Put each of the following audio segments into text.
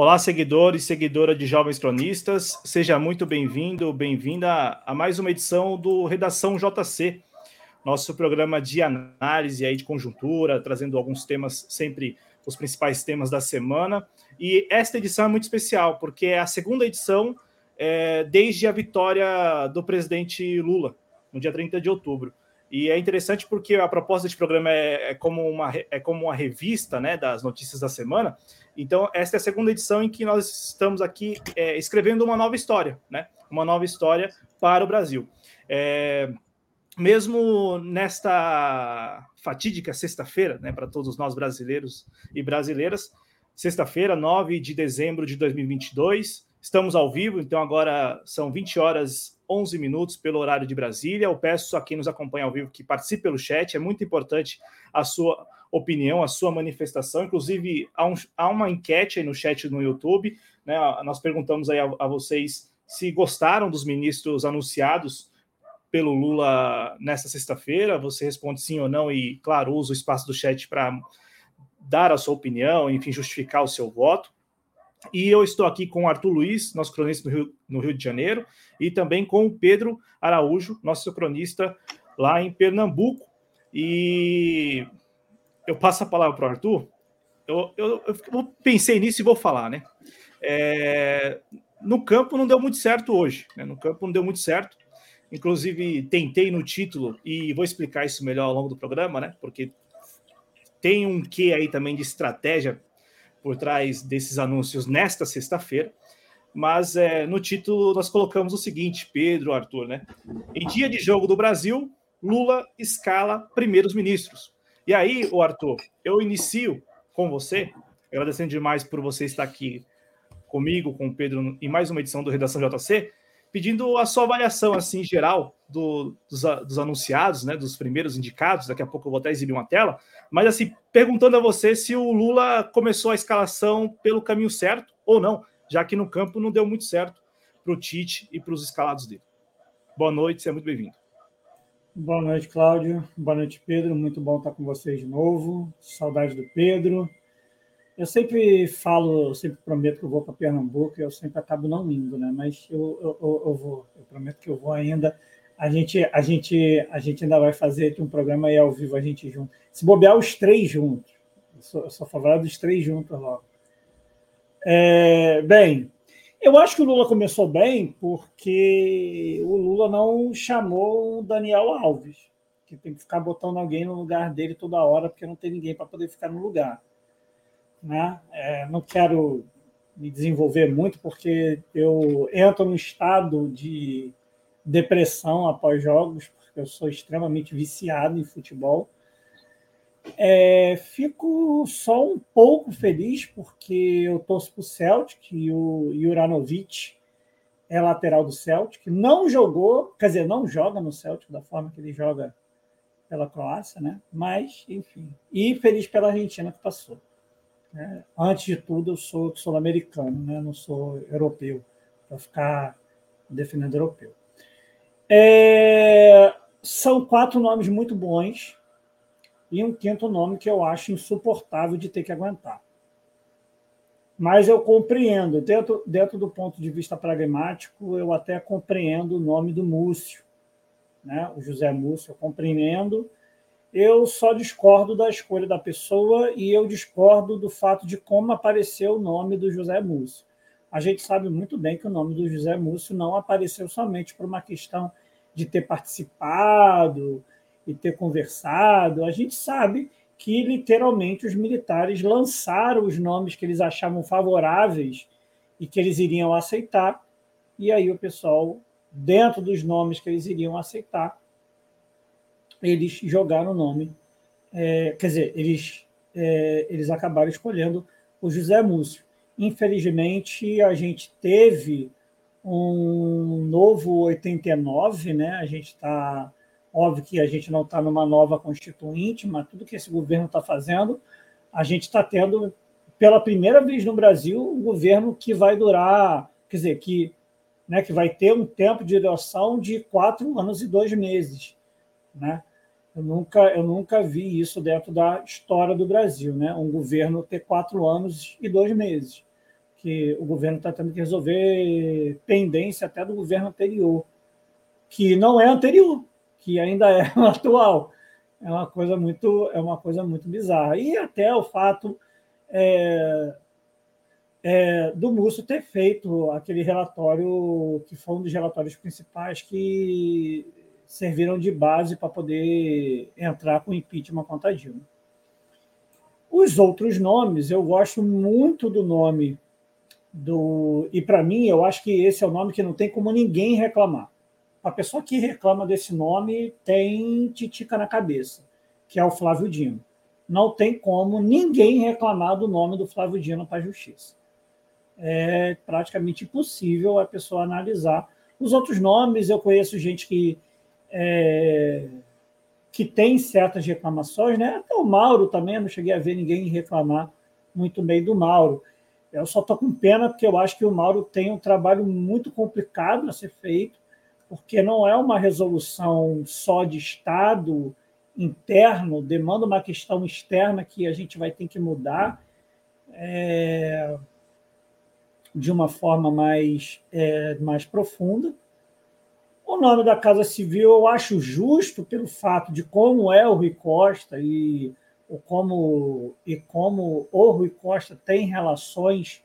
Olá, seguidores e seguidora de Jovens Cronistas, seja muito bem-vindo, bem-vinda a mais uma edição do Redação JC, nosso programa de análise aí de conjuntura, trazendo alguns temas, sempre os principais temas da semana. E esta edição é muito especial, porque é a segunda edição é, desde a vitória do presidente Lula, no dia 30 de outubro. E é interessante porque a proposta deste programa é, é, como, uma, é como uma revista né, das notícias da semana. Então, esta é a segunda edição em que nós estamos aqui é, escrevendo uma nova história, né? Uma nova história para o Brasil. É, mesmo nesta fatídica sexta-feira, né, para todos nós brasileiros e brasileiras, sexta-feira, 9 de dezembro de 2022, estamos ao vivo, então agora são 20 horas 11 minutos pelo horário de Brasília. Eu peço a quem nos acompanha ao vivo que participe pelo chat, é muito importante a sua opinião, a sua manifestação. Inclusive, há, um, há uma enquete no chat no YouTube, né? Nós perguntamos aí a, a vocês se gostaram dos ministros anunciados pelo Lula nesta sexta-feira. Você responde sim ou não, e, claro, usa o espaço do chat para dar a sua opinião, enfim, justificar o seu voto. E eu estou aqui com o Arthur Luiz, nosso cronista no Rio, no Rio de Janeiro, e também com o Pedro Araújo, nosso cronista lá em Pernambuco. E eu passo a palavra para o Arthur. Eu, eu, eu, pensei nisso e vou falar, né? É, no campo não deu muito certo hoje, né? No campo não deu muito certo. Inclusive, tentei no título, e vou explicar isso melhor ao longo do programa, né? Porque tem um quê aí também de estratégia por trás desses anúncios nesta sexta-feira. Mas é, no título nós colocamos o seguinte, Pedro, Arthur, né? Em dia de jogo do Brasil, Lula escala primeiros ministros. E aí, o Arthur, eu inicio com você, agradecendo demais por você estar aqui comigo, com o Pedro, em mais uma edição do Redação JC, pedindo a sua avaliação, assim, geral, do, dos, dos, anunciados, né, dos primeiros indicados, daqui a pouco eu vou até exibir uma tela, mas assim, perguntando a você se o Lula começou a escalação pelo caminho certo ou não, já que no campo não deu muito certo para o Tite e para os escalados dele. Boa noite, seja muito bem-vindo. Boa noite, Cláudio. Boa noite, Pedro. Muito bom estar com vocês de novo. Saudade do Pedro. Eu sempre falo, eu sempre prometo que eu vou para Pernambuco, eu sempre acabo não indo, né? Mas eu, eu, eu, vou, eu prometo que eu vou ainda. A gente, a gente, a gente ainda vai fazer um programa aí ao vivo, a gente junto. Se bobear os três juntos. Eu sou, eu sou favorável dos três juntos logo. É, bem, eu acho que o Lula começou bem porque o Lula não chamou o Daniel Alves, que tem que ficar botando alguém no lugar dele toda hora, porque não tem ninguém para poder ficar no lugar. Né? É, não quero me desenvolver muito, porque eu entro num estado de depressão após jogos, porque eu sou extremamente viciado em futebol. É, fico só um pouco feliz porque eu torço para o Celtic e o Juranovic é lateral do Celtic. Não jogou, quer dizer, não joga no Celtic da forma que ele joga pela Croácia, né? Mas, enfim. E feliz pela Argentina que passou. Né? Antes de tudo, eu sou sul-americano, né? não sou europeu, para ficar defendendo europeu. É, são quatro nomes muito bons e um quinto nome que eu acho insuportável de ter que aguentar. Mas eu compreendo, dentro, dentro do ponto de vista pragmático, eu até compreendo o nome do Múcio, né? o José Múcio, eu compreendo eu só discordo da escolha da pessoa e eu discordo do fato de como apareceu o nome do José Múcio. A gente sabe muito bem que o nome do José Múcio não apareceu somente por uma questão de ter participado e ter conversado. A gente sabe que literalmente os militares lançaram os nomes que eles achavam favoráveis e que eles iriam aceitar, e aí o pessoal, dentro dos nomes que eles iriam aceitar, eles jogaram o nome, é, quer dizer, eles, é, eles acabaram escolhendo o José Múcio. Infelizmente, a gente teve um novo 89, né? A gente está. Óbvio que a gente não está numa nova constituinte, mas tudo que esse governo está fazendo, a gente está tendo, pela primeira vez no Brasil, um governo que vai durar, quer dizer, que, né, que vai ter um tempo de duração de quatro anos e dois meses. Né? Eu nunca, eu nunca vi isso dentro da história do Brasil, né? Um governo ter quatro anos e dois meses, que o governo está tendo que resolver pendência até do governo anterior, que não é anterior, que ainda é atual. É uma coisa muito, é uma coisa muito bizarra. E até o fato é, é, do Múcio ter feito aquele relatório, que foi um dos relatórios principais que serviram de base para poder entrar com impeachment contra Dilma. Os outros nomes, eu gosto muito do nome do. E para mim, eu acho que esse é o nome que não tem como ninguém reclamar. A pessoa que reclama desse nome tem titica na cabeça, que é o Flávio Dino. Não tem como ninguém reclamar do nome do Flávio Dino para a justiça. É praticamente impossível a pessoa analisar. Os outros nomes, eu conheço gente que, é, que tem certas reclamações, né? Até o Mauro também, eu não cheguei a ver ninguém reclamar muito bem do Mauro. Eu só estou com pena porque eu acho que o Mauro tem um trabalho muito complicado a ser feito, porque não é uma resolução só de Estado interno, demanda uma questão externa que a gente vai ter que mudar é, de uma forma mais, é, mais profunda. O nome da Casa Civil eu acho justo pelo fato de como é o Rui Costa e como, e como o Rui Costa tem relações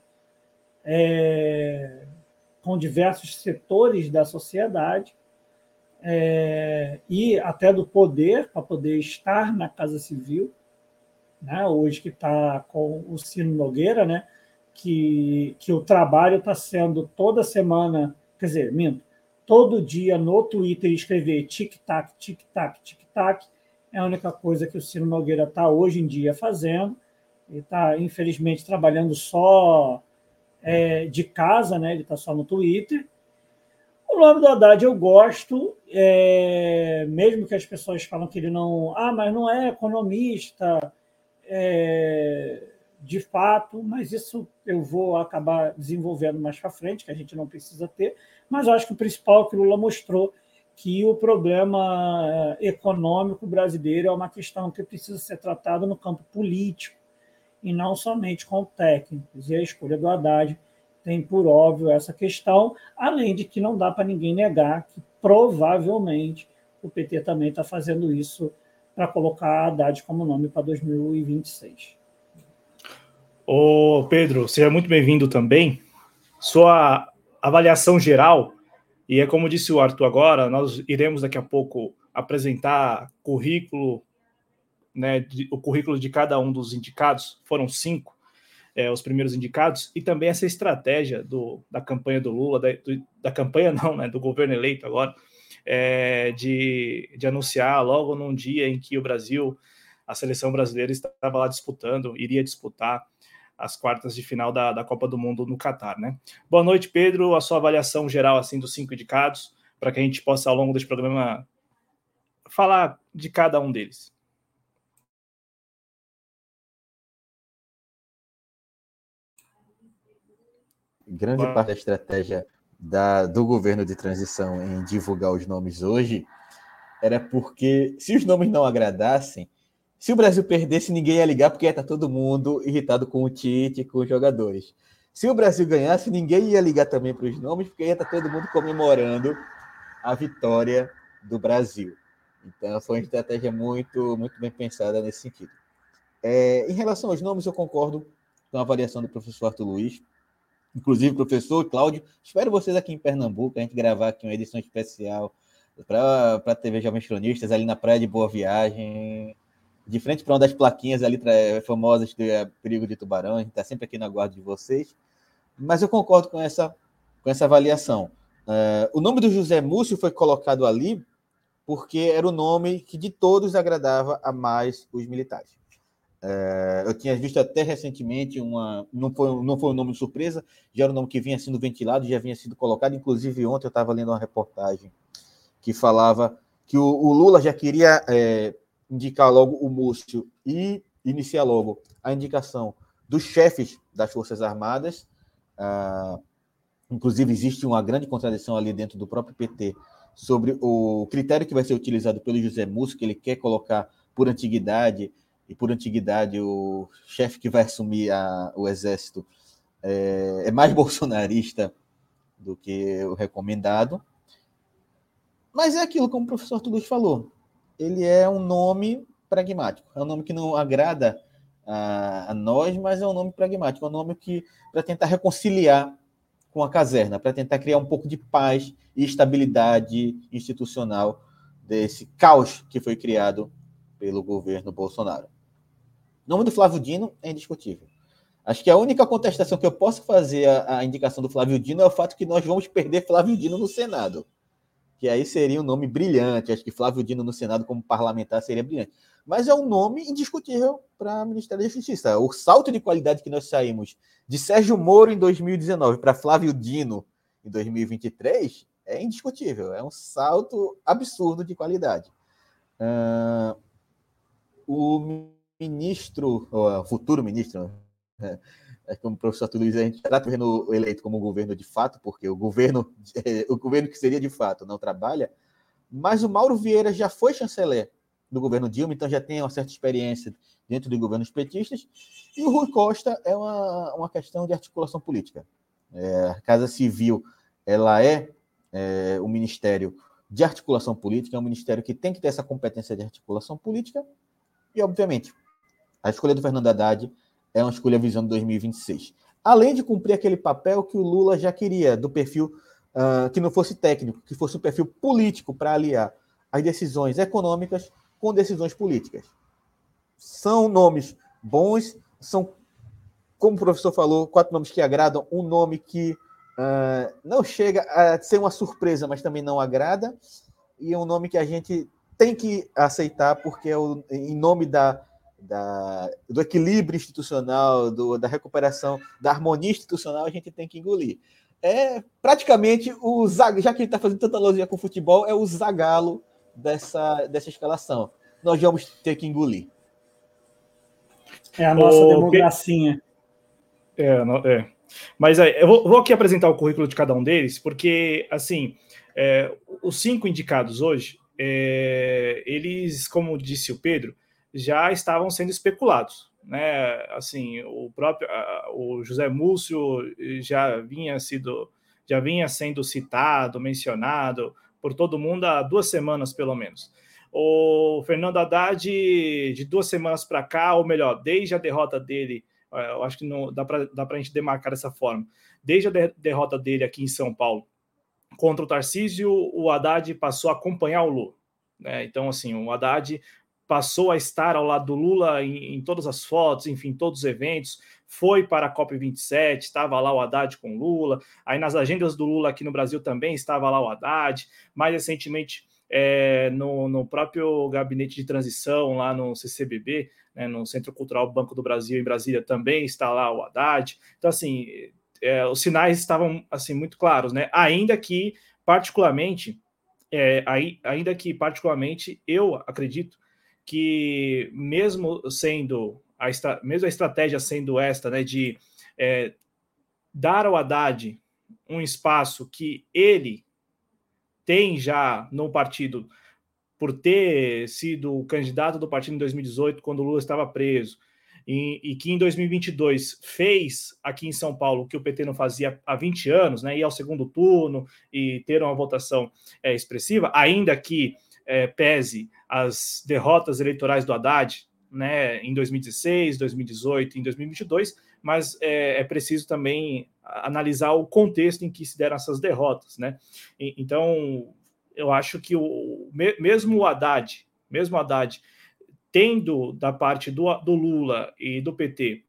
é, com diversos setores da sociedade é, e até do poder para poder estar na Casa Civil, né? hoje que está com o Ciro Nogueira, né? que, que o trabalho está sendo toda semana, quer dizer, minto, todo dia no Twitter escrever tic-tac, tic-tac, tic-tac, é a única coisa que o Ciro Nogueira está hoje em dia fazendo. Ele está, infelizmente, trabalhando só é, de casa, né? ele está só no Twitter. O nome do Haddad eu gosto, é, mesmo que as pessoas falam que ele não. Ah, mas não é economista, é, de fato, mas isso eu vou acabar desenvolvendo mais para frente, que a gente não precisa ter. Mas acho que o principal é que o Lula mostrou que o problema eh, econômico brasileiro é uma questão que precisa ser tratada no campo político e não somente com técnicos. E a escolha do Haddad tem por óbvio essa questão, além de que não dá para ninguém negar que provavelmente o PT também está fazendo isso para colocar Haddad como nome para 2026. Ô Pedro, seja muito bem-vindo também. Sua avaliação geral e é como disse o Arthur agora, nós iremos daqui a pouco apresentar currículo, né, de, o currículo de cada um dos indicados, foram cinco, é, os primeiros indicados, e também essa estratégia do, da campanha do Lula, da, do, da campanha não, né, do governo eleito agora, é, de, de anunciar logo num dia em que o Brasil, a seleção brasileira estava lá disputando, iria disputar as quartas de final da, da Copa do Mundo no Catar, né? Boa noite, Pedro. A sua avaliação geral assim dos cinco indicados, para que a gente possa ao longo deste programa falar de cada um deles. Grande parte da estratégia da, do governo de transição em divulgar os nomes hoje era porque, se os nomes não agradassem, se o Brasil perdesse, ninguém ia ligar, porque ia estar todo mundo irritado com o Tite, com os jogadores. Se o Brasil ganhasse, ninguém ia ligar também para os nomes, porque ia estar todo mundo comemorando a vitória do Brasil. Então, foi uma estratégia muito, muito bem pensada nesse sentido. É, em relação aos nomes, eu concordo com a avaliação do professor Arthur Luiz. Inclusive, professor Cláudio, espero vocês aqui em Pernambuco, a gente gravar aqui uma edição especial para a TV Jovens Cronistas, ali na Praia de Boa Viagem de frente para uma das plaquinhas ali famosas do é, perigo de tubarão. A gente está sempre aqui na guarda de vocês. Mas eu concordo com essa, com essa avaliação. Uh, o nome do José Múcio foi colocado ali porque era o nome que de todos agradava a mais os militares. Uh, eu tinha visto até recentemente uma. Não foi, não foi um nome de surpresa, já era um nome que vinha sendo ventilado, já vinha sido colocado. Inclusive, ontem eu estava lendo uma reportagem que falava que o, o Lula já queria. É, indicar logo o Múcio e iniciar logo a indicação dos chefes das Forças Armadas. Ah, inclusive, existe uma grande contradição ali dentro do próprio PT sobre o critério que vai ser utilizado pelo José Múcio, que ele quer colocar por antiguidade, e por antiguidade o chefe que vai assumir a, o exército é, é mais bolsonarista do que o recomendado. Mas é aquilo como o professor Toulouse falou. Ele é um nome pragmático. É um nome que não agrada a, a nós, mas é um nome pragmático. É um nome que para tentar reconciliar com a caserna, para tentar criar um pouco de paz e estabilidade institucional desse caos que foi criado pelo governo Bolsonaro. O nome do Flávio Dino é indiscutível. Acho que a única contestação que eu posso fazer à, indicação do Flávio Dino é o fato que nós vamos perder Flávio Dino no Senado. Que aí seria um nome brilhante. Acho que Flávio Dino no Senado como parlamentar seria brilhante. Mas é um nome indiscutível para o Ministério da Justiça. O salto de qualidade que nós saímos de Sérgio Moro em 2019 para Flávio Dino em 2023 é indiscutível. É um salto absurdo de qualidade. Uh, o ministro, o futuro ministro, né? é como o professor Túlio diz, a gente está vendo eleito como governo de fato, porque o governo, o governo que seria de fato não trabalha, mas o Mauro Vieira já foi chanceler do governo Dilma, então já tem uma certa experiência dentro de governos petistas, e o Rui Costa é uma, uma questão de articulação política. É, a Casa Civil, ela é, é o Ministério de Articulação Política, é um ministério que tem que ter essa competência de articulação política, e, obviamente, a escolha do Fernando Haddad é uma escolha visando 2026. Além de cumprir aquele papel que o Lula já queria, do perfil uh, que não fosse técnico, que fosse um perfil político para aliar as decisões econômicas com decisões políticas. São nomes bons, são, como o professor falou, quatro nomes que agradam, um nome que uh, não chega a ser uma surpresa, mas também não agrada, e é um nome que a gente tem que aceitar, porque é o, em nome da da, do equilíbrio institucional, do, da recuperação, da harmonia institucional, a gente tem que engolir. É praticamente o já que ele está fazendo tanta analogia com o futebol, é o zagalo dessa, dessa escalação. Nós vamos ter que engolir. É a nossa o... democracia. É, é. Mas é, eu vou, vou, aqui apresentar o currículo de cada um deles, porque, assim, é, os cinco indicados hoje, é, eles, como disse o Pedro, já estavam sendo especulados. Né? Assim, o próprio o José Múcio já vinha sido já vinha sendo citado, mencionado por todo mundo há duas semanas pelo menos. O Fernando Haddad de duas semanas para cá, ou melhor, desde a derrota dele, eu acho que não dá para dá a gente demarcar dessa forma. Desde a de, derrota dele aqui em São Paulo contra o Tarcísio, o Haddad passou a acompanhar o Lula. Né? Então, assim, o Haddad passou a estar ao lado do Lula em, em, todas as fotos, enfim, todos os eventos, foi para a COP27, estava lá o Haddad com Lula, aí nas agendas do Lula aqui no Brasil também estava lá o Haddad, mais recentemente é, no, no, próprio gabinete de transição lá no CCBB, né, no Centro Cultural Banco do Brasil em Brasília também está lá o Haddad, então assim, é, os sinais estavam assim muito claros, né, ainda que particularmente, é, aí, ainda que particularmente eu acredito que mesmo sendo a, mesmo a estratégia sendo esta, né, de é, dar ao Haddad um espaço que ele tem já no partido por ter sido candidato do partido em 2018 quando o Lula estava preso e, e, que em 2022 fez aqui em São Paulo o que o PT não fazia há 20 anos, né, ir ao segundo turno e ter uma votação é, expressiva, ainda que é, pese as derrotas eleitorais do Haddad, né, em 2016, 2018, em 2022, mas é, é, preciso também analisar o contexto em que se deram essas derrotas, né? E, então, eu acho que o mesmo o Haddad, mesmo o Haddad, tendo da parte do, do Lula e do PT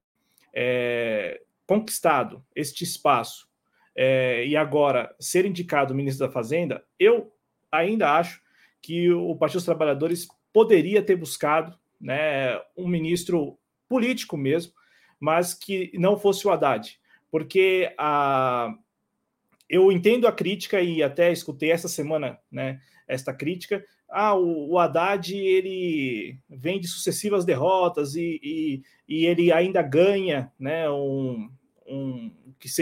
é, conquistado este espaço é, e agora ser indicado ministro da Fazenda, eu ainda acho que o Partido dos Trabalhadores poderia ter buscado né, um ministro político mesmo, mas que não fosse o Haddad, porque a, eu entendo a crítica e até escutei essa semana né, esta crítica. Ah, o, o Haddad ele vem de sucessivas derrotas e, e, e ele ainda ganha né, um, um,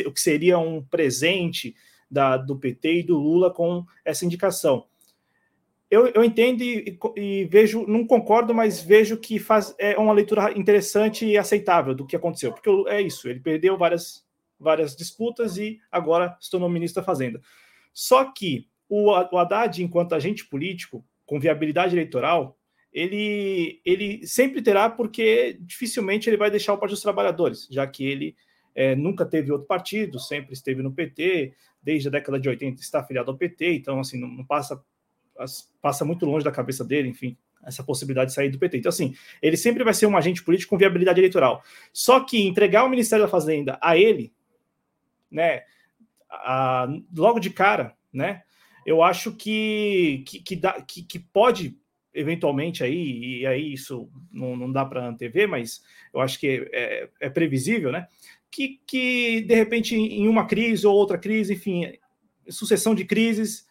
o que seria um presente da, do PT e do Lula com essa indicação eu, eu entendo e, e, vejo, não concordo, mas vejo que faz, é uma leitura interessante e aceitável do que aconteceu, porque é isso, ele perdeu várias, várias disputas e agora se tornou ministro da Fazenda. Só que o, o Haddad, enquanto agente político, com viabilidade eleitoral, ele, ele sempre terá, porque dificilmente ele vai deixar o Partido dos Trabalhadores, já que ele é, nunca teve outro partido, sempre esteve no PT, desde a década de 80 está afiliado ao PT, então assim, não, não passa, passa muito longe da cabeça dele, enfim, essa possibilidade de sair do PT. Então, assim, ele sempre vai ser um agente político com viabilidade eleitoral. Só que entregar o Ministério da Fazenda a ele, né, a, logo de cara, né, eu acho que, que, que, dá, que, que pode eventualmente aí, e aí isso não, não dá para antever, mas eu acho que é, é, previsível, né? Que, que de repente em uma crise ou outra crise, enfim, sucessão de crises,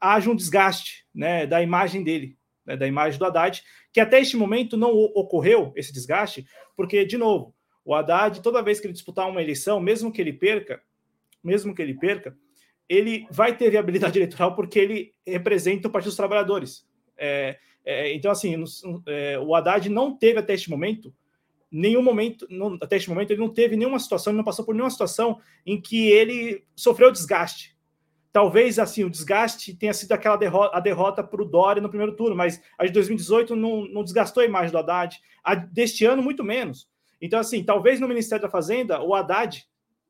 haja um desgaste né, da imagem dele, né, da imagem do Haddad, que até este momento não ocorreu esse desgaste, porque, de novo, o Haddad, toda vez que ele disputar uma eleição, mesmo que ele perca, mesmo que ele perca, ele vai ter viabilidade eleitoral porque ele representa o Partido dos Trabalhadores. É, é, então, assim, no, é, o Haddad não teve até este momento, nenhum momento, não, até este momento, ele não teve nenhuma situação, ele não passou por nenhuma situação em que ele sofreu desgaste. Talvez, assim, o desgaste tenha sido aquela derrota, a derrota para o Dória no primeiro turno, mas a de 2018 não, não desgastou a imagem do Haddad. A deste ano, muito menos. Então, assim, talvez no Ministério da Fazenda, o Haddad,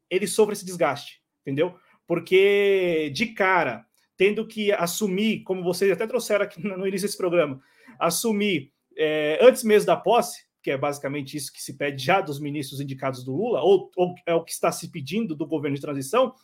ele sofra esse desgaste, entendeu? porque de cara, tendo que assumir, como vocês até trouxeram aqui no início desse programa, assumir é, antes mesmo da posse, que é basicamente isso que se pede já dos ministros indicados do Lula, ou, ou é o que está se pedindo do governo de transição,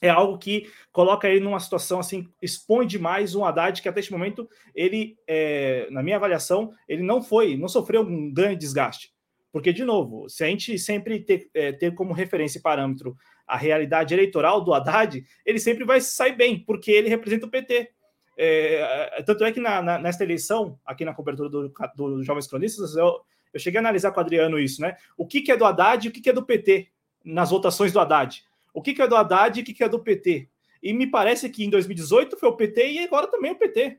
é algo que coloca ele numa situação assim, expõe demais um Haddad que até este momento ele, é, na minha avaliação, ele não foi, não sofreu um grande desgaste. Porque, de novo, se a gente sempre ter, é, ter como referência e parâmetro a realidade eleitoral do Haddad, ele sempre vai sair bem, porque ele representa o PT. É, tanto é que na, na, nesta eleição, aqui na cobertura do, do Jovens Cronistas, eu, eu cheguei a analisar com o Adriano isso, né? O que, que é do Haddad e o que, que é do PT nas votações do Haddad. O que, que é do Haddad e o que, que é do PT. E me parece que em 2018 foi o PT e agora também o PT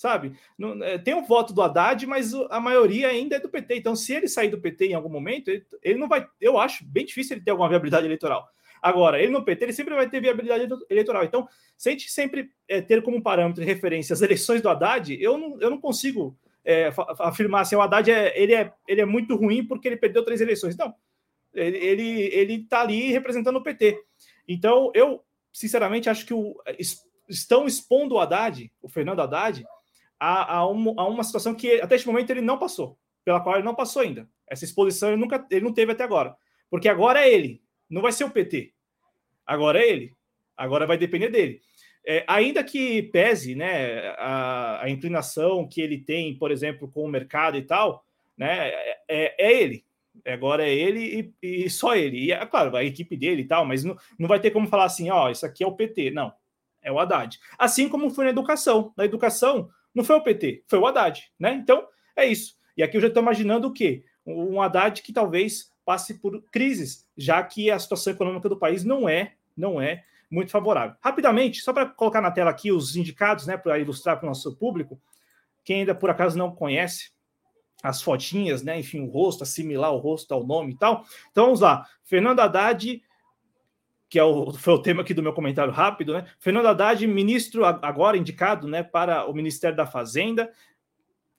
sabe? Não, é, tem o voto do Haddad, mas a maioria ainda é do PT. Então, se ele sair do PT em algum momento, ele, ele, não vai. Eu acho bem difícil ele ter alguma viabilidade eleitoral. Agora, ele no PT, ele sempre vai ter viabilidade eleitoral. Então, se a gente sempre é, ter como parâmetro de referência as eleições do Haddad, eu não, eu não consigo é, afirmar assim, o Haddad é, ele é, ele é muito ruim porque ele perdeu três eleições. Não. Ele, ele, ele tá ali representando o PT. Então, eu, sinceramente, acho que o, estão expondo o Haddad, o Fernando Haddad, a, a, uma, a uma situação que até este momento ele não passou, pela qual ele não passou ainda. Essa exposição ele nunca ele não teve até agora. Porque agora é ele, não vai ser o PT. Agora é ele. Agora vai depender dele. É, ainda que pese né, a, a, inclinação que ele tem, por exemplo, com o mercado e tal, né, é, é, é ele. Agora é ele e, e, só ele. E é claro, a equipe dele e tal, mas não, não vai ter como falar assim: ó, isso aqui é o PT. Não, é o Haddad. Assim como foi na educação. Na educação, não foi o PT, foi o Haddad, né? Então, é isso. E aqui eu já estou imaginando o quê? Um Haddad que talvez passe por crises, já que a situação econômica do país não é, não é muito favorável. Rapidamente, só para colocar na tela aqui os indicados, né, para ilustrar para o nosso público, quem ainda por acaso não conhece as fotinhas, né, enfim, o rosto, assimilar o rosto ao nome e tal. Então vamos lá. Fernando Haddad que é o, foi o tema aqui do meu comentário rápido, né? Fernando Haddad, ministro agora indicado, né, para o Ministério da Fazenda,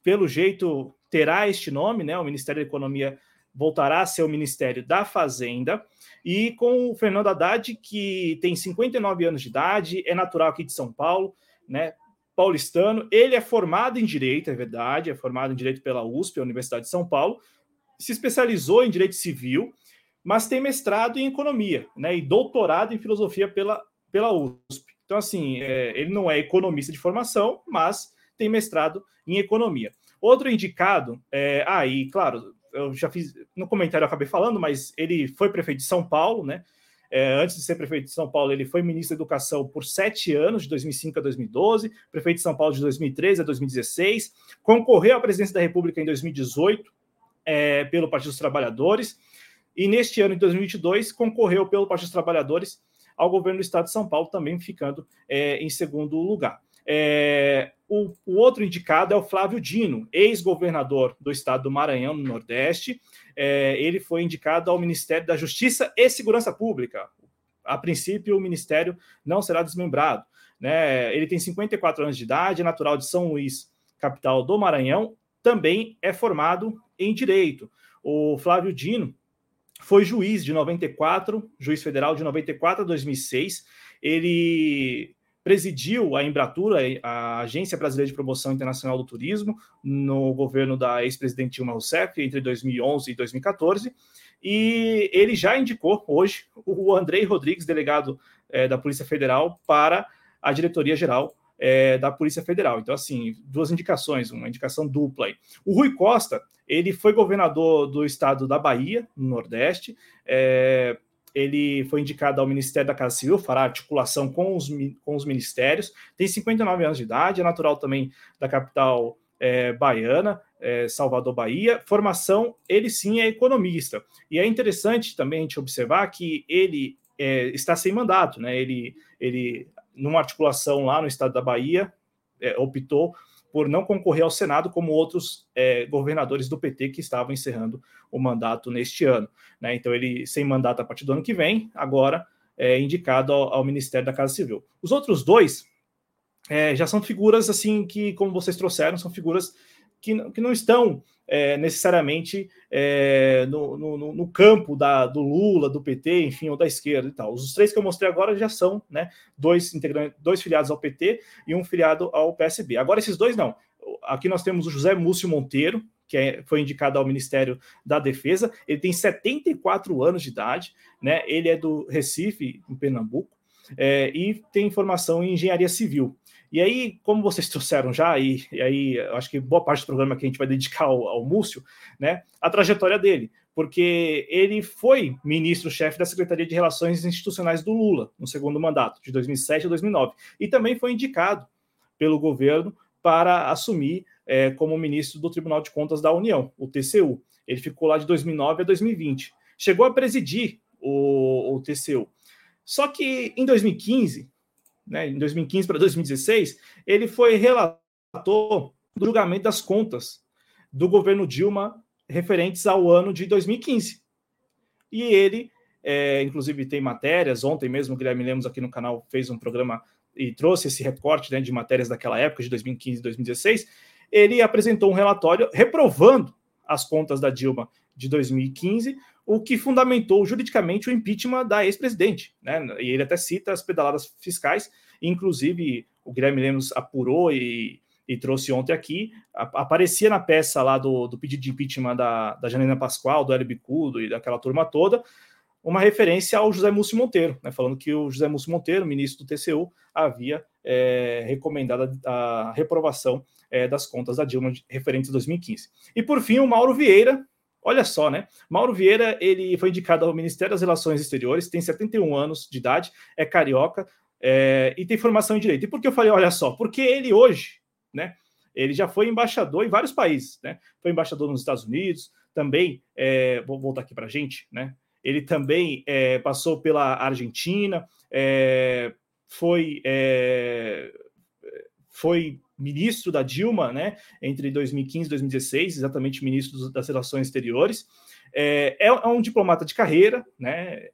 pelo jeito terá este nome, né? O Ministério da Economia voltará a ser o Ministério da Fazenda, e com o Fernando Haddad, que tem 59 anos de idade, é natural aqui de São Paulo, né? Paulistano, ele é formado em direito, é verdade, é formado em direito pela USP, a Universidade de São Paulo, se especializou em direito civil mas tem mestrado em economia, né? E doutorado em filosofia pela, pela USP. Então, assim, é, ele não é economista de formação, mas tem mestrado em economia. Outro indicado, é, aí, ah, claro, eu já fiz no comentário, eu acabei falando, mas ele foi prefeito de São Paulo, né? É, antes de ser prefeito de São Paulo, ele foi ministro da Educação por sete anos, de 2005 a 2012, prefeito de São Paulo de 2013 a 2016, concorreu à presidência da República em 2018 é, pelo Partido dos Trabalhadores e neste ano, de 2022, concorreu pelo Partido dos Trabalhadores ao governo do Estado de São Paulo, também ficando é, em segundo lugar. É, o, o, outro indicado é o Flávio Dino, ex-governador do estado do Maranhão, no Nordeste. É, ele foi indicado ao Ministério da Justiça e Segurança Pública. A princípio, o ministério não será desmembrado. Né? Ele tem 54 anos de idade, é natural de São Luís, capital do Maranhão, também é formado em Direito. O Flávio Dino foi juiz de 94, juiz federal de 94 a 2006. Ele presidiu a Embratura, a Agência Brasileira de Promoção Internacional do Turismo, no governo da ex-presidente Dilma Rousseff, entre 2011 e 2014, e ele já indicou hoje o Andrei Rodrigues, delegado é, da Polícia Federal, para a diretoria-geral é, da Polícia Federal. Então, assim, duas indicações, uma indicação dupla aí. O Rui Costa, ele foi governador do estado da Bahia, no Nordeste, é, ele foi indicado ao Ministério da Casa Civil, fará articulação com os, com os ministérios, tem 59 anos de idade, é natural também da capital é, baiana, é, Salvador, Bahia. Formação, ele sim é economista. E é interessante também a gente observar que ele é, está sem mandato, né? Ele, ele numa articulação lá no estado da Bahia, é, optou por não concorrer ao Senado, como outros é, governadores do PT que estavam encerrando o mandato neste ano. Né? Então, ele, sem mandato a partir do ano que vem, agora é indicado ao, ao Ministério da Casa Civil. Os outros dois é, já são figuras, assim, que, como vocês trouxeram, são figuras que, que não estão é, necessariamente é, no, no, no, campo da, do Lula, do PT, enfim, ou da esquerda e tal. Os três que eu mostrei agora já são né, dois integrantes, dois filiados ao PT e um filiado ao PSB. Agora, esses dois não. Aqui nós temos o José Múcio Monteiro, que é, foi indicado ao Ministério da Defesa. Ele tem 74 anos de idade, né? Ele é do Recife, em Pernambuco, é, e tem formação em engenharia civil. E aí, como vocês trouxeram já, e, e aí acho que boa parte do programa que a gente vai dedicar ao, ao Múcio, né, a trajetória dele, porque ele foi ministro-chefe da Secretaria de Relações Institucionais do Lula, no segundo mandato, de 2007 a 2009, e também foi indicado pelo governo para assumir é, como ministro do Tribunal de Contas da União, o TCU. Ele ficou lá de 2009 a 2020. Chegou a presidir o, o TCU. Só que em 2015, né, em 2015 para 2016, ele foi relator do julgamento das contas do governo Dilma referentes ao ano de 2015. E ele, é, inclusive, tem matérias. Ontem mesmo, o Guilherme Lemos aqui no canal fez um programa e trouxe esse recorte né, de matérias daquela época, de 2015 e 2016. Ele apresentou um relatório reprovando as contas da Dilma de 2015, o que fundamentou juridicamente o impeachment da ex-presidente. Né? E ele até cita as pedaladas fiscais, inclusive o Guilherme Lemos apurou e, e trouxe ontem aqui, aparecia na peça lá do, do pedido de impeachment da, da Janina Pascoal, do Hélio Bicudo e daquela turma toda, uma referência ao José Múcio Monteiro, né, falando que o José Múcio Monteiro, ministro do TCU, havia é, recomendado a, a reprovação é, das contas da Dilma referentes a 2015. E por fim, o Mauro Vieira, Olha só, né? Mauro Vieira, ele foi indicado ao Ministério das Relações Exteriores, tem 71 anos de idade, é carioca é, e tem formação em direito. E por que eu falei, olha só? Porque ele hoje, né? Ele já foi embaixador em vários países, né? Foi embaixador nos Estados Unidos, também, é, vou voltar aqui para a gente, né? Ele também é, passou pela Argentina, é, foi, é, foi ministro da Dilma, né, entre 2015 e 2016, exatamente ministro das Relações Exteriores. É, é, é um diplomata de carreira, né?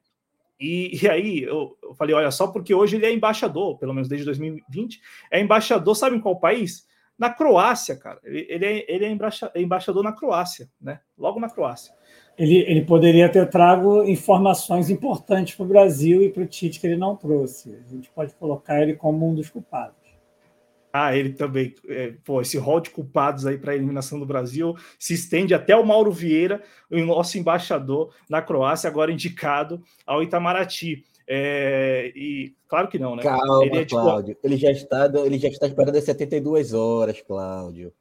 E, e aí eu, eu, falei, olha só, porque hoje ele é embaixador, pelo menos desde 2020, é embaixador, sabe em qual país? Na Croácia, cara. Ele, ele é, ele é embaixador na Croácia, né? Logo na Croácia. Ele, ele poderia ter trago informações importantes para o Brasil e para o Tite que ele não trouxe. A gente pode colocar ele como um dos culpados. Ah, ele também. É, pô, esse rol de culpados aí para a eliminação do Brasil se estende até o Mauro Vieira, o nosso embaixador na Croácia, agora indicado ao Itamaraty. É, e claro que não, né? Calma, ele é tipo... Cláudio. Ele já está, ele já está esperando as 72 horas, Cláudio.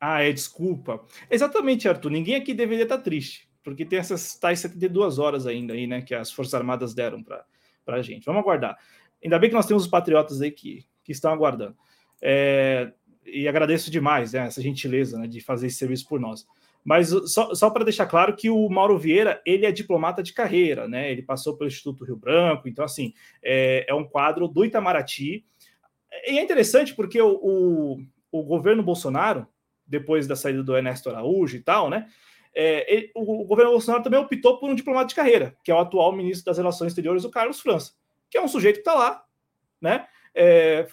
Ah, é, desculpa. Exatamente, Arthur. Ninguém aqui deveria estar triste, porque tem essas tais 72 horas ainda aí, né? Que as Forças Armadas deram para a gente. Vamos aguardar. Ainda bem que nós temos os patriotas aí que, que estão aguardando. É, e agradeço demais né, essa gentileza né, de fazer esse serviço por nós. Mas só, só para deixar claro que o Mauro Vieira ele é diplomata de carreira, né? Ele passou pelo Instituto Rio Branco, então assim é, é um quadro do Itamaraty. E é interessante porque o, o, o, governo Bolsonaro, depois da saída do Ernesto Araújo e tal, né? É, ele, o, o, governo Bolsonaro também optou por um diplomata de carreira, que é o atual ministro das Relações Exteriores, o Carlos França, que é um sujeito que está lá, né? É,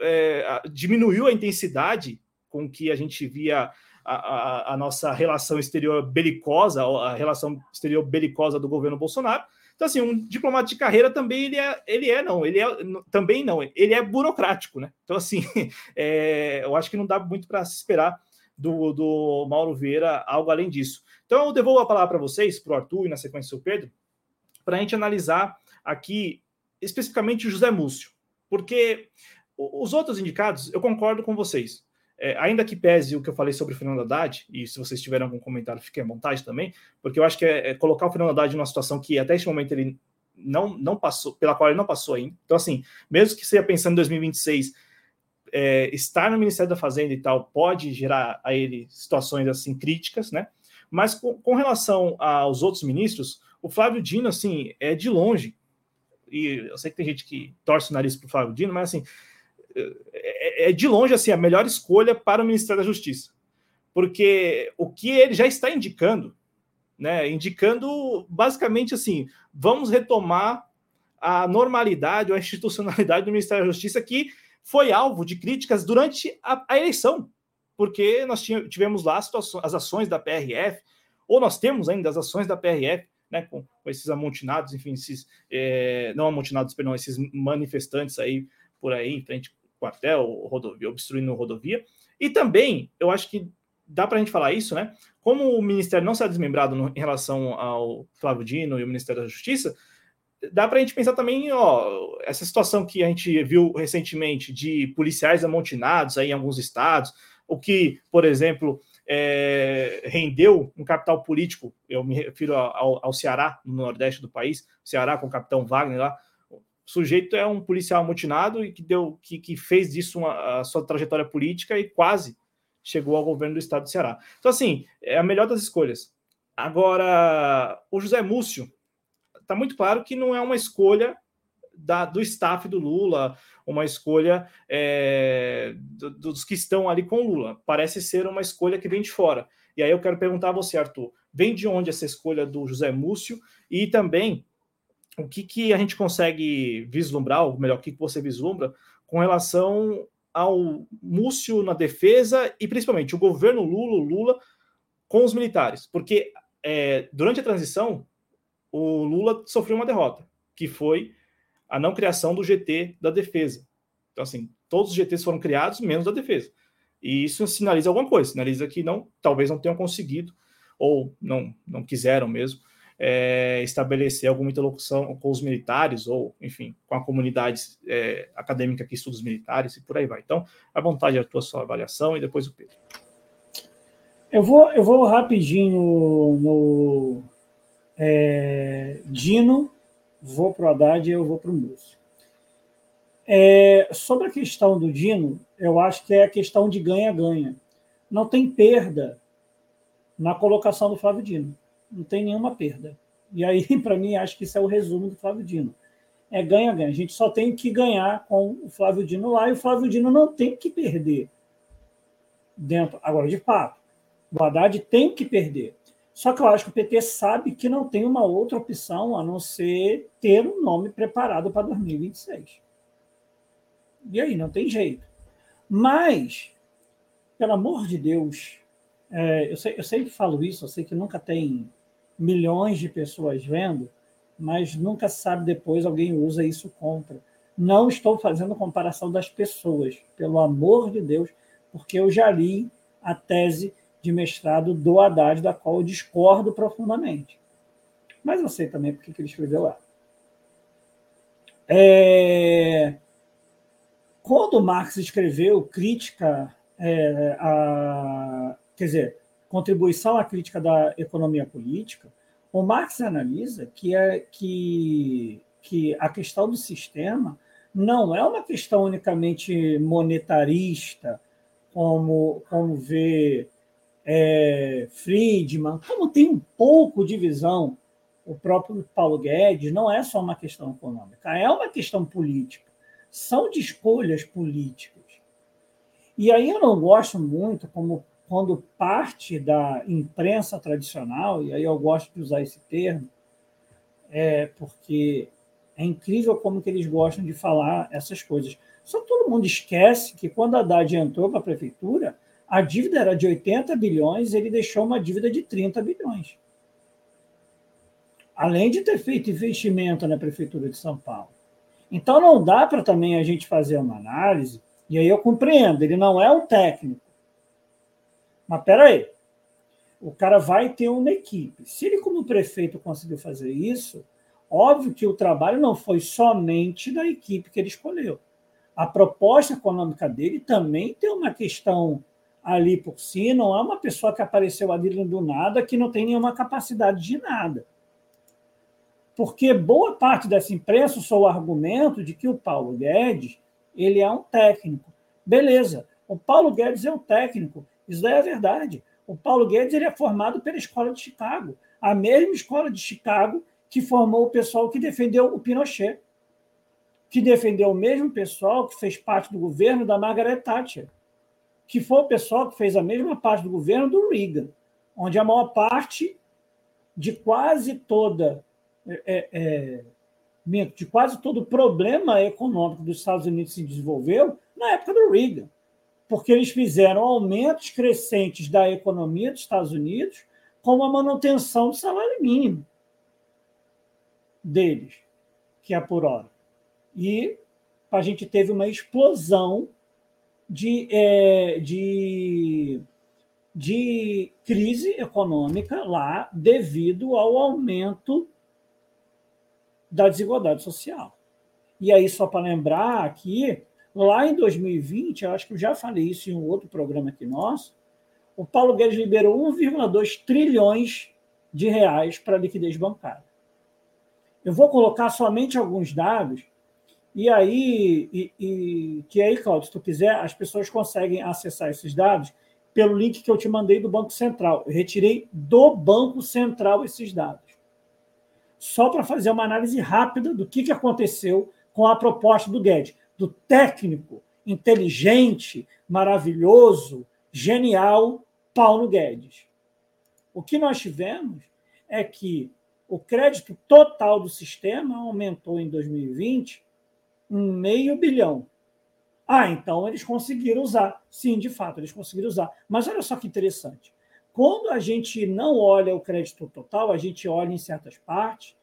é, diminuiu a intensidade com que a gente via a, a, a, nossa relação exterior belicosa, a relação exterior belicosa do governo Bolsonaro. Então, assim, um diplomata de carreira também ele é, ele é não, ele é também não, ele é burocrático, né? Então, assim, é, eu acho que não dá muito para se esperar do, do Mauro Vieira algo além disso. Então, eu devolvo a palavra para vocês, para o Arthur e na sequência o Pedro, para a gente analisar aqui especificamente o José Múcio, porque os outros indicados, eu concordo com vocês. É, ainda que pese o que eu falei sobre o Fernando Haddad, e se vocês tiverem algum comentário, fiquem à vontade também, porque eu acho que é, é colocar o Fernando Haddad numa situação que até este momento ele não, não passou, pela qual ele não passou ainda. Então, assim, mesmo que seja pensando em 2026, é, estar no Ministério da Fazenda e tal pode gerar a ele situações assim críticas, né? Mas com, com relação aos outros ministros, o Flávio Dino, assim, é de longe. E eu sei que tem gente que torce o nariz para o Flávio Dino, mas assim, é, é de longe assim a melhor escolha para o Ministério da Justiça, porque o que ele já está indicando, né, indicando basicamente assim, vamos retomar a normalidade ou a institucionalidade do Ministério da Justiça que foi alvo de críticas durante a, a eleição, porque nós tivemos lá as ações da PRF, ou nós temos ainda as ações da PRF, né, com, com esses amontinados, enfim, esses, é, não amontinados, perdão, esses manifestantes aí por aí, em frente quartel, rodovia, obstruindo rodovia. E também, eu acho que dá para a gente falar isso, né? Como o Ministério não será desmembrado no, em relação ao Flávio Dino e o Ministério da Justiça, dá para a gente pensar também, ó, essa situação que a gente viu recentemente de policiais amotinados aí em alguns estados, o que, por exemplo, é, rendeu um capital político, eu me refiro ao, ao Ceará, no nordeste do país, Ceará com o capitão Wagner lá, sujeito é um policial amotinado e que deu que, que fez disso uma, a sua trajetória política e quase chegou ao governo do estado do Ceará. Então, assim, é a melhor das escolhas. Agora, o José Múcio, está muito claro que não é uma escolha da, do staff do Lula, uma escolha é, do, dos que estão ali com o Lula. Parece ser uma escolha que vem de fora. E aí eu quero perguntar a você, Arthur, vem de onde essa escolha do José Múcio? E também o que, que a gente consegue vislumbrar, ou melhor, o que, você vislumbra com relação ao Múcio na defesa e principalmente o governo Lula, Lula com os militares, porque é, durante a transição o Lula sofreu uma derrota, que foi a não criação do GT da defesa. Então, assim, todos os GTs foram criados, menos da defesa. E isso sinaliza alguma coisa, sinaliza que não, talvez não tenham conseguido, ou não, não quiseram mesmo, é, estabelecer alguma interlocução com os militares ou, enfim, com a comunidade é, acadêmica que estuda os militares e por aí vai. Então, à vontade a tua sua avaliação e depois o Pedro. Eu vou, eu vou rapidinho no é, Dino, vou para o Haddad e eu vou para o Múcio. É, sobre a questão do Dino, eu acho que é a questão de ganha-ganha. Não tem perda na colocação do Flávio Dino não tem nenhuma perda. E aí, para mim, acho que isso é o resumo do Flávio Dino. É ganha-ganha. A gente só tem que ganhar com o Flávio Dino lá e o Flávio Dino não tem que perder. Dentro. Agora, de fato, o Haddad tem que perder. Só que eu acho que o PT sabe que não tem uma outra opção a não ser ter um nome preparado para 2026. E aí, não tem jeito. Mas, pelo amor de Deus, é, eu, sei, eu sempre falo isso, eu sei que nunca tem milhões de pessoas vendo, mas nunca sabe depois alguém usa isso contra. Não estou fazendo comparação das pessoas, pelo amor de Deus, porque eu já li a tese de mestrado do Haddad, da qual eu discordo profundamente. Mas eu sei também porque que ele escreveu lá. É... Quando Marx escreveu crítica é, a... quer dizer, contribuição à crítica da economia política, o Marx analisa que, é, que, que a questão do sistema não é uma questão unicamente monetarista, como, como vê é, Friedman, como tem um pouco de visão o próprio Paulo Guedes, não é só uma questão econômica, é uma questão política. são de escolhas políticas. E aí eu não gosto muito como quando parte da imprensa tradicional, e aí eu gosto de usar esse termo, é porque é incrível como que eles gostam de falar essas coisas. Só todo mundo esquece que quando a Haddad entrou para a prefeitura, a dívida era de 80 bilhões, ele deixou uma dívida de 30 bilhões. Além de ter feito investimento na prefeitura de São Paulo. Então não dá para também a gente fazer uma análise, e aí eu compreendo, ele não é um técnico. Mas peraí, o cara vai ter uma equipe. Se ele, como prefeito, conseguiu fazer isso, óbvio que o trabalho não foi somente da equipe que ele escolheu. A proposta econômica dele também tem uma questão ali por si, não é uma pessoa que apareceu ali do nada, que não tem nenhuma capacidade de nada. Porque boa parte dessa imprensa usou o argumento de que o Paulo Guedes ele é um técnico. Beleza, o Paulo Guedes é um técnico, isso daí é verdade. O Paulo Guedes ele é formado pela Escola de Chicago, a mesma escola de Chicago que formou o pessoal que defendeu o Pinochet, que defendeu o mesmo pessoal que fez parte do governo da Margaret Thatcher, que foi o pessoal que fez a mesma parte do governo do Reagan, onde a maior parte de quase toda é, é, de quase todo o problema econômico dos Estados Unidos se desenvolveu na época do Reagan, porque eles fizeram aumentos crescentes da economia dos Estados Unidos com a manutenção do salário mínimo deles, que é por hora. E a gente teve uma explosão de, é, de, de crise econômica lá devido ao aumento da desigualdade social. E aí, só para lembrar aqui, lá em 2020, eu acho que eu já falei isso em um outro programa aqui nosso, o Paulo Guedes liberou 1,2 trilhões de reais para liquidez bancária. Eu vou colocar somente alguns dados, e aí, e, e, que aí, Claudio, se tu quiser, as pessoas conseguem acessar esses dados pelo link que eu te mandei do Banco Central. Eu retirei do Banco Central esses dados só para fazer uma análise rápida do que, que aconteceu com a proposta do Guedes, do técnico, inteligente, maravilhoso, genial Paulo Guedes. O que nós tivemos é que o crédito total do sistema aumentou em 2020 um meio bilhão. Ah, então eles conseguiram usar. Sim, de fato, eles conseguiram usar. Mas olha só que interessante. Quando a gente não olha o crédito total, a gente olha em certas partes,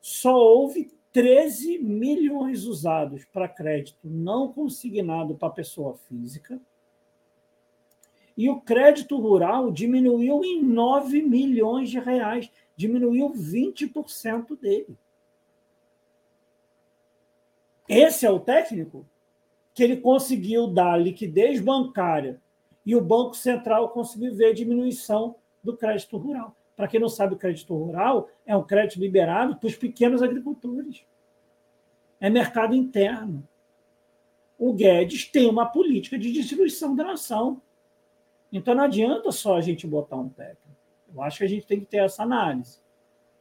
só houve 13 milhões usados para crédito não consignado para pessoa física. E o crédito rural diminuiu em 9 milhões de reais, diminuiu 20% dele. Esse é o técnico que ele conseguiu dar liquidez bancária e o Banco Central conseguiu ver diminuição do crédito rural. Para quem não sabe, o crédito rural é um crédito liberado para os pequenos agricultores. É mercado interno. O Guedes tem uma política de distribuição da nação. Então não adianta só a gente botar um técnico. Eu acho que a gente tem que ter essa análise.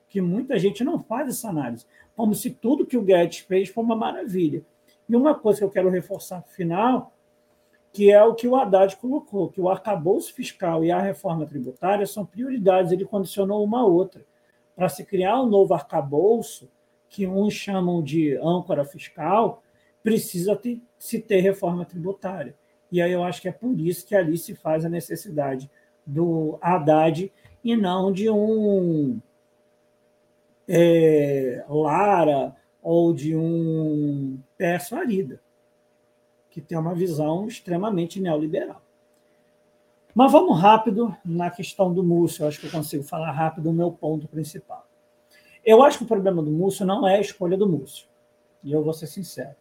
Que muita gente não faz essa análise. Como se tudo que o Guedes fez foi uma maravilha. E uma coisa que eu quero reforçar no final que é o que o Haddad colocou, que o arcabouço fiscal e a reforma tributária são prioridades, ele condicionou uma a outra. Para se criar um novo arcabouço, que uns chamam de âncora fiscal, precisa ter, se ter reforma tributária. E aí eu acho que é por isso que ali se faz a necessidade do Haddad e não de um é, Lara ou de um Pércio Arida que tem uma visão extremamente neoliberal. Mas vamos rápido na questão do Múcio. Eu acho que eu consigo falar rápido o meu ponto principal. Eu acho que o problema do Múcio não é a escolha do Múcio. E eu vou ser sincero.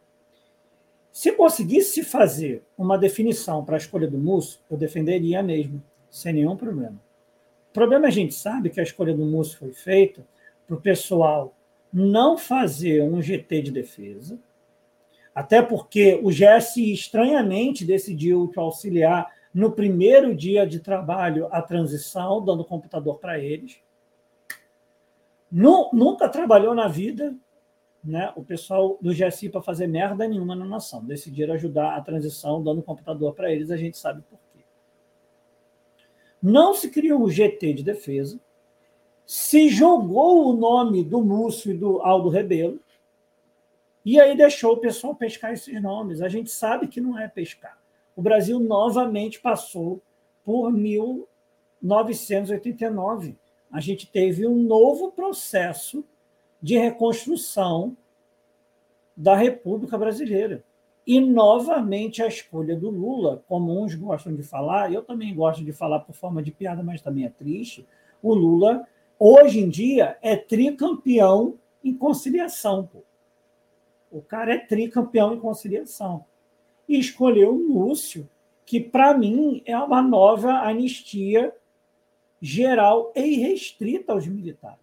Se conseguisse fazer uma definição para a escolha do Múcio, eu defenderia mesmo, sem nenhum problema. O problema é a gente sabe que a escolha do Múcio foi feita para o pessoal não fazer um GT de defesa, até porque o GSI estranhamente decidiu te auxiliar no primeiro dia de trabalho a transição, dando computador para eles. Nunca trabalhou na vida, né, o pessoal do GSI para fazer merda nenhuma na nação. Decidiram ajudar a transição, dando computador para eles, a gente sabe por quê. Não se criou o GT de defesa, se jogou o nome do Múcio e do Aldo Rebelo, e aí deixou o pessoal pescar esses nomes. A gente sabe que não é pescar. O Brasil novamente passou por 1989. A gente teve um novo processo de reconstrução da República Brasileira. E, novamente, a escolha do Lula, como uns gostam de falar, eu também gosto de falar por forma de piada, mas também é triste. O Lula, hoje em dia, é tricampeão em conciliação. Pô. O cara é tricampeão em conciliação. E escolheu o Lúcio, que, para mim, é uma nova anistia geral e irrestrita aos militares.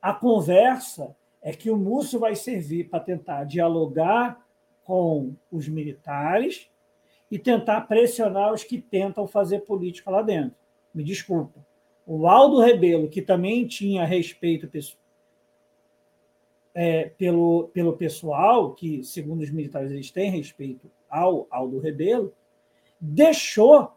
A conversa é que o Múcio vai servir para tentar dialogar com os militares e tentar pressionar os que tentam fazer política lá dentro. Me desculpa. O Aldo Rebelo, que também tinha respeito é, pelo, pelo pessoal, que, segundo os militares, eles têm respeito ao Aldo Rebelo, deixou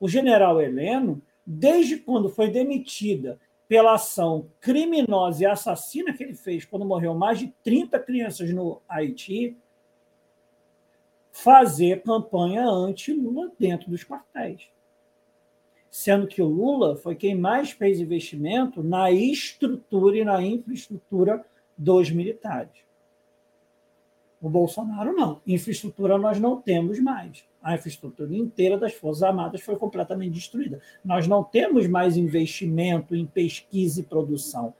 o general Heleno, desde quando foi demitida pela ação criminosa e assassina que ele fez quando morreu mais de 30 crianças no Haiti, fazer campanha anti-Lula dentro dos quartéis. Sendo que o Lula foi quem mais fez investimento na estrutura e na infraestrutura dos militares. O Bolsonaro não. Infraestrutura nós não temos mais a infraestrutura inteira das Forças Armadas foi completamente destruída. Nós não temos mais investimento em pesquisa e produção.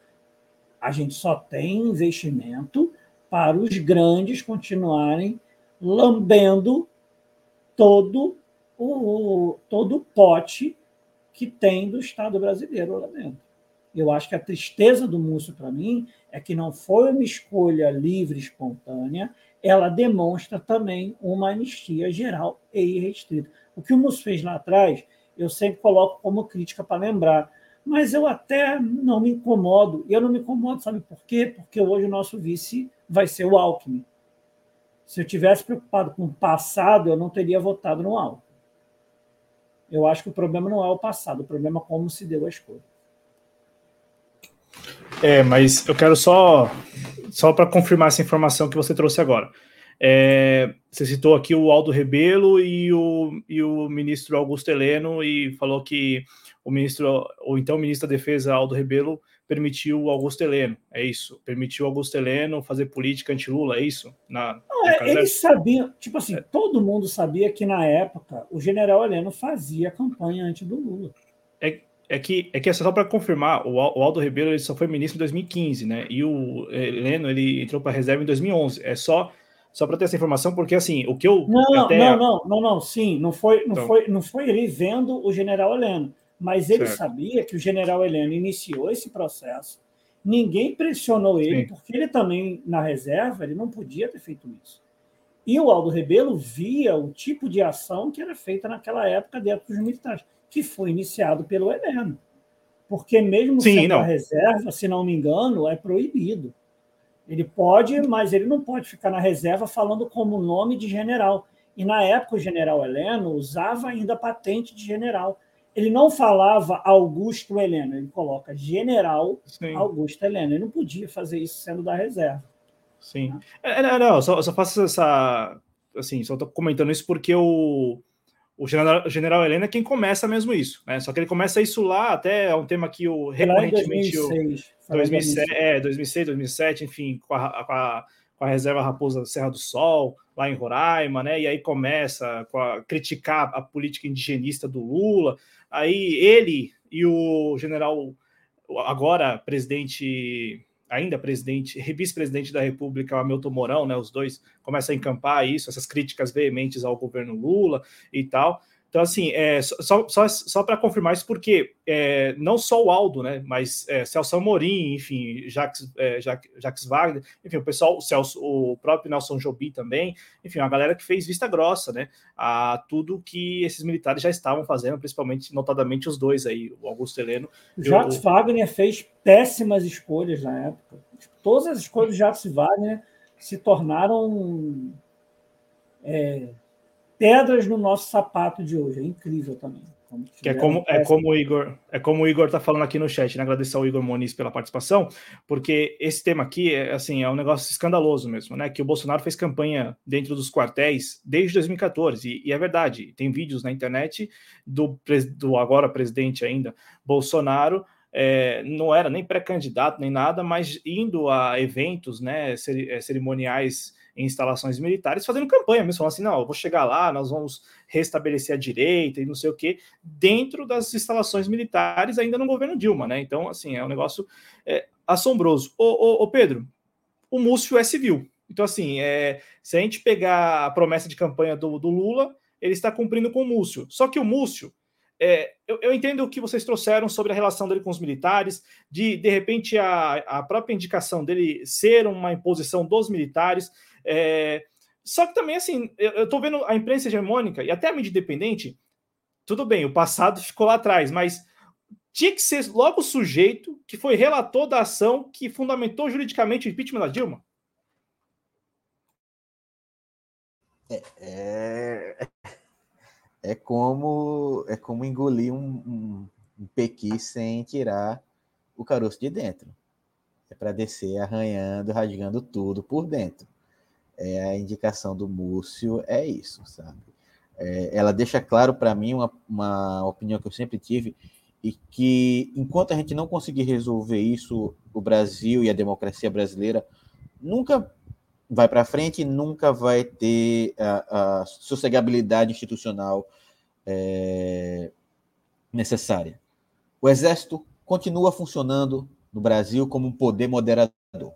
A gente só tem investimento para os grandes continuarem lambendo todo o, todo o pote que tem do Estado brasileiro lá dentro. Eu acho que a tristeza do Múcio, para mim, é que não foi uma escolha livre, espontânea, ela demonstra também uma anistia geral e irrestrita. O que o Múcio fez lá atrás, eu sempre coloco como crítica para lembrar, mas eu até não me incomodo. E eu não me incomodo, sabe por quê? Porque hoje o nosso vice vai ser o Alckmin. Se eu tivesse preocupado com o passado, eu não teria votado no Alckmin. Eu acho que o problema não é o passado, o problema é como se deu a escolha. É, mas eu quero só, só para confirmar essa informação que você trouxe agora. É, você citou aqui o Aldo Rebelo e o, e o ministro Augusto Heleno e falou que o ministro, ou então o ministro da Defesa Aldo Rebelo permitiu o Augusto Heleno, é isso? Permitiu o Augusto Heleno fazer política anti-Lula, é isso? Na, Não, é, eles sabiam, tipo assim, é. todo mundo sabia que na época o general Heleno fazia campanha anti do Lula. É, que, é que é só para confirmar, o, Aldo Ribeiro ele só foi ministro em 2015, né? E o Heleno ele entrou para reserva em 2011. É só só para ter essa informação, porque assim, o que eu não, até... não, não, não, não, sim, não foi, não então... foi, não foi ele vendo o General Heleno, mas ele certo. sabia que o General Heleno iniciou esse processo. Ninguém pressionou ele, sim. porque ele também na reserva ele não podia ter feito isso. E o Aldo Rebelo via o tipo de ação que era feita naquela época dentro dos militares que foi iniciado pelo Heleno. Porque mesmo Sim, sendo a reserva, se não me engano, é proibido. Ele pode, mas ele não pode ficar na reserva falando como nome de general. E na época o general Heleno usava ainda a patente de general. Ele não falava Augusto Heleno, ele coloca general Sim. Augusto Heleno. Ele não podia fazer isso sendo da reserva. Sim. Né? É, não, não, só, só faço essa. Assim, só estou comentando isso porque o. O general, o general Helena é quem começa mesmo isso, né? Só que ele começa isso lá, até é um tema que o recorrentemente. 2006, o, 2007, é, 2006, 2007, enfim, com a, com a, com a reserva Raposa Serra do Sol, lá em Roraima, né? E aí começa a criticar a política indigenista do Lula. Aí ele e o general, agora presidente ainda presidente, vice-presidente da República, Hamilton Mourão, né, os dois começam a encampar isso, essas críticas veementes ao governo Lula e tal. Então, assim, é, só, só, só para confirmar isso, porque é, não só o Aldo, né, mas é, Celso Amorim, enfim, Jacques, é, Jacques, Jacques, Wagner, enfim, o pessoal, o, Celso, o próprio Nelson Jobi também, enfim, a galera que fez vista grossa, né, a tudo que esses militares já estavam fazendo, principalmente, notadamente, os dois aí, o Augusto Heleno. Jacques o... Wagner fez péssimas escolhas na época todas as coisas já se Wagner se tornaram é, pedras no nosso sapato de hoje. É incrível também. Que é como, é como o Igor é como o Igor está falando aqui no chat, né? Agradecer ao Igor Moniz pela participação, porque esse tema aqui é assim é um negócio escandaloso mesmo, né? Que o Bolsonaro fez campanha dentro dos quartéis desde 2014 e, e é verdade. Tem vídeos na internet do, do agora presidente ainda Bolsonaro é, não era nem pré-candidato nem nada, mas indo a eventos, né? É, cerimoniais em instalações militares, fazendo campanha mesmo, falando assim: não, eu vou chegar lá, nós vamos restabelecer a direita e não sei o quê, dentro das instalações militares, ainda no governo Dilma, né? Então, assim, é um negócio é, assombroso. Ô, ô, ô, Pedro, o Múcio é civil. Então, assim, é, se a gente pegar a promessa de campanha do, do Lula, ele está cumprindo com o Múcio. Só que o Múcio. É, eu, eu, entendo o que vocês trouxeram sobre a relação dele com os militares, de de repente a, a própria indicação dele ser uma imposição dos militares. É, só que também, assim, eu estou vendo a imprensa hegemônica e até a mídia independente, tudo bem, o passado ficou lá atrás, mas tinha que ser logo o sujeito que foi relator da ação que fundamentou juridicamente o impeachment da Dilma. É, é, é como é como engolir um, um, um pequi sem tirar o caroço de dentro. É para descer arranhando, rasgando tudo por dentro é, a indicação do Múcio é isso, sabe? É, ela deixa claro para mim uma, uma opinião que eu sempre tive e que enquanto a gente não conseguir resolver isso, o Brasil e a democracia brasileira nunca vai para frente, nunca vai ter a, a sossegabilidade institucional é, necessária. O Exército continua funcionando no Brasil como um poder moderador.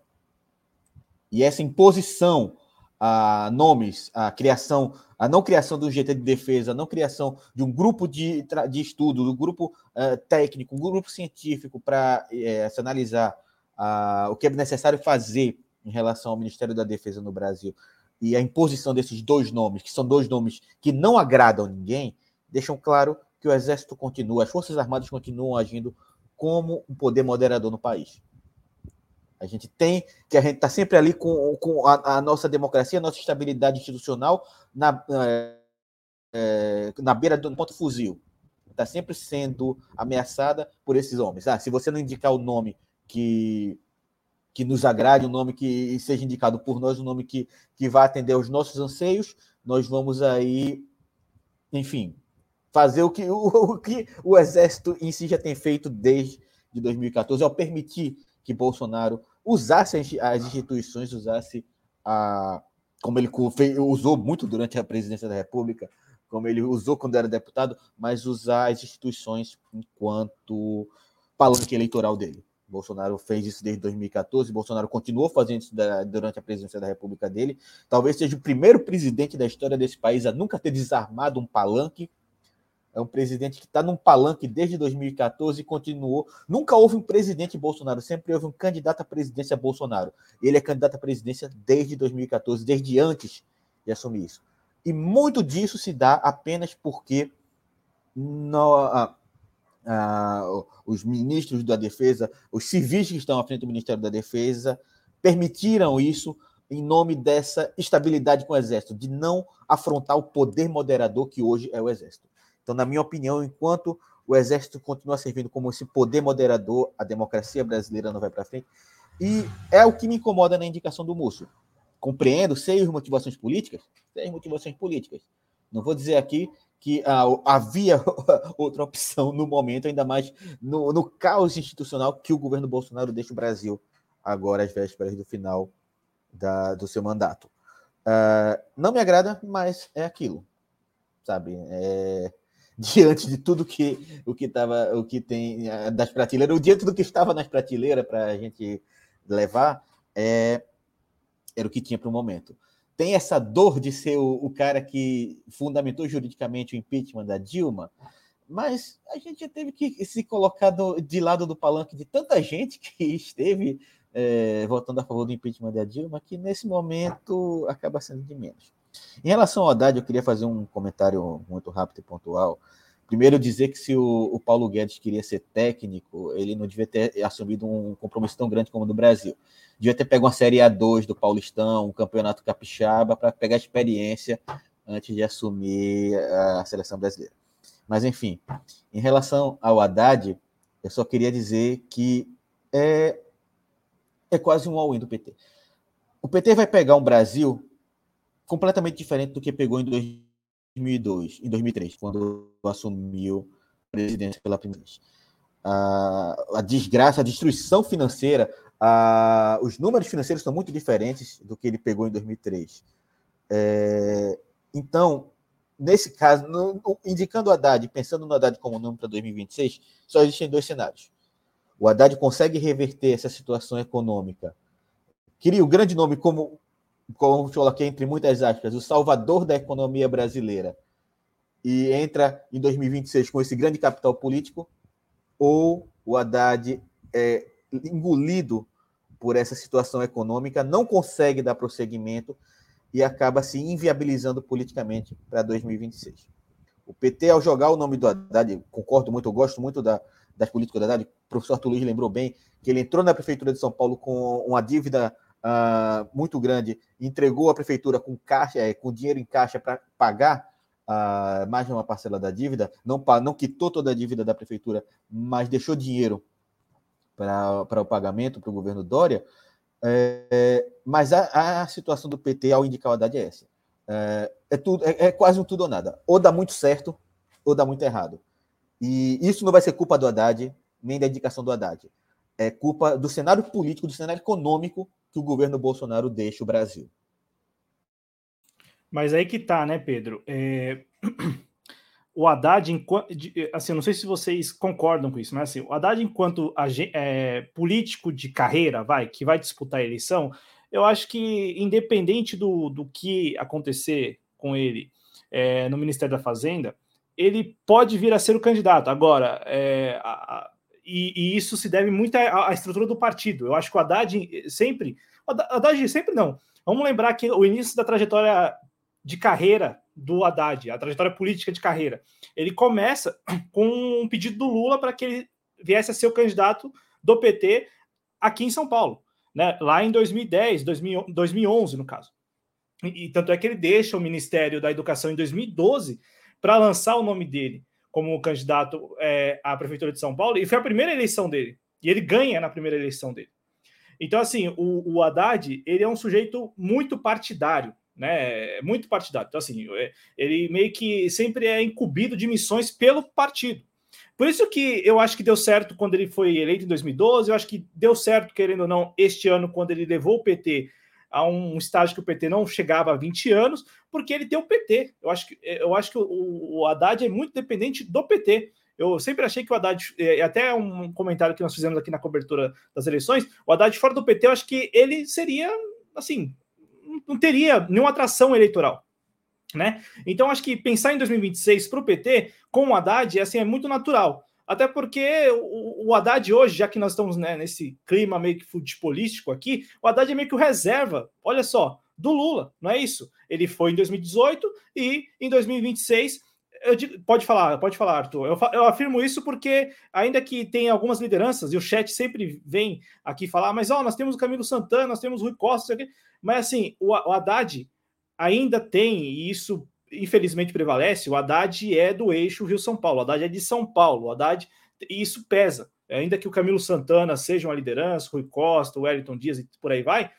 E essa imposição a nomes, a criação, a não criação do GT de defesa, a não criação de um grupo de, de estudo, do um grupo uh, técnico, um grupo científico para uh, se analisar uh, o que é necessário fazer em relação ao Ministério da Defesa no Brasil e a imposição desses dois nomes, que são dois nomes que não agradam ninguém, deixam claro que o Exército continua, as Forças Armadas continuam agindo como um poder moderador no país. A gente tem que a gente está sempre ali com, com a, a, nossa democracia, a nossa estabilidade institucional na, é, na beira do ponto fuzil. Está sempre sendo ameaçada por esses homens. Ah, se você não indicar o nome que, que nos agrade, o nome que seja indicado por nós, o nome que, que vai atender aos nossos anseios, nós vamos aí, enfim, fazer o que o, o que o Exército em si já tem feito desde de 2014, ao permitir que Bolsonaro usasse as instituições, usasse a. Como ele usou muito durante a presidência da República, como ele usou quando era deputado, mas usar as instituições enquanto palanque eleitoral dele. Bolsonaro fez isso desde 2014, Bolsonaro continuou fazendo isso durante a presidência da República dele. Talvez seja o primeiro presidente da história desse país a nunca ter desarmado um palanque é um presidente que está num palanque desde 2014 e continuou. Nunca houve um presidente Bolsonaro, sempre houve um candidato à presidência Bolsonaro. Ele é candidato à presidência desde 2014, desde antes de assumir isso. E muito disso se dá apenas porque no, ah, ah, os ministros da Defesa, os civis que estão à frente do Ministério da Defesa, permitiram isso em nome dessa estabilidade com o Exército, de não afrontar o poder moderador que hoje é o Exército. Então, na minha opinião, enquanto o Exército continua servindo como esse poder moderador, a democracia brasileira não vai para frente. E é o que me incomoda na indicação do Múcio. Compreendo, sei as motivações políticas, sei as motivações políticas. Não vou dizer aqui que ah, havia outra opção no momento, ainda mais no, no caos institucional que o governo Bolsonaro deixa o Brasil agora às vésperas do final da, do seu mandato. Uh, não me agrada, mas é aquilo, sabe? É, diante de tudo que o que tava, o que tem eh, das prateleiras, o diante do que estava nas prateleiras para a gente levar, é, era o que tinha para o momento. Tem essa dor de ser o, o, cara que fundamentou juridicamente o impeachment da Dilma, mas a gente já teve que se colocar do, de lado do palanque de tanta gente que esteve é, votando a favor do impeachment da Dilma, que nesse momento acaba sendo de menos. Em relação ao Haddad, eu queria fazer um comentário muito rápido e pontual, Primeiro, dizer que se o, o, Paulo Guedes queria ser técnico, ele não devia ter assumido um compromisso tão grande como o do Brasil. Devia ter pego uma Série A2 do Paulistão, um campeonato capixaba, para pegar experiência antes de assumir a seleção brasileira. Mas, enfim, em relação ao Haddad, eu só queria dizer que é, é quase um all-in do PT. O PT vai pegar um Brasil completamente diferente do que pegou em 2002, em 2003, quando assumiu a presidência pela primeira vez. A, a desgraça, a destruição financeira, os números financeiros são muito diferentes do que ele pegou em 2003. É, então, nesse caso, no, indicando o Haddad, pensando no Haddad como número para 2026, só existem dois cenários. O Haddad consegue reverter essa situação econômica, cria o um grande nome como como coloquei entre muitas aspas, o salvador da economia brasileira, e entra em 2026 com esse grande capital político, ou o Haddad é engolido por essa situação econômica, não consegue dar prosseguimento e acaba se inviabilizando politicamente para 2026. O PT, ao jogar o nome do Haddad, concordo muito, eu gosto muito da, das políticas do Haddad, o professor Arthur Luiz lembrou bem que ele entrou na Prefeitura de São Paulo com uma dívida uh, muito grande, entregou a prefeitura com caixa, é, com dinheiro em caixa para pagar uh, mais uma parcela da dívida, não, não quitou toda a dívida da prefeitura, mas deixou dinheiro para o pagamento para o governo Dória. É, mas a, a, situação do PT ao indicar o Haddad é essa. É, é, tudo, é, é, quase um tudo ou nada. Ou dá muito certo, ou dá muito errado. E isso não vai ser culpa do Haddad, nem da indicação do Haddad. É culpa do cenário político, do cenário econômico que o governo Bolsonaro deixa o Brasil. Mas aí que tá, né, Pedro? É... O Haddad, assim, não sei se vocês concordam com isso, mas assim, o Haddad, enquanto é, político de carreira, vai, que vai disputar a eleição, eu acho que, independente do, do que acontecer com ele é, no Ministério da Fazenda, ele pode vir a ser o candidato. Agora, é, a, e, e, isso se deve muito à, à, estrutura do partido. Eu acho que o Haddad sempre. O Haddad sempre não. Vamos lembrar que o início da trajetória de carreira do Haddad, a trajetória política de carreira, ele começa com um pedido do Lula para que ele viesse a ser o candidato do PT aqui em São Paulo, né? lá em 2010, 2011, no caso. E, e tanto é que ele deixa o Ministério da Educação em 2012 para lançar o nome dele como candidato é, à Prefeitura de São Paulo, e foi a primeira eleição dele. E ele ganha na primeira eleição dele. Então, assim, o, o Haddad, ele é um sujeito muito partidário, né? Muito partidário. Então, assim, é, ele meio que sempre é incumbido de missões pelo partido. Por isso que eu acho que deu certo quando ele foi eleito em 2012, eu acho que deu certo, querendo ou não, este ano, quando ele levou o PT a um estágio que o PT não chegava há 20 anos, porque ele tem o PT. Eu acho que, eu acho que o, o Haddad é muito dependente do PT. Eu sempre achei que o Haddad, é, até um comentário que nós fizemos aqui na cobertura das eleições, o Haddad fora do PT, eu acho que ele seria, assim, não teria nenhuma atração eleitoral. Né? Então, acho que pensar em 2026 para o PT com o Haddad assim, é muito natural. Até porque o, o Haddad hoje, já que nós estamos né, nesse clima meio que futebolístico aqui, o Haddad é meio que o reserva, olha só, do Lula, não é isso? Ele foi em 2018 e em 2026 Digo, pode falar, pode falar, Arthur. Eu, eu, afirmo isso porque, ainda que tem algumas lideranças, e o chat sempre vem aqui falar, mas ó, nós temos o Camilo Santana, nós temos o Rui Costa, mas assim, o, o Haddad ainda tem, e isso infelizmente prevalece, o Haddad é do eixo Rio-São Paulo, o Haddad é de São Paulo, o Haddad, e isso pesa. Ainda que o Camilo Santana seja uma liderança, Rui Costa, Wellington Dias e por aí vai,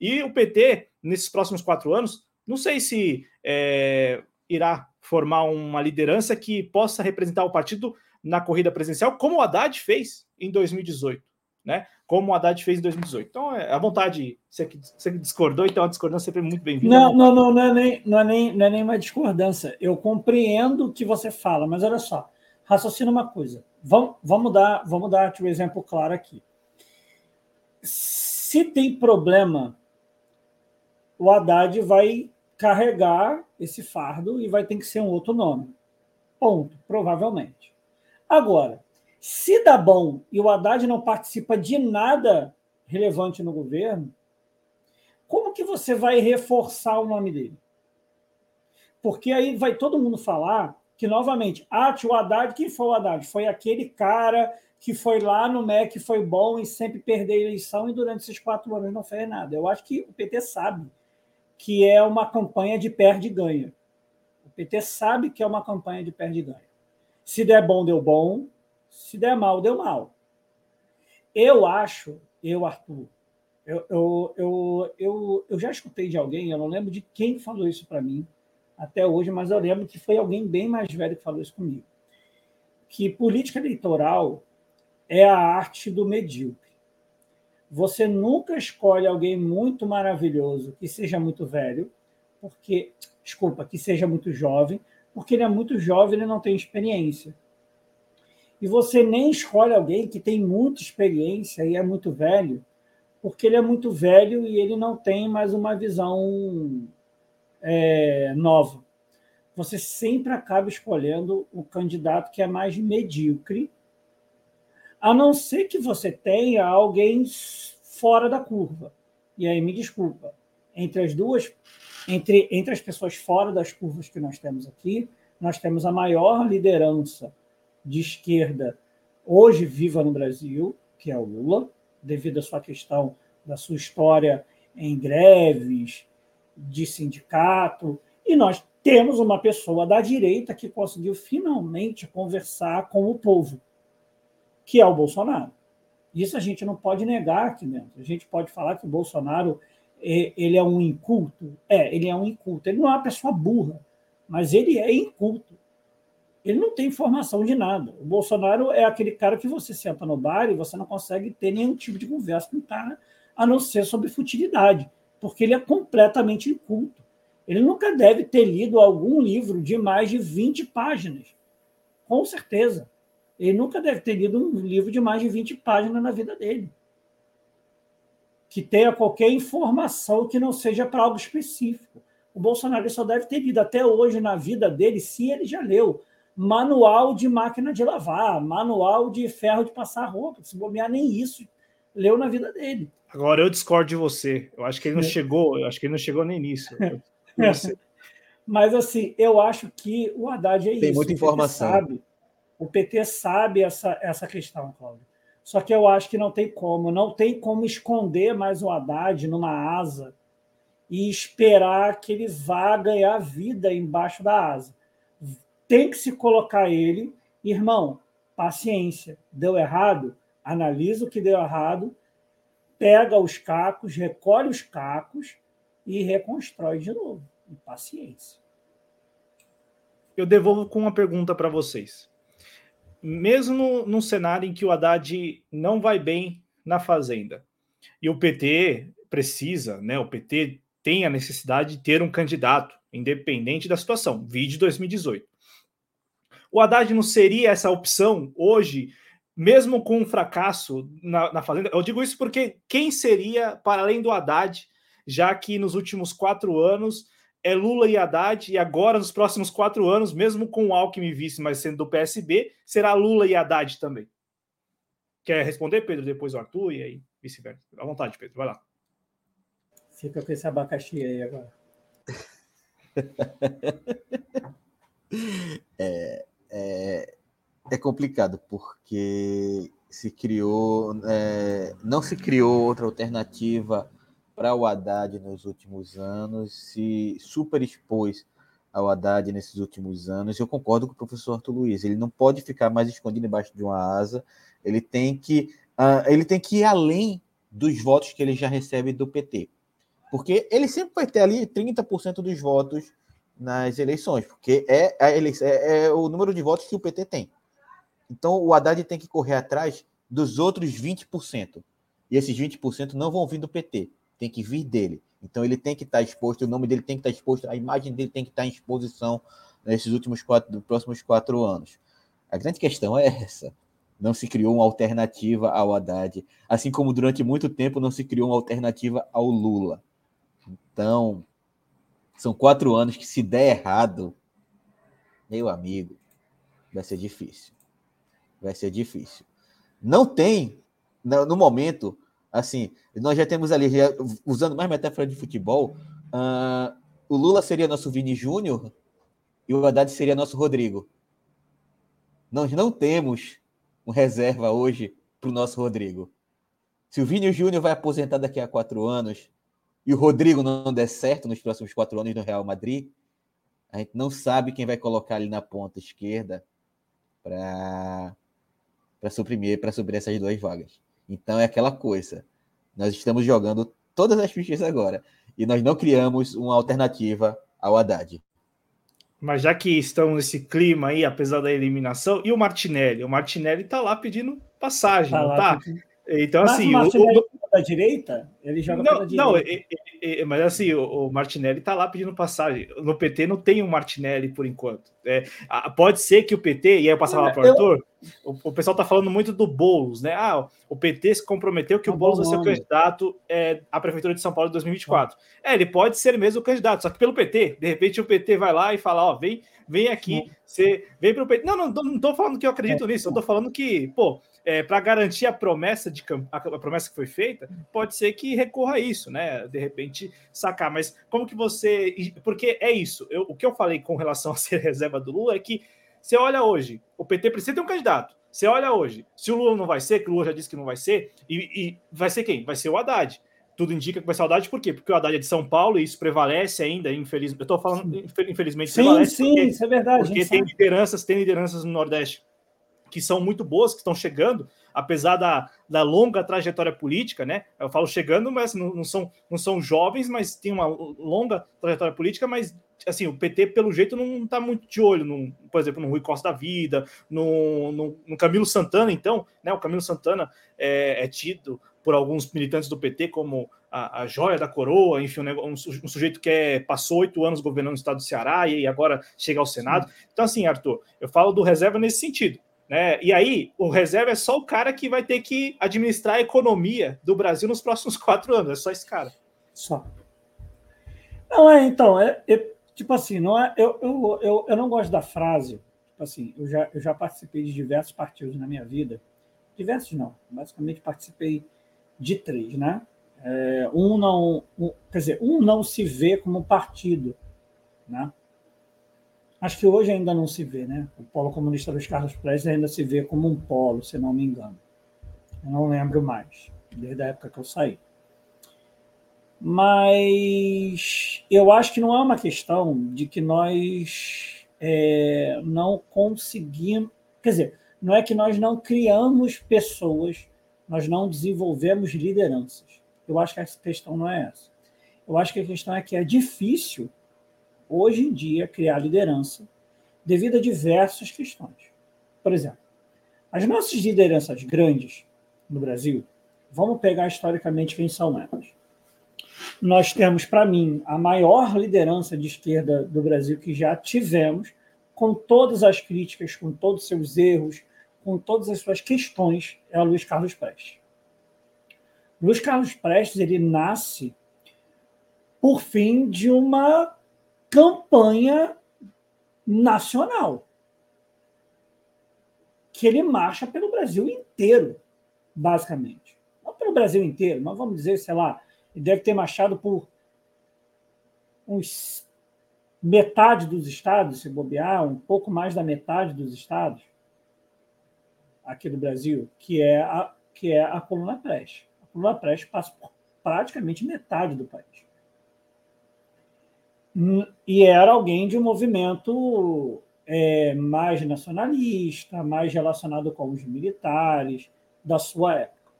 e o PT, nesses próximos quatro anos, não sei se é, irá formar uma liderança que possa representar o partido na corrida presidencial, como o Haddad fez em 2018 né? Como o Haddad fez em 2018. Então, é à vontade, você que, você que discordou, então a discordância sempre muito bem-vinda. Não, não, não, não é, nem, não, é nem, não é nem uma discordância. Eu compreendo o que você fala, mas olha só, raciocina uma coisa. Vamos, vamos dar, vamos dar um exemplo claro aqui. Se tem problema, o Haddad vai carregar esse fardo e vai ter que ser um outro nome. Ponto, provavelmente. Agora, se dá bom e o Haddad não participa de nada relevante no governo, como que você vai reforçar o nome dele? Porque aí vai todo mundo falar que, novamente, ah, o Haddad, quem foi o Haddad? Foi aquele cara que foi lá no MEC, foi bom e sempre perdeu a eleição e durante esses quatro anos não fez nada. Eu acho que o PT sabe que é uma campanha de perde e ganha. O PT sabe que é uma campanha de perde e ganha. Se der bom, deu bom. Se der mal, deu mal. Eu acho, eu, Arthur, eu, eu, eu, eu, eu já escutei de alguém, eu não lembro de quem falou isso para mim até hoje, mas eu lembro que foi alguém bem mais velho que falou isso comigo. Que política eleitoral é a arte do medíocre. Você nunca escolhe alguém muito maravilhoso que seja muito velho, porque, desculpa, que seja muito jovem, porque ele é muito jovem, ele não tem experiência. E você nem escolhe alguém que tem muita experiência e é muito velho, porque ele é muito velho e ele não tem mais uma visão é, nova. Você sempre acaba escolhendo o candidato que é mais medíocre, a não ser que você tenha alguém fora da curva. E aí, me desculpa, entre as duas, entre, entre as pessoas fora das curvas que nós temos aqui, nós temos a maior liderança de esquerda hoje viva no Brasil, que é o Lula, devido à sua questão da sua história em greves, de sindicato, e nós temos uma pessoa da direita que conseguiu finalmente conversar com o povo, que é o Bolsonaro. Isso a gente não pode negar aqui dentro. A gente pode falar que o Bolsonaro ele é um inculto. É, ele é um inculto. Ele não é uma pessoa burra, mas ele é inculto ele não tem informação de nada. O Bolsonaro é aquele cara que você senta no bar e você não consegue ter nenhum tipo de conversa com o cara, a não ser sobre futilidade, porque ele é completamente inculto. Ele nunca deve ter lido algum livro de mais de 20 páginas. Com certeza. Ele nunca deve ter lido um livro de mais de 20 páginas na vida dele. Que tenha qualquer informação que não seja para algo específico. O Bolsonaro só deve ter lido até hoje na vida dele, se ele já leu, manual de máquina de lavar, manual de ferro de passar roupa. Se bobear, nem isso leu na vida dele. Agora eu discordo de você. Eu acho que ele não é. chegou, eu acho que ele não chegou nem nisso. Mas assim, eu acho que o Haddad é Tem isso. Tem muita informação. O PT, sabe, o PT sabe essa, essa questão, Cláudio. Só que eu acho que não tem como. Não tem como esconder mais o Haddad numa asa e esperar que ele vá ganhar vida embaixo da asa tem que se colocar ele, irmão, paciência, deu errado, analisa o que deu errado, pega os cacos, recolhe os cacos e reconstrói de novo. E paciência. Eu devolvo com uma pergunta para vocês. Mesmo num cenário em que o Haddad não vai bem na Fazenda e o PT precisa, né? O PT tem a necessidade de ter um candidato, independente da situação. Vide 2018 o Haddad não seria essa opção hoje, mesmo com um fracasso na, na Fazenda? Eu digo isso porque quem seria, para além do Haddad, já que nos últimos quatro anos é Lula e Haddad, e agora nos próximos quatro anos, mesmo com o Alckmin vice, mas sendo do PSB, será Lula e Haddad também. Quer responder, Pedro, depois o Arthur, e aí vice-versa. À vontade, Pedro, vai lá. Fica com esse abacaxi aí agora. é, é, é complicado, porque se criou, é, não se criou outra alternativa para o Haddad nos últimos anos, se superexpôs ao Haddad nesses últimos anos. Eu concordo com o professor Arthur Luiz, ele não pode ficar mais escondido embaixo de uma asa, ele tem que, uh, ele tem que ir além dos votos que ele já recebe do PT. Porque ele sempre vai ter ali 30% dos votos nas eleições, porque é, a eleição, é, é, o número de votos que o PT tem. Então o Haddad tem que correr atrás dos outros 20%. E esses 20% não vão vir do PT, tem que vir dele. Então ele tem que estar exposto, o nome dele tem que estar exposto, a imagem dele tem que estar em exposição nesses últimos quatro, próximos quatro anos. A grande questão é essa. Não se criou uma alternativa ao Haddad, assim como durante muito tempo não se criou uma alternativa ao Lula. Então, são quatro anos que, se der errado, meu amigo, vai ser difícil. Vai ser difícil. Não tem, no momento, assim, nós já temos ali, já, usando mais metáfora de futebol, uh, o Lula seria nosso Vini Júnior e o Haddad seria nosso Rodrigo. Nós não temos um reserva hoje para o nosso Rodrigo. Se o Vini Júnior vai aposentar daqui a quatro anos e o Rodrigo não der certo nos próximos quatro anos no Real Madrid, a gente não sabe quem vai colocar ali na ponta esquerda para para suprimir, para suprir essas duas vagas. Então é aquela coisa. Nós estamos jogando todas as fichas agora e nós não criamos uma alternativa ao Haddad. Mas já que estão nesse clima aí, apesar da eliminação, e o Martinelli? O Martinelli tá lá pedindo passagem, tá não lá, tá? Pedindo... Então, mas assim. O Martinelli o... da direita? Ele joga não, pela direita. Não, é, é, é, mas assim, o, o, Martinelli tá lá pedindo passagem. No PT não tem um Martinelli por enquanto. É, pode ser que o PT, e aí eu passava lá para o Arthur, o, o, pessoal tá falando muito do Boulos, né? Ah, o PT se comprometeu que o Boulos vai ser o candidato é, à Prefeitura de São Paulo em 2024. É, ele pode ser mesmo o candidato, só que pelo PT. De repente o PT vai lá e fala: Ó, vem, vem aqui, você vem para o PT. Não, não, não tô falando que eu acredito nisso, eu tô falando que, pô é, para garantir a promessa de a, promessa que foi feita, pode ser que recorra a isso, né? De repente sacar. Mas como que você. Porque é isso. Eu, o que eu falei com relação a ser reserva do Lula é que você olha hoje, o PT precisa ter um candidato. Você olha hoje, se o Lula não vai ser, que o Lula já disse que não vai ser, e, e vai ser quem? Vai ser o Haddad tudo indica que vai ser o Haddad, por quê? Porque o Haddad é de São Paulo e isso prevalece ainda, infelizmente. Eu estou falando, infelizmente, sim, prevalece. Sim, porque, isso é verdade. Porque tem lideranças, tem lideranças no Nordeste que são muito boas, que estão chegando, apesar da, da longa trajetória política, né? Eu falo chegando, mas não, não, são, não são jovens, mas tem uma longa trajetória política, mas assim, o PT, pelo jeito, não está muito de olho, no, por exemplo, no Rui Costa da Vida, no, no, no Camilo Santana, então, né? O Camilo Santana é, é tido por alguns militantes do PT como a, a joia da coroa, enfim, um, um, sujeito que é, passou oito anos governando o estado do Ceará e agora chega ao Senado. Então, assim, Arthur, eu falo do reserva nesse sentido. Né? E aí, o reserva é só o cara que vai ter que administrar a economia do Brasil nos próximos quatro anos. É só esse cara. Só. Não, é, então, é, é tipo assim, não é, eu, eu, eu, eu não gosto da frase. Tipo assim, eu já, eu já participei de diversos partidos na minha vida. Diversos não, basicamente participei de três, né? É, um não, um, quer dizer, um não se vê como partido, né? Acho que hoje ainda não se vê, né? O polo comunista dos Carlos Prestes ainda se vê como um polo, se não me engano. Eu não lembro mais, desde a época que eu saí. Mas eu acho que não é uma questão de que nós é, não conseguimos. Quer dizer, não é que nós não criamos pessoas, nós não desenvolvemos lideranças. Eu acho que a questão não é essa. Eu acho que a questão é que é difícil hoje em dia, criar liderança devido a diversas questões. Por exemplo, as nossas lideranças grandes no Brasil, vamos pegar historicamente quem são elas. Nós temos, para mim, a maior liderança de esquerda do Brasil que já tivemos, com todas as críticas, com todos os seus erros, com todas as suas questões, é o Luiz Carlos Prestes. Luiz Carlos Prestes ele nasce por fim de uma campanha nacional. Que ele marcha pelo Brasil inteiro, basicamente. Não pelo Brasil inteiro, mas vamos dizer, sei lá, ele deve ter marchado por uns metade dos estados, se bobear, um pouco mais da metade dos estados aqui do Brasil, que é a, que é a coluna Preste. A coluna Preste passa por praticamente metade do país e era alguém de um movimento é, mais nacionalista, mais relacionado com os militares da sua época.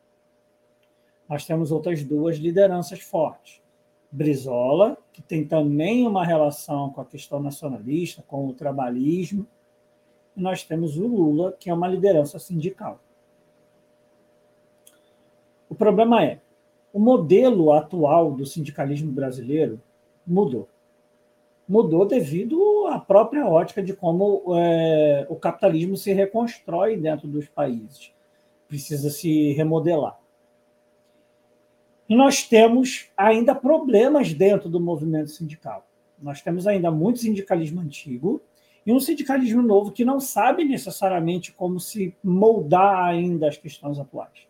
Nós temos outras duas lideranças fortes. Brizola, que tem também uma relação com a questão nacionalista, com o trabalhismo, e nós temos o Lula, que é uma liderança sindical. O problema é, o modelo atual do sindicalismo brasileiro mudou mudou devido à própria ótica de como é, o capitalismo se reconstrói dentro dos países. Precisa se remodelar. E nós temos ainda problemas dentro do movimento sindical. Nós temos ainda muito sindicalismo antigo e um sindicalismo novo que não sabe necessariamente como se moldar ainda as questões atuais.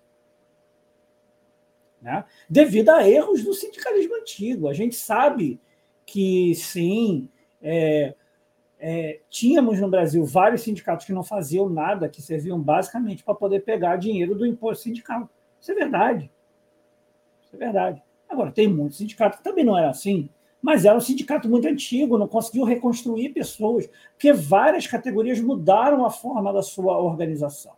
Né? Devido a erros do sindicalismo antigo. A gente sabe que sim, é, é, tínhamos no Brasil vários sindicatos que não faziam nada, que serviam basicamente para poder pegar dinheiro do imposto sindical. Isso é verdade. Isso é verdade. Agora, tem muitos sindicatos que também não era assim, mas era um sindicato muito antigo, não conseguiu reconstruir pessoas, porque várias categorias mudaram a forma da sua organização.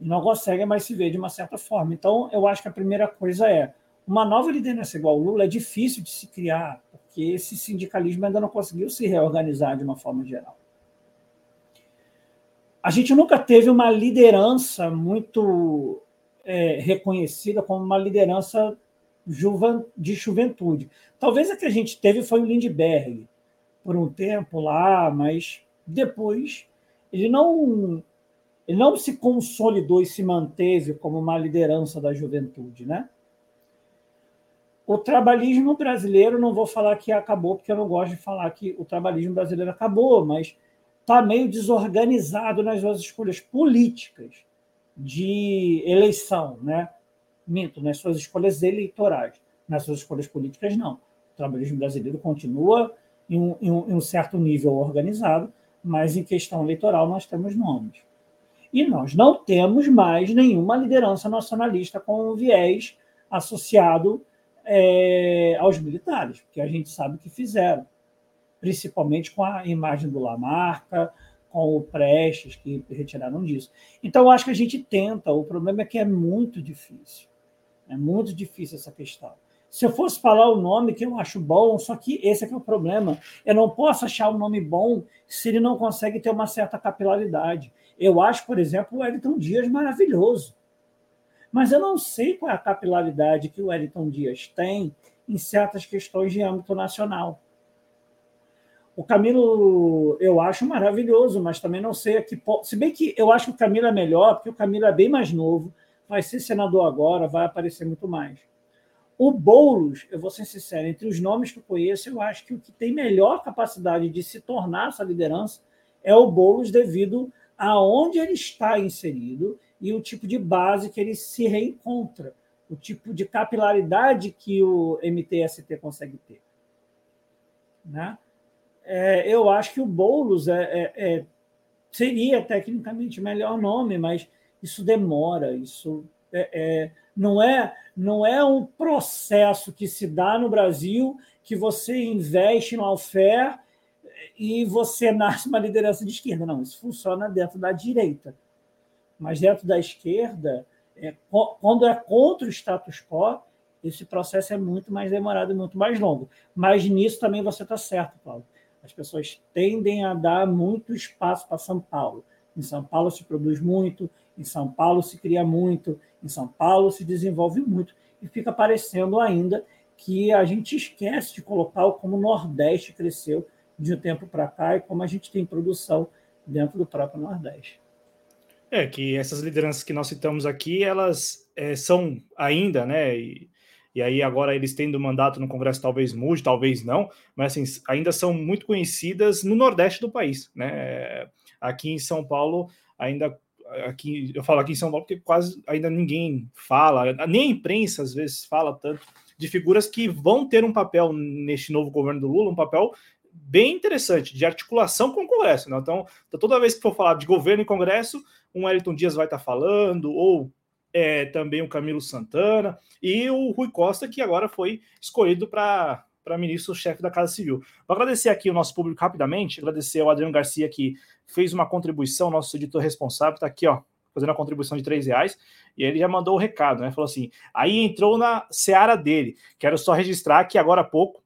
E não conseguem mais se ver de uma certa forma. Então, eu acho que a primeira coisa é uma nova liderança igual o Lula é difícil de se criar, porque esse sindicalismo ainda não conseguiu se reorganizar de uma forma geral. A gente nunca teve uma liderança muito é, reconhecida como uma liderança de juventude. Talvez a que a gente teve foi o Lindbergh, por um tempo lá, mas depois ele não ele não se consolidou e se manteve como uma liderança da juventude, né? O trabalhismo brasileiro, não vou falar que acabou, porque eu não gosto de falar que o trabalhismo brasileiro acabou, mas está meio desorganizado nas suas escolhas políticas de eleição, né? Minto, nas suas escolhas eleitorais. Nas suas escolhas políticas, não. O trabalhismo brasileiro continua em um, em um, em um certo nível organizado, mas em questão eleitoral nós temos nomes. E nós não temos mais nenhuma liderança nacionalista com um viés associado é, aos militares, porque a gente sabe o que fizeram, principalmente com a imagem do Lamarca, com o Prestes, que retiraram disso. Então, acho que a gente tenta, o problema é que é muito difícil. É muito difícil essa questão. Se eu fosse falar o nome que eu acho bom, só que esse é que é o problema. Eu não posso achar um nome bom se ele não consegue ter uma certa capilaridade. Eu acho, por exemplo, o Wellington Dias maravilhoso. Mas eu não sei qual é a capilaridade que o Wellington Dias tem em certas questões de âmbito nacional. O Camilo eu acho maravilhoso, mas também não sei aqui. Se bem que eu acho que o Camilo é melhor, porque o Camilo é bem mais novo, vai ser senador agora, vai aparecer muito mais. O Boulos, eu vou ser sincero, entre os nomes que eu conheço, eu acho que o que tem melhor capacidade de se tornar essa liderança é o Boulos, devido aonde ele está inserido e o tipo de base que ele se reencontra, o tipo de capilaridade que o MTST consegue ter. Né? É, eu acho que o Boulos é, é, é, seria tecnicamente o melhor nome, mas isso demora, isso é, é, não é não é um processo que se dá no Brasil que você investe no Alfer e você nasce uma liderança de esquerda. Não, isso funciona dentro da direita mas dentro da esquerda, é, quando é contra o status quo, esse processo é muito mais demorado e muito mais longo. Mas nisso também você está certo, Paulo. As pessoas tendem a dar muito espaço para São Paulo. Em São Paulo se produz muito, em São Paulo se cria muito, em São Paulo se desenvolve muito, e fica parecendo ainda que a gente esquece de colocar como o Nordeste cresceu de um tempo para cá e como a gente tem produção dentro do próprio Nordeste. É, que essas lideranças que nós citamos aqui, elas é, são ainda, né? E, e aí agora eles tendo mandato no Congresso talvez mude, talvez não, mas assim, ainda são muito conhecidas no Nordeste do país, né? Aqui em São Paulo, ainda aqui eu falo aqui em São Paulo porque quase ainda ninguém fala, nem a imprensa às vezes fala tanto de figuras que vão ter um papel neste novo governo do Lula, um papel bem interessante de articulação com o Congresso. Né? Então, toda vez que for falar de governo e Congresso, um Wellington Dias vai estar falando, ou é, também o Camilo Santana, e o Rui Costa, que agora foi escolhido para para ministro-chefe da Casa Civil. Vou agradecer aqui o nosso público rapidamente, agradecer ao Adriano Garcia que fez uma contribuição, nosso editor responsável, está aqui, ó, fazendo a contribuição de três reais, e ele já mandou o recado, né? Falou assim: aí entrou na seara dele. Quero só registrar que agora há pouco,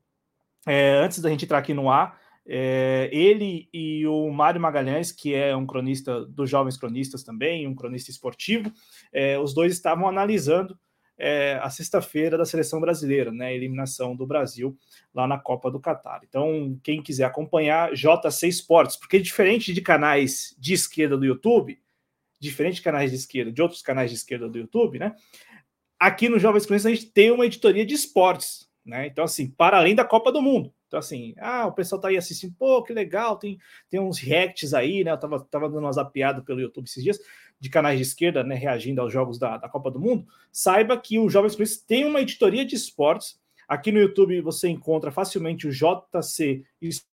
é, antes da gente entrar aqui no ar, é, ele e o Mário Magalhães, que é um cronista dos Jovens Cronistas também, um cronista esportivo, é, os dois estavam analisando é, a sexta-feira da seleção brasileira, né, a eliminação do Brasil lá na Copa do Catar. Então, quem quiser acompanhar, JC Esportes, porque diferente de canais de esquerda do YouTube, diferente de canais de esquerda, de outros canais de esquerda do YouTube, né, aqui no Jovens Cronistas a gente tem uma editoria de esportes, né, então assim, para além da Copa do Mundo. Então, assim, ah, o pessoal tá aí assistindo, pô, que legal, tem, tem uns reacts aí, né? Eu tava, tava dando umas zapiadas pelo YouTube esses dias, de canais de esquerda, né, reagindo aos jogos da, da Copa do Mundo. Saiba que o Jovens Cronistas tem uma editoria de esportes, Aqui no YouTube você encontra facilmente o JC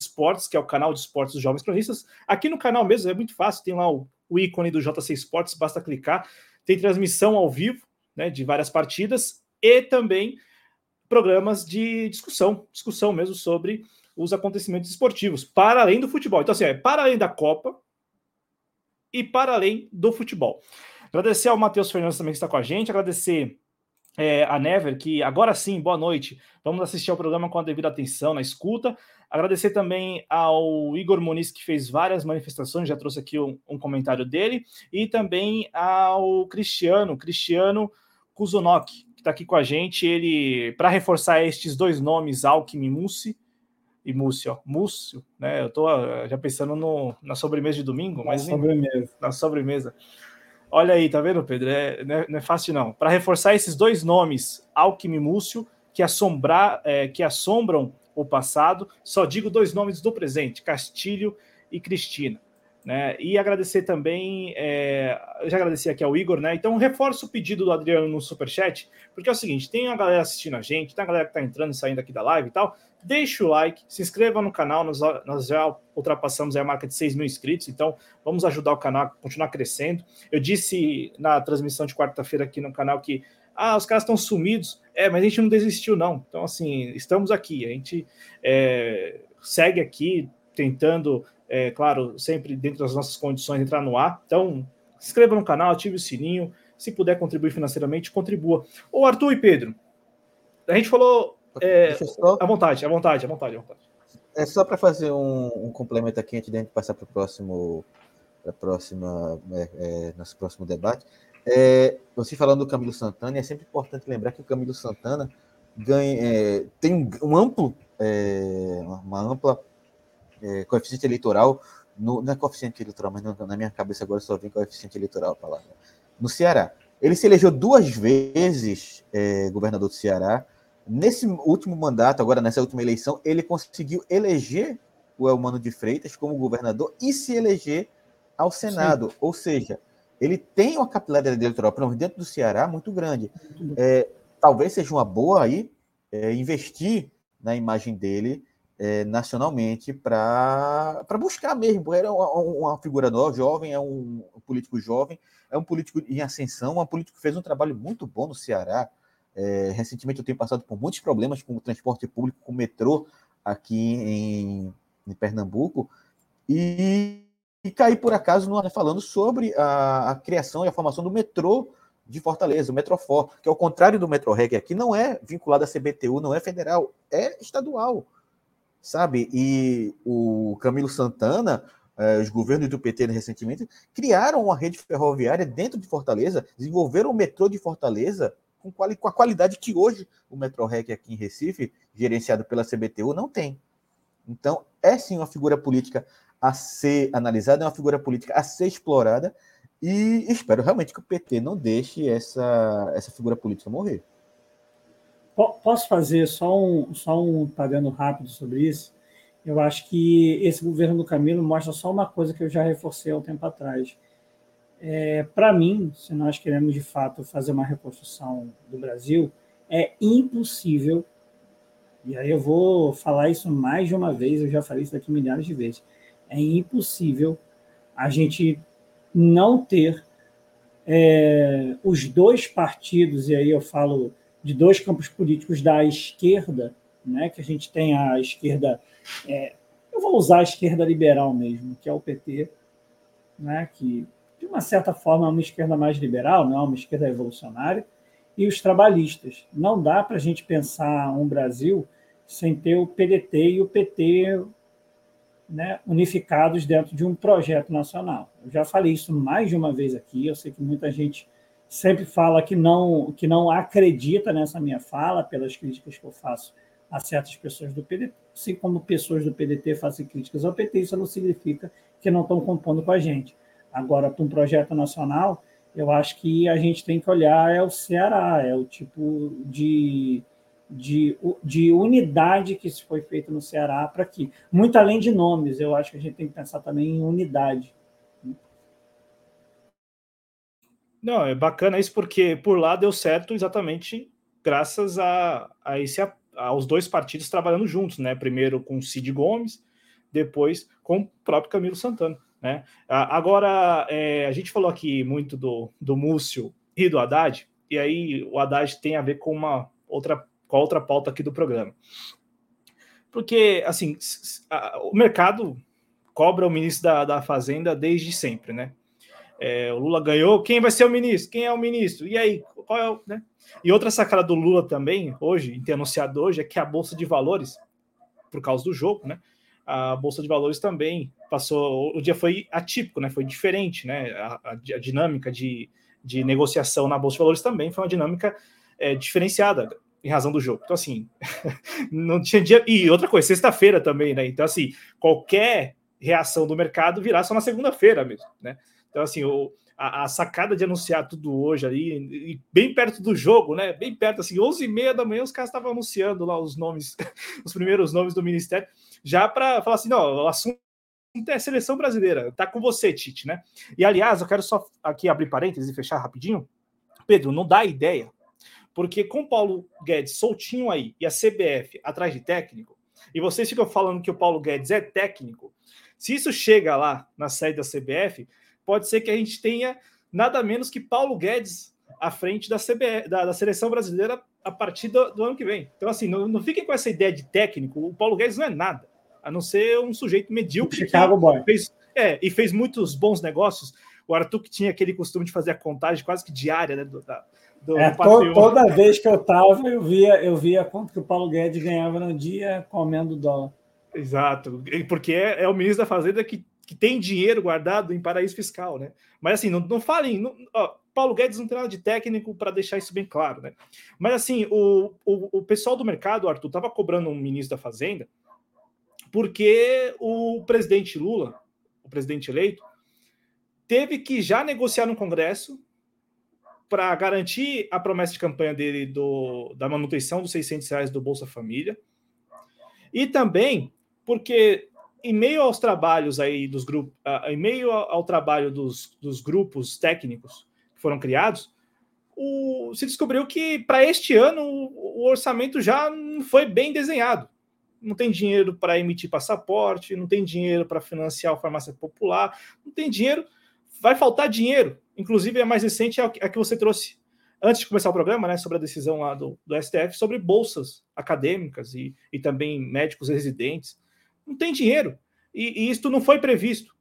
Esportes, que é o canal de esportes dos jovens cronistas. Aqui no canal mesmo é muito fácil, tem lá o, o ícone do JC Esportes, basta clicar. Tem transmissão ao vivo né, de várias partidas e também programas de discussão, discussão mesmo sobre os acontecimentos esportivos, para além do futebol. Então, assim, é para além da Copa e para além do futebol. Agradecer ao Matheus Fernandes também que está com a gente, agradecer é, a Never, que agora sim, boa noite. Vamos assistir ao programa com a devida atenção, na escuta. Agradecer também ao Igor Muniz, que fez várias manifestações, já trouxe aqui um, um comentário dele, e também ao Cristiano, Cristiano Kuzunok, está aqui com a gente. Ele, para reforçar estes dois nomes, Alckmin e Mussi, e Múcio, Múcio, né? Eu estou já pensando no, na sobremesa de domingo, na mas sobremesa. na sobremesa. Olha aí, tá vendo, Pedro? É, não, é, não é fácil, não. Para reforçar esses dois nomes, Alckmin e Múcio, que, assombrar, é, que assombram o passado, só digo dois nomes do presente: Castilho e Cristina. Né? E agradecer também, é, eu já agradeci aqui ao Igor, né? Então reforço o pedido do Adriano no Superchat, porque é o seguinte: tem a galera assistindo a gente, tem a galera que está entrando e saindo aqui da live e tal. Deixe o like, se inscreva no canal, nós, nós já ultrapassamos a marca de 6 mil inscritos, então vamos ajudar o canal a continuar crescendo. Eu disse na transmissão de quarta-feira aqui no canal que ah, os caras estão sumidos. É, mas a gente não desistiu, não. Então, assim, estamos aqui. A gente é, segue aqui tentando, é, claro, sempre dentro das nossas condições, entrar no ar. Então, se inscreva no canal, ative o sininho. Se puder contribuir financeiramente, contribua. Ô, Arthur e Pedro, a gente falou. É, só... À vontade, à vontade, à vontade, à vontade. É só para fazer um, um, complemento aqui antes de a gente passar para o próximo, pra próxima, é, é, nosso próximo debate. É, você falando do Camilo Santana, é sempre importante lembrar que o Camilo Santana ganha, é, tem um, um amplo, é, uma ampla é, coeficiente eleitoral, no, não é coeficiente eleitoral, mas não, na minha cabeça agora só vem coeficiente eleitoral a palavra, no Ceará. Ele se elegeu duas vezes é, governador do Ceará. Nesse último mandato, agora nessa última eleição, ele conseguiu eleger o Elmano de Freitas como governador e se eleger ao Senado. Sim. Ou seja, ele tem uma capilaridade eleitoral, pelo menos dentro do Ceará, muito grande. É, talvez seja uma boa aí é, investir na imagem dele é, nacionalmente para buscar mesmo, é uma, uma, figura nova, jovem, é um político jovem, é um político em ascensão, um político que fez um trabalho muito bom no Ceará. É, recentemente eu tenho passado por muitos problemas com o transporte público, com o metrô aqui em, em Pernambuco, e e caí por acaso no, falando sobre a, a, criação e a formação do metrô de Fortaleza, o Metrofor, que ao contrário do Metroreg aqui, não é vinculado à CBTU, não é federal, é estadual, sabe? E o Camilo Santana, eh, os governos do PT recentemente, criaram uma rede ferroviária dentro de Fortaleza, desenvolveram o metrô de Fortaleza com, quali, com a qualidade que hoje o Metroreg aqui em Recife, gerenciado pela CBTU, não tem. Então, é sim uma figura política a ser analisada, é uma figura política a ser explorada, e espero realmente que o PT não deixe essa, essa figura política morrer. Posso fazer só um, só um pagando rápido sobre isso? Eu acho que esse governo do Camilo mostra só uma coisa que eu já reforcei há um tempo atrás. É, Para mim, se nós queremos de fato fazer uma reconstrução do Brasil, é impossível, e aí eu vou falar isso mais de uma vez, eu já falei isso aqui milhares de vezes é impossível a gente não ter é, os dois partidos, e aí eu falo de dois campos políticos da esquerda, né, que a gente tem a esquerda, é, eu vou usar a esquerda liberal mesmo, que é o PT, né, que de uma certa forma é uma esquerda mais liberal, não é uma esquerda revolucionária, e os trabalhistas. Não dá para a gente pensar um Brasil sem ter o PDT e o PT né, unificados dentro de um projeto nacional. Eu já falei isso mais de uma vez aqui, eu sei que muita gente sempre fala que não, que não acredita nessa minha fala, pelas críticas que eu faço a certas pessoas do PDT, assim como pessoas do PDT fazem críticas ao PT, isso não significa que não estão compondo com a gente. Agora, para um projeto nacional, eu acho que a gente tem que olhar é o Ceará, é o tipo de de, de unidade que se foi feito no Ceará para aqui. Muito além de nomes, eu acho que a gente tem que pensar também em unidade. Não, é bacana isso porque por lá deu certo exatamente graças a, a, esse, a os dois partidos trabalhando juntos, né? Primeiro com Cid Gomes, depois com o próprio Camilo Santana. Né? Agora, é, a gente falou aqui muito do, do Múcio e do Haddad, e aí o Haddad tem a ver com uma outra, com a outra pauta aqui do programa. Porque, assim, o mercado cobra o ministro da, da Fazenda desde sempre, né? É, o Lula ganhou, quem vai ser o ministro? Quem é o ministro? E aí, qual é o. Né? E outra sacada do Lula também, hoje, em ter anunciado hoje, é que a Bolsa de Valores, por causa do jogo, né? A Bolsa de Valores também passou. O dia foi atípico, né? Foi diferente, né? A, a, a dinâmica de, de negociação na Bolsa de Valores também foi uma dinâmica é, diferenciada em razão do jogo. Então, assim, não tinha dia. E outra coisa, sexta-feira também, né? Então, assim, qualquer reação do mercado virá só na segunda-feira mesmo, né? Então, assim, o, a, a, sacada de anunciar tudo hoje ali, bem perto do jogo, né? Bem perto, assim, 11 e meia da manhã, os caras estavam anunciando lá os nomes, os primeiros nomes do Ministério, já para falar assim: não, o assunto é a seleção brasileira, tá com você, Tite, né? E aliás, eu quero só aqui abrir parênteses e fechar rapidinho. Pedro, não dá ideia, porque com o Paulo Guedes soltinho aí e a CBF atrás de técnico, e vocês ficam falando que o Paulo Guedes é técnico, se isso chega lá na sede da CBF, pode ser que a gente tenha nada menos que Paulo Guedes à frente da, CBF, da, da seleção brasileira a partir do, do, ano que vem. Então, assim, não, não fiquem com essa ideia de técnico. O Paulo Guedes não é nada, a não ser um sujeito medíocre. Chicago Boy. Fez, é, e fez muitos bons negócios. O Arthur que tinha aquele costume de fazer a contagem quase que diária, né? Do, da, do, é, to, toda vez que eu estava, eu via, eu via quanto que o Paulo Guedes ganhava no dia comendo dólar. Exato, porque é, é o ministro da Fazenda que que tem dinheiro guardado em paraíso fiscal, né? Mas assim, não, não falem. Não, ó, Paulo Guedes não tem nada de técnico para deixar isso bem claro, né? Mas assim, o, o, o pessoal do mercado, Arthur, estava cobrando um ministro da Fazenda porque o presidente Lula, o presidente eleito, teve que já negociar no Congresso para garantir a promessa de campanha dele do, da manutenção dos 600 reais do Bolsa Família e também porque em meio aos trabalhos aí dos grupos, uh, em meio ao, ao trabalho dos, dos, grupos técnicos que foram criados, o, se descobriu que para este ano o, o, orçamento já não foi bem desenhado. Não tem dinheiro para emitir passaporte, não tem dinheiro para financiar a farmácia popular, não tem dinheiro, vai faltar dinheiro. Inclusive, a mais recente é a que você trouxe antes de começar o programa, né, sobre a decisão lá do, do STF sobre bolsas acadêmicas e, e também médicos residentes não tem dinheiro. E, e isso não foi previsto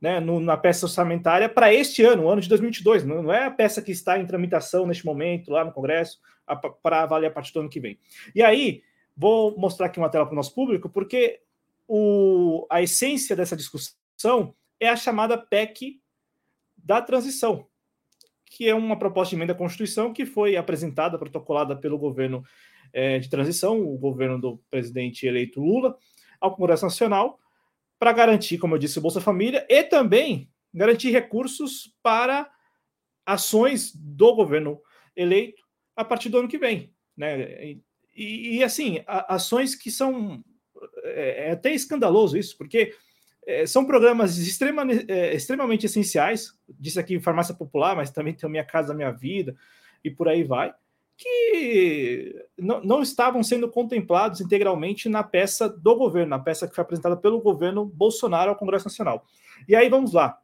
né, no, na peça orçamentária para este ano, o ano de 2022. Não, não, é a peça que está em tramitação neste momento lá no Congresso para avaliar a partir do ano que vem. E aí, vou mostrar aqui uma tela para o nosso público, porque o, a essência dessa discussão é a chamada PEC da transição, que é uma proposta de emenda à Constituição que foi apresentada, protocolada pelo governo é, de transição, o governo do presidente eleito Lula, ao Congresso Nacional para garantir, como eu disse, o Bolsa Família e também garantir recursos para ações do governo eleito a partir do ano que vem. Né? E, e assim, ações que são. É, é, até escandaloso isso, porque é, são programas extrema, é, extremamente essenciais. Disse aqui farmácia popular, mas também tem a Minha Casa Minha Vida e por aí vai que não, não estavam sendo contemplados integralmente na peça do governo, na peça que foi apresentada pelo governo Bolsonaro ao Congresso Nacional. E aí vamos lá.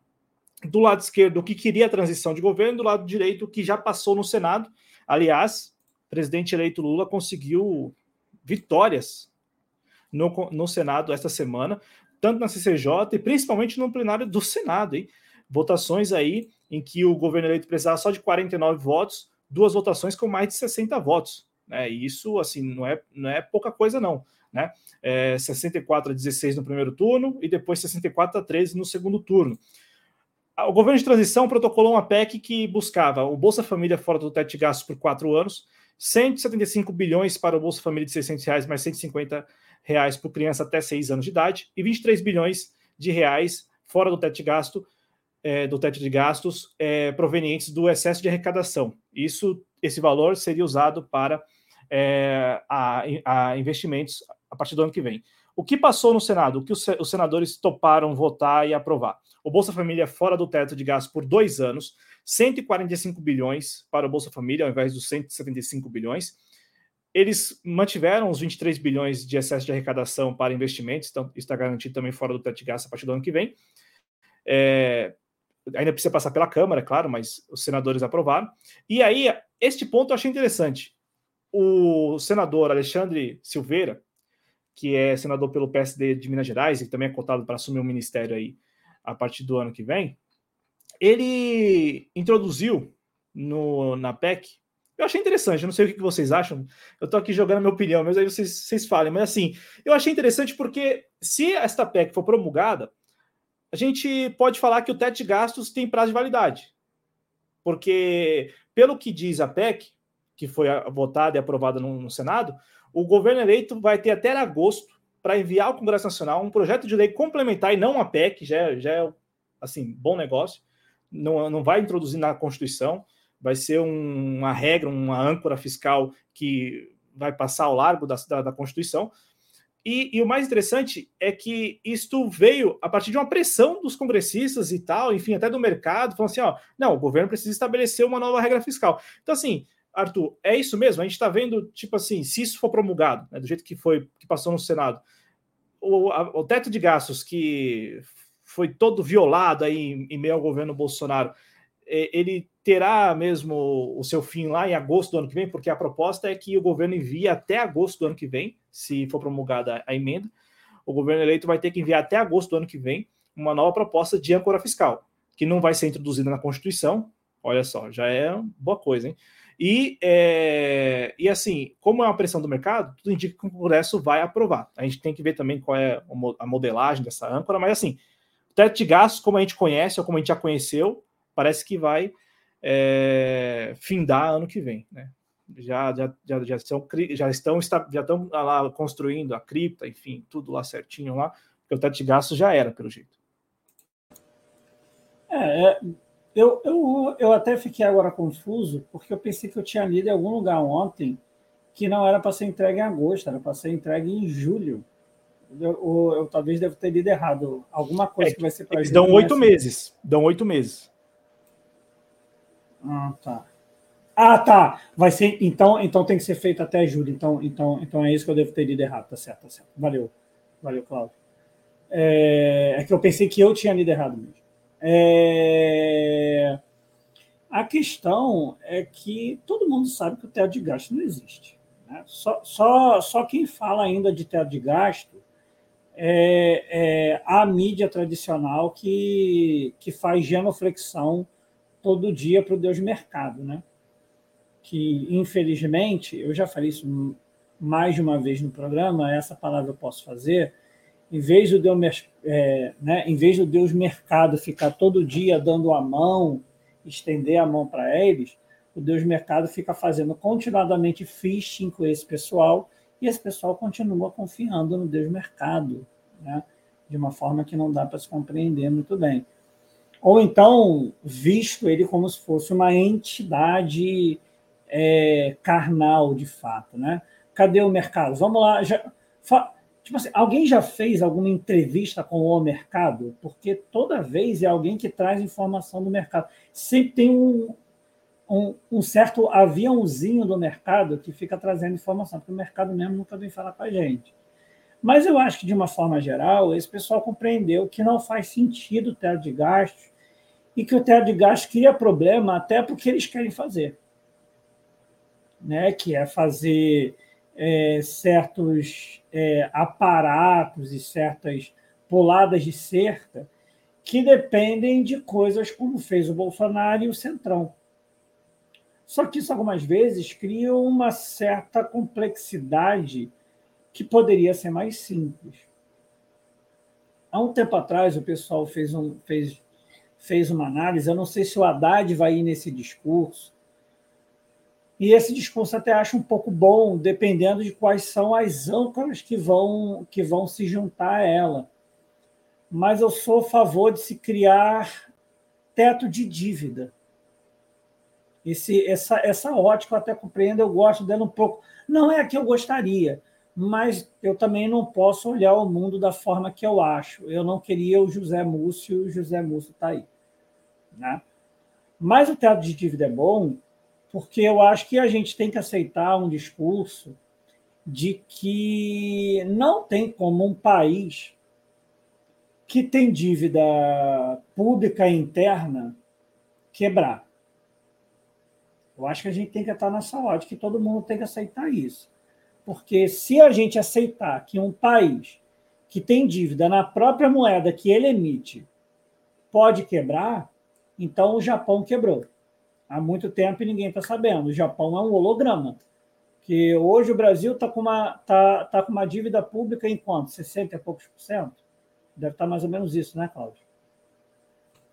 Do lado esquerdo, o que queria a transição de governo, do lado direito, o que já passou no Senado. Aliás, o presidente eleito Lula conseguiu vitórias no, no Senado esta semana, tanto na CCJ e principalmente no plenário do Senado. Hein? Votações aí em que o governo eleito precisava só de 49 votos duas votações com mais de 60 votos. Né? E isso, assim, não é, não é pouca coisa, não. Né? É 64 a 16 no primeiro turno e depois 64 a 13 no segundo turno. O governo de transição protocolou uma PEC que buscava o Bolsa Família fora do teto de gastos por quatro anos, 175 bilhões para o Bolsa Família de 600 reais, mais 150 reais por criança até 6 anos de idade, e 23 bilhões de reais fora do teto de gasto é, do teto de gastos é, provenientes do excesso de arrecadação. Isso, esse valor seria usado para é, a, a, investimentos a partir do ano que vem. O que passou no Senado? O que os, senadores toparam votar e aprovar? O Bolsa Família fora do teto de gastos por dois anos, 145 bilhões para o Bolsa Família, ao invés dos 175 bilhões. eles mantiveram os 23 bilhões de excesso de arrecadação para investimentos, então está garantido também fora do teto de gasto a partir do ano que vem. É, ainda precisa passar pela Câmara, é claro, mas os senadores aprovaram. E aí, este ponto eu achei interessante. O senador Alexandre Silveira, que é senador pelo PSD de Minas Gerais e também é cotado para assumir o um ministério aí a partir do ano que vem, ele introduziu no, na PEC eu achei interessante, eu não sei o que vocês acham. Eu estou aqui jogando a minha opinião, mas aí vocês, vocês falem. Mas assim, eu achei interessante porque se esta PEC for promulgada, a gente pode falar que o teto de gastos tem prazo de validade. Porque, pelo que diz a PEC, que foi votada e aprovada no, no Senado, o governo eleito vai ter até agosto para enviar ao Congresso Nacional um projeto de lei complementar e não a PEC, já, é, já é assim, bom negócio, não, não vai introduzir na Constituição vai ser um, uma regra, uma âncora fiscal que vai passar ao largo da, da, da Constituição. E, e, o mais interessante é que isto veio a partir de uma pressão dos congressistas e tal, enfim, até do mercado, falando assim: ó, não, o governo precisa estabelecer uma nova regra fiscal. Então, assim, Arthur, é isso mesmo? A gente está vendo, tipo assim, se isso for promulgado, né, do jeito que foi, que passou no Senado, o, a, o teto de gastos que foi todo violado aí em, em meio ao governo Bolsonaro, é, ele terá mesmo o seu fim lá em agosto do ano que vem, porque a proposta é que o governo envie até agosto do ano que vem, se for promulgada a emenda, o governo eleito vai ter que enviar até agosto do ano que vem uma nova proposta de âncora fiscal, que não vai ser introduzida na Constituição. Olha só, já é boa coisa, hein? E, é, e assim, como é uma pressão do mercado, tudo indica que o Congresso vai aprovar. A gente tem que ver também qual é a modelagem dessa âncora, mas assim, o teto de gastos, como a gente conhece ou como a gente já conheceu, parece que vai é, findar ano que vem, né? Já, já, já, já, são, já estão já estão lá construindo a cripta, enfim, tudo lá certinho lá, porque o teto de gastos já era, pelo jeito. É, é, eu, eu, eu até fiquei agora confuso, porque eu pensei que eu tinha lido em algum lugar ontem que não era para ser entregue em agosto, era para ser entregue em julho. Eu, eu, eu, talvez deva ter lido errado. Alguma coisa é, que vai ser para julho. Dão oito meses. Dão oito meses. Ah, tá. Ah, tá. Vai ser. Então, então tem que ser feito até julho. Então, então, então é isso que eu devo ter lido errado. Tá certo, tá certo. Valeu. Valeu, Cláudio. É, é que eu pensei que eu tinha lido errado mesmo. É... A questão é que todo mundo sabe que o teto de gasto não existe. Né? Só, só, só quem fala ainda de teto de gasto é, é a mídia tradicional que, que faz genuflexão todo dia para o Deus mercado, né? Que, infelizmente, eu já falei isso mais de uma vez no programa, essa palavra eu posso fazer, em vez do Deus, é, né, em vez do Deus mercado ficar todo dia dando a mão, estender a mão para eles, o Deus mercado fica fazendo continuadamente phishing com esse pessoal e esse pessoal continua confiando no Deus mercado, né, de uma forma que não dá para se compreender muito bem. Ou então visto ele como se fosse uma entidade é, carnal de fato, né? Cadê o mercado? Vamos lá, já, fa, tipo assim, alguém já fez alguma entrevista com o mercado? Porque toda vez é alguém que traz informação do mercado. Sempre tem um, um, um certo aviãozinho do mercado que fica trazendo informação, porque o mercado mesmo nunca vem falar com a gente. Mas eu acho que, de uma forma geral, esse pessoal compreendeu que não faz sentido o teto de gastos e que o teto de gastos cria problema até porque eles querem fazer, né? que é fazer é, certos é, aparatos e certas puladas de cerca que dependem de coisas como fez o Bolsonaro e o Centrão. Só que isso algumas vezes cria uma certa complexidade que poderia ser mais simples. Há um tempo atrás, o pessoal fez, um, fez fez uma análise. Eu não sei se o Haddad vai ir nesse discurso. E esse discurso até acho um pouco bom, dependendo de quais são as âncoras que vão, que vão se juntar a ela. Mas eu sou a favor de se criar teto de dívida. Esse, essa, essa ótica eu até compreendo, eu gosto dela um pouco. Não é a que eu gostaria, mas eu também não posso olhar o mundo da forma que eu acho. Eu não queria o José Múcio, o José Múcio está aí. Né? Mas o teto de dívida é bom porque eu acho que a gente tem que aceitar um discurso de que não tem como um país que tem dívida pública interna quebrar. Eu acho que a gente tem que estar nessa ótica, que todo mundo tem que aceitar isso. Porque se a gente aceitar que um país que tem dívida na própria moeda que ele emite pode quebrar, então o Japão quebrou. Há muito tempo e ninguém está sabendo. O Japão é um holograma. Que hoje o Brasil está com, uma, tá, tá com uma dívida pública em quanto? 60 e poucos por cento? Deve estar tá mais ou menos isso, né, Cláudio?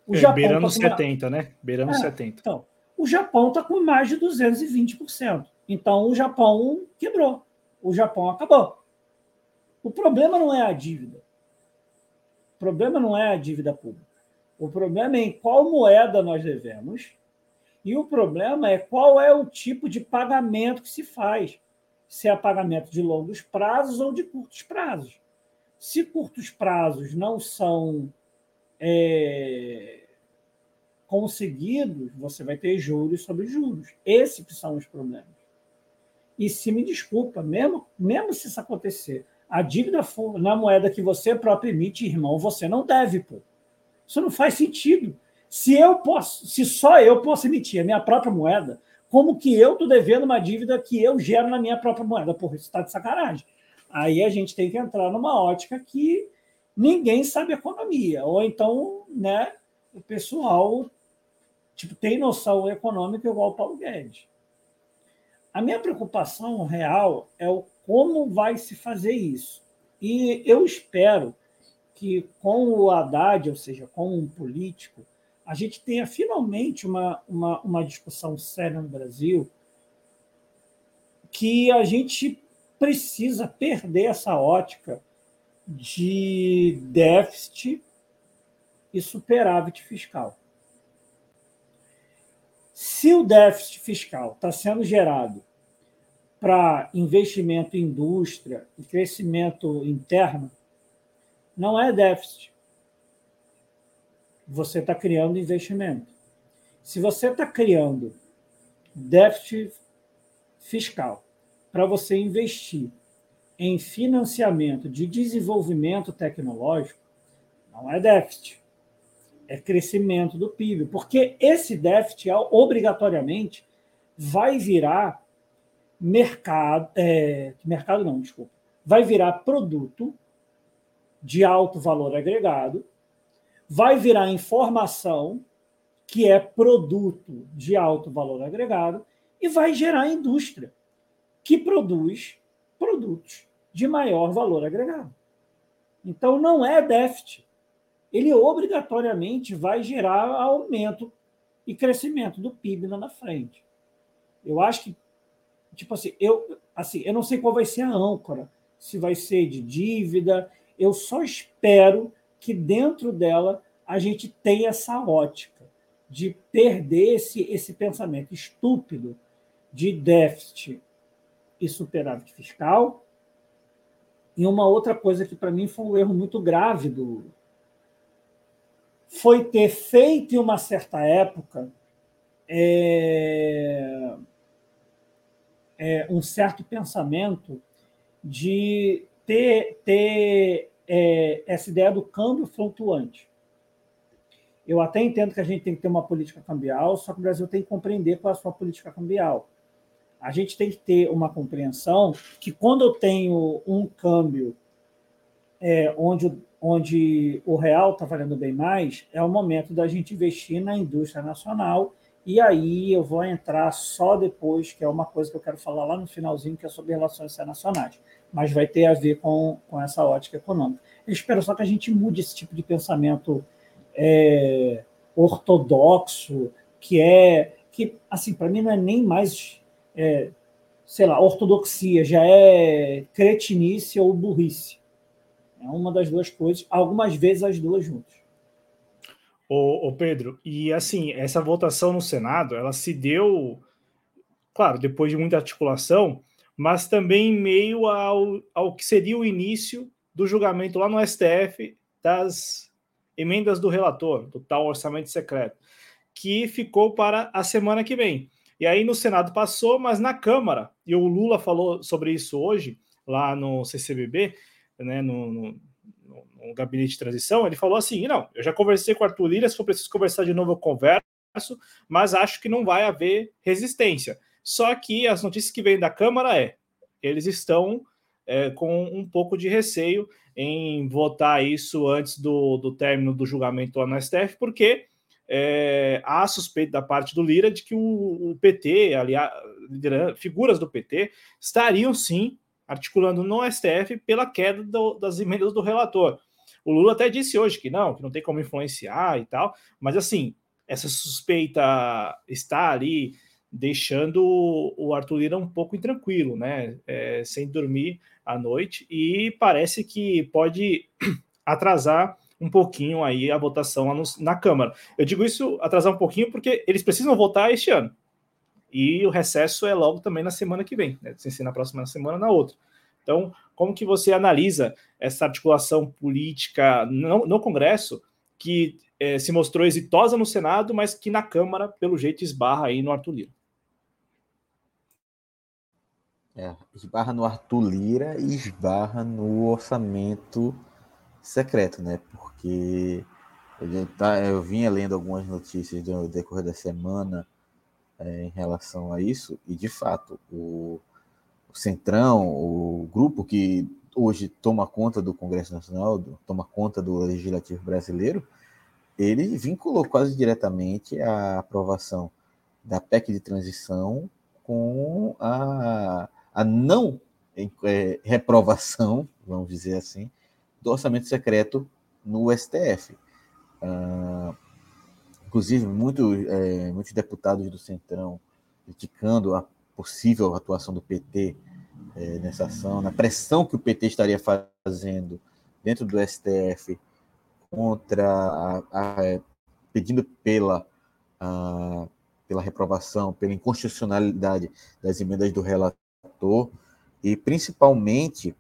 O é, Japão beirando tá 70, uma... né? Beirando é, 70. Então, o Japão está com mais de 220%. Então, o Japão quebrou. O Japão acabou. O problema não é a dívida. O problema não é a dívida pública. O problema é em qual moeda nós devemos. E o problema é qual é o tipo de pagamento que se faz. Se é pagamento de longos prazos ou de curtos prazos. Se curtos prazos não são é, conseguidos, você vai ter juros sobre juros. Esses são os problemas. E se me desculpa, mesmo, mesmo se isso acontecer, a dívida na moeda que você próprio emite, irmão, você não deve, pô. Isso não faz sentido. Se eu posso, se só eu posso emitir a minha própria moeda, como que eu estou devendo uma dívida que eu gero na minha própria moeda? Porra, isso está de sacanagem. Aí a gente tem que entrar numa ótica que ninguém sabe economia. Ou então, né, o pessoal tipo, tem noção econômica igual o Paulo Guedes. A minha preocupação real é o como vai se fazer isso. E eu espero que com o Haddad, ou seja, com um político, a gente tenha finalmente uma, uma, uma discussão séria no Brasil que a gente precisa perder essa ótica de déficit e superávit fiscal. Se o déficit fiscal está sendo gerado para investimento em indústria e crescimento interno, não é déficit. Você está criando investimento. Se você está criando déficit fiscal para você investir em financiamento de desenvolvimento tecnológico, não é déficit, é crescimento do PIB, porque esse déficit obrigatoriamente vai virar mercado, é, mercado não, desculpa, vai virar produto de alto valor agregado, vai virar informação, que é produto de alto valor agregado, e vai gerar indústria, que produz produtos de maior valor agregado. Então, não é déficit. Ele obrigatoriamente vai gerar aumento e crescimento do PIB lá na frente. Eu acho que tipo assim, eu, assim, eu não sei qual vai ser a âncora, se vai ser de dívida, eu só espero que dentro dela a gente tenha essa ótica de perder esse, esse pensamento estúpido de déficit e superávit fiscal. E uma outra coisa que para mim foi um erro muito grave do foi ter feito em uma certa época é, é, um certo pensamento de ter, ter é, essa ideia do câmbio flutuante. Eu até entendo que a gente tem que ter uma política cambial, só que o Brasil tem que compreender qual é a sua política cambial. A gente tem que ter uma compreensão que quando eu tenho um câmbio é, onde, onde o real está valendo bem mais, é o momento da gente investir na indústria nacional e aí eu vou entrar só depois, que é uma coisa que eu quero falar lá no finalzinho, que é sobre relações internacionais. Mas vai ter a ver com, com essa ótica econômica. Eu espero só que a gente mude esse tipo de pensamento é, ortodoxo, que é que, assim, para mim não é nem mais, é, sei lá, ortodoxia, já é cretinice ou burrice. É uma das duas coisas, algumas vezes as duas juntas. O, Pedro, e assim, essa votação no Senado, ela se deu, claro, depois de muita articulação, mas também em meio ao, ao que seria o início do julgamento lá no STF das emendas do relator, do tal orçamento secreto, que ficou para a semana que vem. E aí no Senado passou, mas na Câmara, e o Lula falou sobre isso hoje, lá no CCBB, né, no, no, no gabinete de transição, ele falou assim: não, eu já conversei com o Arthur Lira, se for preciso conversar de novo, eu converso, mas acho que não vai haver resistência. Só que as notícias que vêm da Câmara é eles estão é, com um pouco de receio em votar isso antes do, do término do julgamento no STF, porque é, há suspeita da parte do Lira de que o, o PT, aliás, figuras do PT, estariam sim articulando no STF pela queda do, das emendas do relator. O Lula até disse hoje que não, que não tem como influenciar e tal, mas assim, essa suspeita está ali deixando o Arthur Lira um pouco intranquilo, né? É, sem dormir à noite, e parece que pode atrasar um pouquinho aí a votação na Câmara. Eu digo isso atrasar um pouquinho porque eles precisam votar este ano. E o recesso é logo também na semana que vem, né? sem ser na próxima semana, na outra. Então, como que você analisa essa articulação política no, no Congresso que é, se mostrou exitosa no Senado, mas que na Câmara, pelo jeito, esbarra aí no Arthur Lira? É, esbarra no Arthur Lira e esbarra no orçamento secreto, né? Porque eu, tá, eu vinha lendo algumas notícias no decorrer da semana é, em relação a isso, e de fato, o, o Centrão, o grupo que hoje toma conta do Congresso Nacional, do, toma conta do Legislativo Brasileiro, ele vinculou quase diretamente a aprovação da PEC de transição com a, a não é, reprovação, vamos dizer assim, do orçamento secreto no STF. Ah, inclusive, muito, é, muitos deputados do Centrão criticando a possível atuação do PT é, nessa ação, na pressão que o PT estaria fazendo dentro do STF contra a, a, é, pedindo pela a, pela reprovação, pela inconstitucionalidade das emendas do relator e principalmente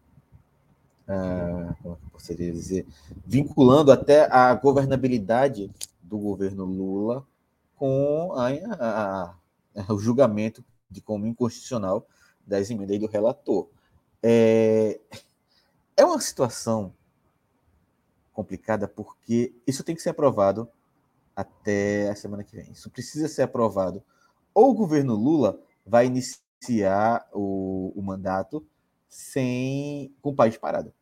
ah, como é eu poderia dizer, vinculando até a governabilidade do governo Lula com a, a, a, o julgamento de como inconstitucional das emendas do relator. É, é uma situação complicada porque isso tem que ser aprovado até a semana que vem. Isso precisa ser aprovado. Ou o governo Lula vai iniciar o, o mandato sem com o país parado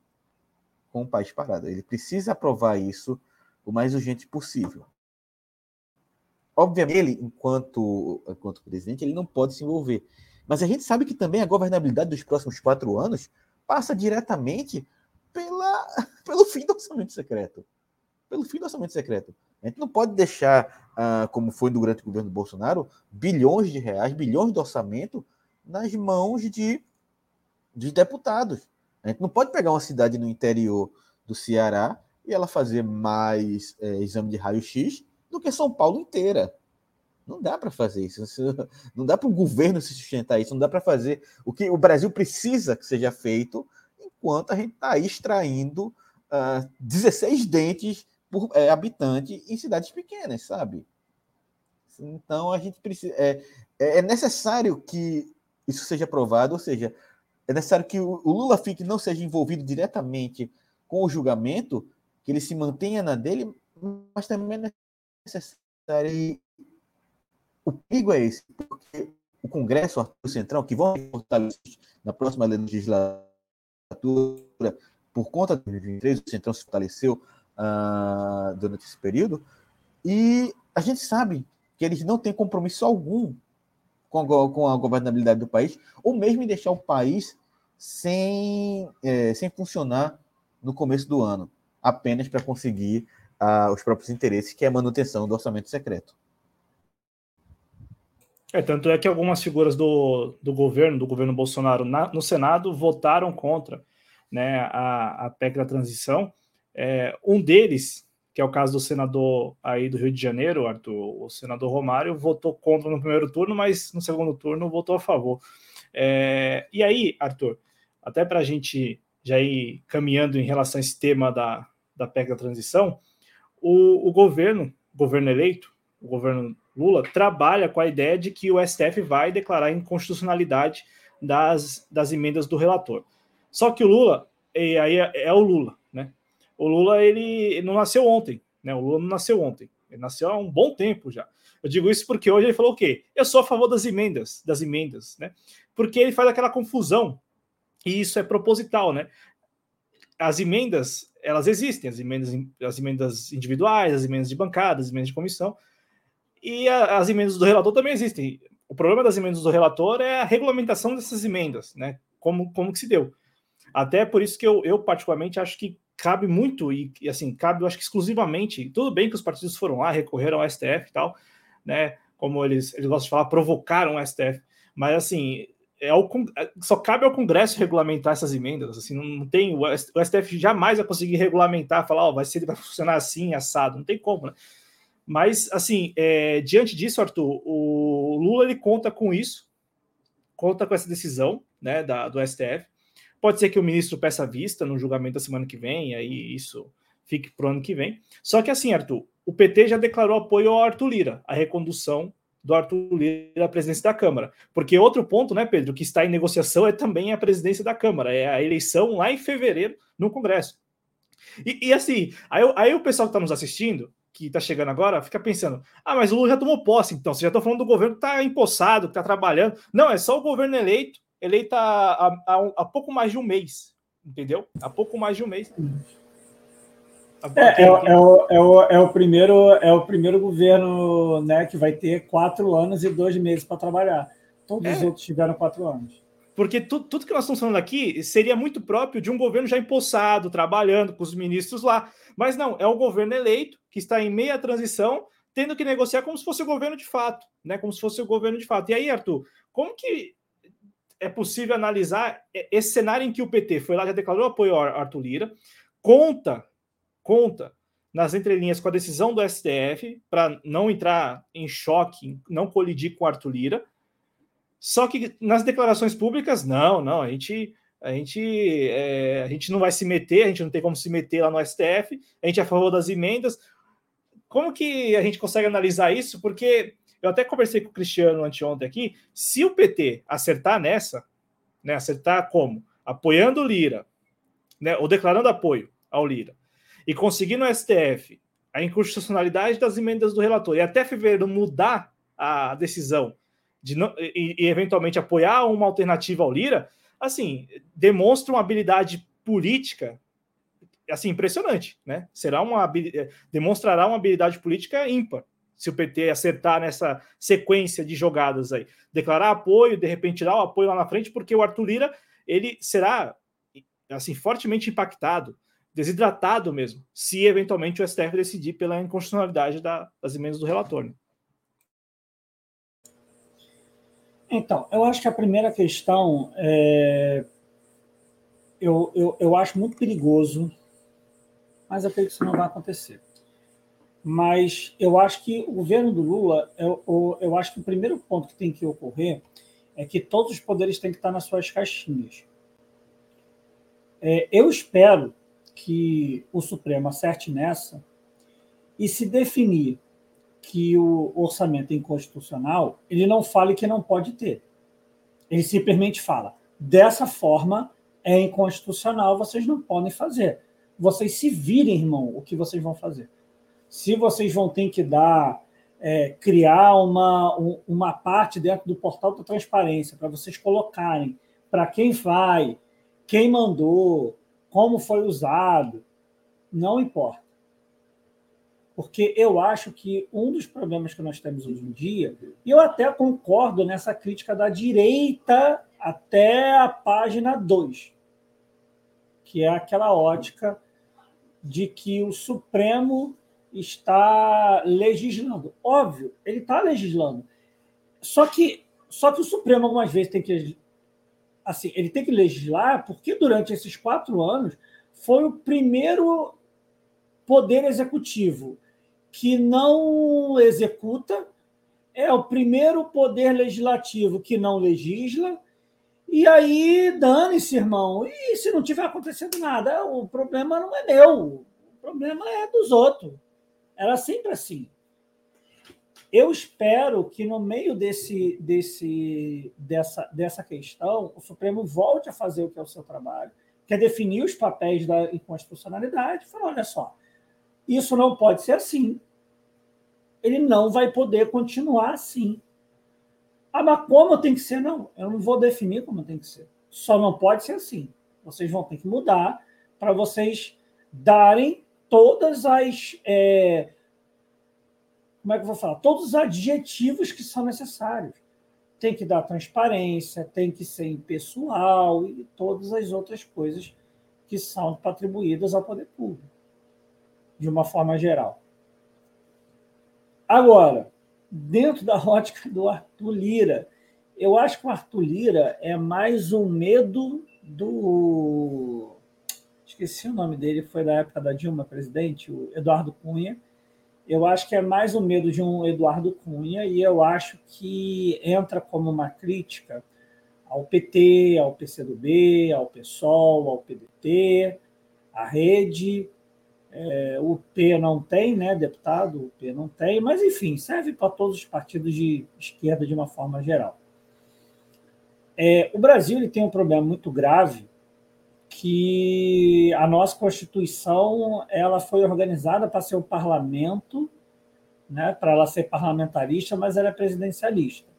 com o país parado. Ele precisa aprovar isso o mais urgente possível. Obviamente, ele, enquanto, enquanto presidente, ele não pode se envolver. Mas a gente sabe que também a governabilidade dos próximos quatro anos passa diretamente pela, pelo fim do orçamento secreto. Pelo fim do orçamento secreto. A gente não pode deixar, ah, como foi durante o governo Bolsonaro, bilhões de reais, bilhões de orçamento nas mãos de, de deputados. A gente não pode pegar uma cidade no interior do Ceará e ela fazer mais é, exame de raio-x do que São Paulo inteira. Não dá para fazer isso. Não dá para o governo se sustentar isso. Não dá para fazer o que o Brasil precisa que seja feito enquanto a gente está extraindo uh, ah, 16 dentes por é, habitante em cidades pequenas, sabe? Então a gente precisa. É, é necessário que isso seja aprovado, ou seja, é necessário que o Lula fique não seja envolvido diretamente com o julgamento, que ele se mantenha na dele, mas também é necessário. E o perigo é esse, porque o Congresso, o Central, que vão fortalecer na próxima legislatura, por conta de 2023, o Centrão se fortaleceu uh, durante esse período, e a gente sabe que eles não têm compromisso algum com a, com a governabilidade do país, ou mesmo em deixar o país sem, é, sem funcionar no começo do ano, apenas para conseguir uh, os próprios interesses, que é a manutenção do orçamento secreto. É, tanto é que algumas figuras do, do governo, do governo Bolsonaro na, no Senado, votaram contra né, a, a PEC da transição. É, um deles que é o caso do senador aí do Rio de Janeiro, Arthur, o senador Romário, votou contra no primeiro turno, mas no segundo turno votou a favor. É, e aí, Arthur, até para a gente já ir caminhando em relação a esse tema da, da PEC da transição, o, o governo, governo eleito, o governo Lula, trabalha com a ideia de que o STF vai declarar inconstitucionalidade das, das emendas do relator. Só que o Lula, e aí é, é, o Lula? O Lula, ele não nasceu ontem, né? O Lula não nasceu ontem, ele nasceu há um bom tempo já. Eu digo isso porque hoje ele falou o quê? Eu sou a favor das emendas, das emendas, né? Porque ele faz aquela confusão, e isso é proposital, né? As emendas, elas existem, as emendas, as emendas individuais, as emendas de bancada, as emendas de comissão, e a, as emendas do relator também existem. O problema das emendas do relator é a regulamentação dessas emendas, né? Como, como que se deu. Até por isso que eu, eu particularmente acho que cabe muito, e, e assim, cabe, eu acho que exclusivamente, tudo bem que os partidos foram lá, recorreram ao STF e tal, né? Como eles, eles gostam de falar, provocaram o STF, mas assim, é o, só cabe ao Congresso regulamentar essas emendas. Assim, não tem o STF jamais vai conseguir regulamentar, falar, vai ser, vai funcionar assim, assado, não tem como, né? Mas, assim, é, diante disso, Arthur, o Lula ele conta com isso, conta com essa decisão né, da, do STF. Pode ser que o ministro peça vista no julgamento da semana que vem, aí isso fique para o ano que vem. Só que, assim, Arthur, o PT já declarou apoio ao Arthur Lira, a recondução do Arthur Lira à presidência da Câmara. Porque outro ponto, né, Pedro, que está em negociação é também a presidência da Câmara, é a eleição lá em fevereiro no Congresso. E, e assim, aí, aí o pessoal que está nos assistindo que está chegando agora fica pensando: ah, mas o Lula já tomou posse, então. Você já está falando do governo que está empossado, que está trabalhando. Não, é só o governo eleito, eleito há, há, há, pouco mais de um mês, entendeu? Há pouco mais de um mês. É, é, é, o, é, o, é, o primeiro, é o primeiro governo né, que vai ter quatro anos e dois meses para trabalhar. Todos os é. outros tiveram quatro anos. Porque tu, tudo que nós estamos falando aqui seria muito próprio de um governo já empossado, trabalhando com os ministros lá. Mas não, é um governo eleito que está em meia transição, tendo que negociar como se fosse o governo de fato, né? Como se fosse o governo de fato. E aí, Arthur, como que é possível analisar esse cenário em que o PT foi lá, já declarou apoio ao Arthur Lira, conta, conta nas entrelinhas com a decisão do STF para não entrar em choque, não colidir com Arthur Lira, só que nas declarações públicas, não, não, a gente, a gente, é, a gente não vai se meter, a gente não tem como se meter lá no STF, a gente é a favor das emendas. Como que a gente consegue analisar isso? Porque eu até conversei com o Cristiano anteontem aqui, se o PT acertar nessa, né, acertar como? Apoiando o Lira, né, ou declarando apoio ao Lira, e conseguir no STF a inconstitucionalidade das emendas do relator, e até fevereiro mudar a decisão de não, e, e, eventualmente apoiar uma alternativa ao Lira, assim, demonstra uma habilidade política assim impressionante, né? Será uma eh, demonstrará uma habilidade política ímpar se o PT acertar nessa sequência de jogadas aí, declarar apoio, de repente dar o apoio lá na frente, porque o Arthur Lira ele será assim fortemente impactado, desidratado mesmo, se eventualmente o STF decidir pela inconstitucionalidade da, das emendas do relator. Né? Então, eu acho que a primeira questão é. Eu, eu, eu acho muito perigoso, mas eu creio que isso não vai acontecer. Mas eu acho que o governo do Lula, eu, eu, acho que o primeiro ponto que tem que ocorrer é que todos os poderes têm que estar nas suas caixinhas. É, eu espero que o Supremo acerte nessa e se definir que o orçamento é inconstitucional, ele não fale que não pode ter. Ele simplesmente fala: dessa forma é inconstitucional, vocês não podem fazer. Vocês se virem, irmão, o que vocês vão fazer. Se vocês vão ter que dar, é, criar uma, uma parte dentro do portal da transparência para vocês colocarem para quem vai, quem mandou, como foi usado, não importa. Porque eu acho que um dos problemas que nós temos hoje em dia, e eu até concordo nessa crítica da direita até a página 2, que é aquela ótica de que o Supremo está legislando. Óbvio, ele está legislando. Só que, só que o Supremo algumas vezes tem que assim, ele tem que legislar porque durante esses quatro anos foi o primeiro poder executivo que não executa, é o primeiro poder legislativo que não legisla, e aí dane-se, irmão. E se não tiver acontecendo nada, o problema não é meu, o problema é dos outros. Era sempre assim. Eu espero que no meio desse, desse, dessa, dessa questão o Supremo volte a fazer o que é o seu trabalho, que é definir os papéis da inconstitucionalidade. Falar, olha só, isso não pode ser assim. Ele não vai poder continuar assim. Ah, mas como tem que ser? Não, eu não vou definir como tem que ser. Só não pode ser assim. Vocês vão ter que mudar para vocês darem todas as. É, como é que eu vou falar? Todos os adjetivos que são necessários. Tem que dar transparência, tem que ser impessoal e todas as outras coisas que são atribuídas ao poder público, de uma forma geral. Agora, dentro da ótica do Arthur Lira, eu acho que o Arthur Lira é mais um medo do. Esqueci o nome dele, foi da época da Dilma, presidente, o Eduardo Cunha. Eu acho que é mais um medo de um Eduardo Cunha, e eu acho que entra como uma crítica ao PT, ao PCdoB, ao PSOL, ao PDT, à rede. É, o P não tem, né, deputado? O P não tem, mas enfim, serve para todos os partidos de esquerda de uma forma geral. É, o Brasil ele tem um problema muito grave que a nossa Constituição ela foi organizada para ser o parlamento, né, para ela ser parlamentarista, mas ela é presidencialista.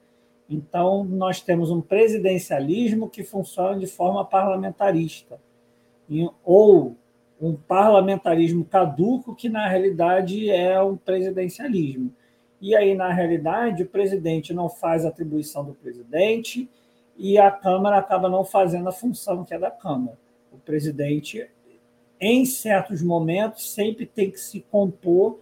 Então, nós temos um presidencialismo que funciona de forma parlamentarista, ou um parlamentarismo caduco, que na realidade é um presidencialismo. E aí, na realidade, o presidente não faz atribuição do presidente, e a Câmara acaba não fazendo a função que é da Câmara. Presidente, em certos momentos, sempre tem que se compor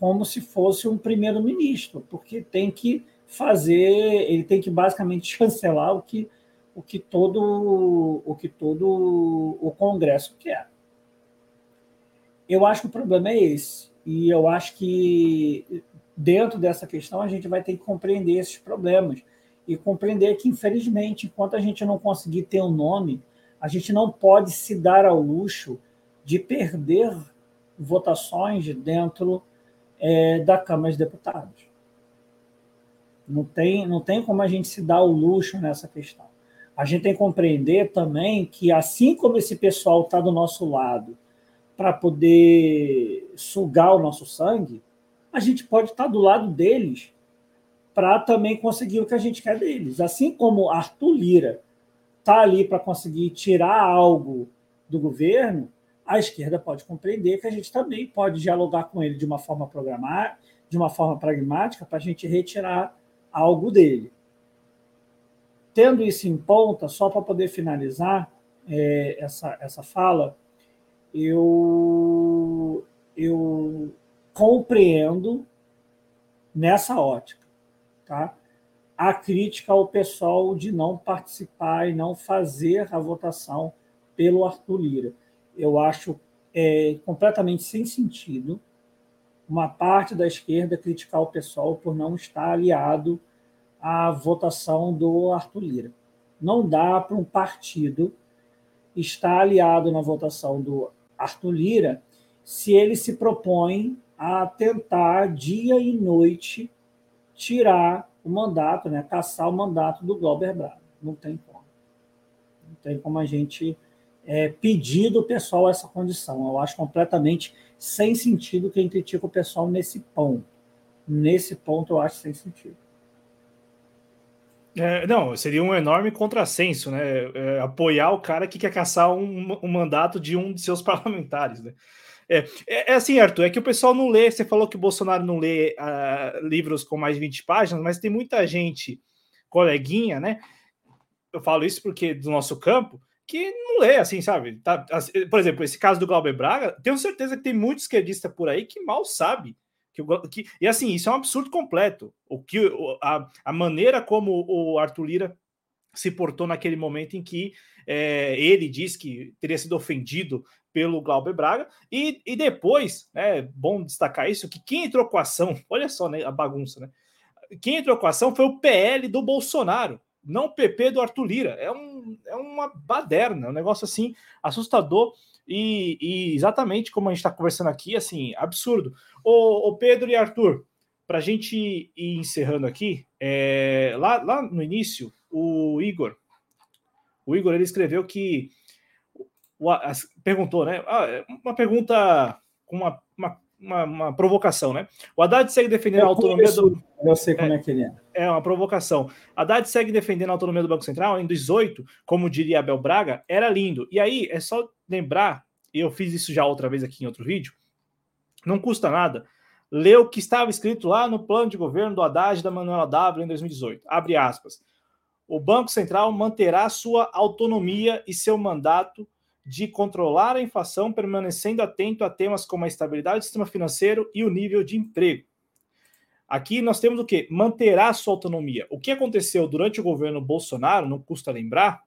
como se fosse um primeiro-ministro, porque tem que fazer, ele tem que basicamente chancelar o que o que todo o que todo o Congresso quer. Eu acho que o problema é esse, e eu acho que dentro dessa questão a gente vai ter que compreender esses problemas e compreender que, infelizmente, enquanto a gente não conseguir ter um nome, a gente não pode se dar ao luxo de perder votações dentro é, da Câmara de Deputados. Não tem, não tem como a gente se dar o luxo nessa questão. A gente tem que compreender também que, assim como esse pessoal está do nosso lado para poder sugar o nosso sangue, a gente pode estar tá do lado deles para também conseguir o que a gente quer deles. Assim como Arthur Lira está ali para conseguir tirar algo do governo, a esquerda pode compreender que a gente também pode dialogar com ele de uma forma programar, de uma forma pragmática, para a gente retirar algo dele. Tendo isso em ponta, só para poder finalizar é, essa, essa fala, eu, eu compreendo nessa ótica tá? A crítica ao pessoal de não participar e não fazer a votação pelo Arthur Lira. Eu acho é, completamente sem sentido uma parte da esquerda criticar o pessoal por não estar aliado à votação do Arthur Lira. Não dá para um partido estar aliado na votação do Arthur Lira se ele se propõe a tentar dia e noite tirar o mandato, né, caçar o mandato do Glauber Braga. Não tem como. Não tem como a gente é, pedir do pessoal essa condição. Eu acho completamente sem sentido quem critica o pessoal nesse ponto. Nesse ponto eu acho sem sentido. É, não, seria um enorme contrassenso, né? É, apoiar o cara que quer caçar um, um mandato de um de seus parlamentares, né? É, é, é, assim, Arthur, é que o pessoal não lê. Você falou que o Bolsonaro não lê uh, livros com mais de 20 páginas, mas tem muita gente, coleguinha, né? Eu falo isso porque do nosso campo, que não lê, assim, sabe? Tá, por exemplo, esse caso do Glauber Braga, tenho certeza que tem muito esquerdista por aí que mal sabe. Que, que, e assim, isso é um absurdo completo. O que a, a maneira como o Arthur Lira se portou naquele momento em que é, ele diz que teria sido ofendido pelo Glauber Braga. E, e depois, é né, bom destacar isso, que quem entrou com a ação, olha só né, a bagunça, né? Quem entrou com a ação foi o PL do Bolsonaro, não o PP do Arthur Lira. É, um, é uma baderna, um negócio assim assustador. E, e exatamente como a gente está conversando aqui, assim, absurdo. O, Pedro e Arthur, para a gente ir encerrando aqui, é, lá, lá no início, o Igor, o Igor ele escreveu que perguntou, né? Ah, é uma pergunta com uma, uma, uma, uma, provocação, né? O Haddad segue defendendo a autonomia do. Eu sei como é, é que ele é. É uma provocação. Haddad segue defendendo a autonomia do Banco Central em 18, como diria Abel Braga, era lindo. E aí é só lembrar, e eu fiz isso já outra vez aqui em outro vídeo, não custa nada ler o que estava escrito lá no plano de governo do Haddad da Manuela W em 2018. Abre aspas. O Banco Central manterá sua autonomia e seu mandato de controlar a inflação, permanecendo atento a temas como a estabilidade do sistema financeiro e o nível de emprego. Aqui nós temos o que? Manterá sua autonomia. O que aconteceu durante o governo Bolsonaro, não custa lembrar,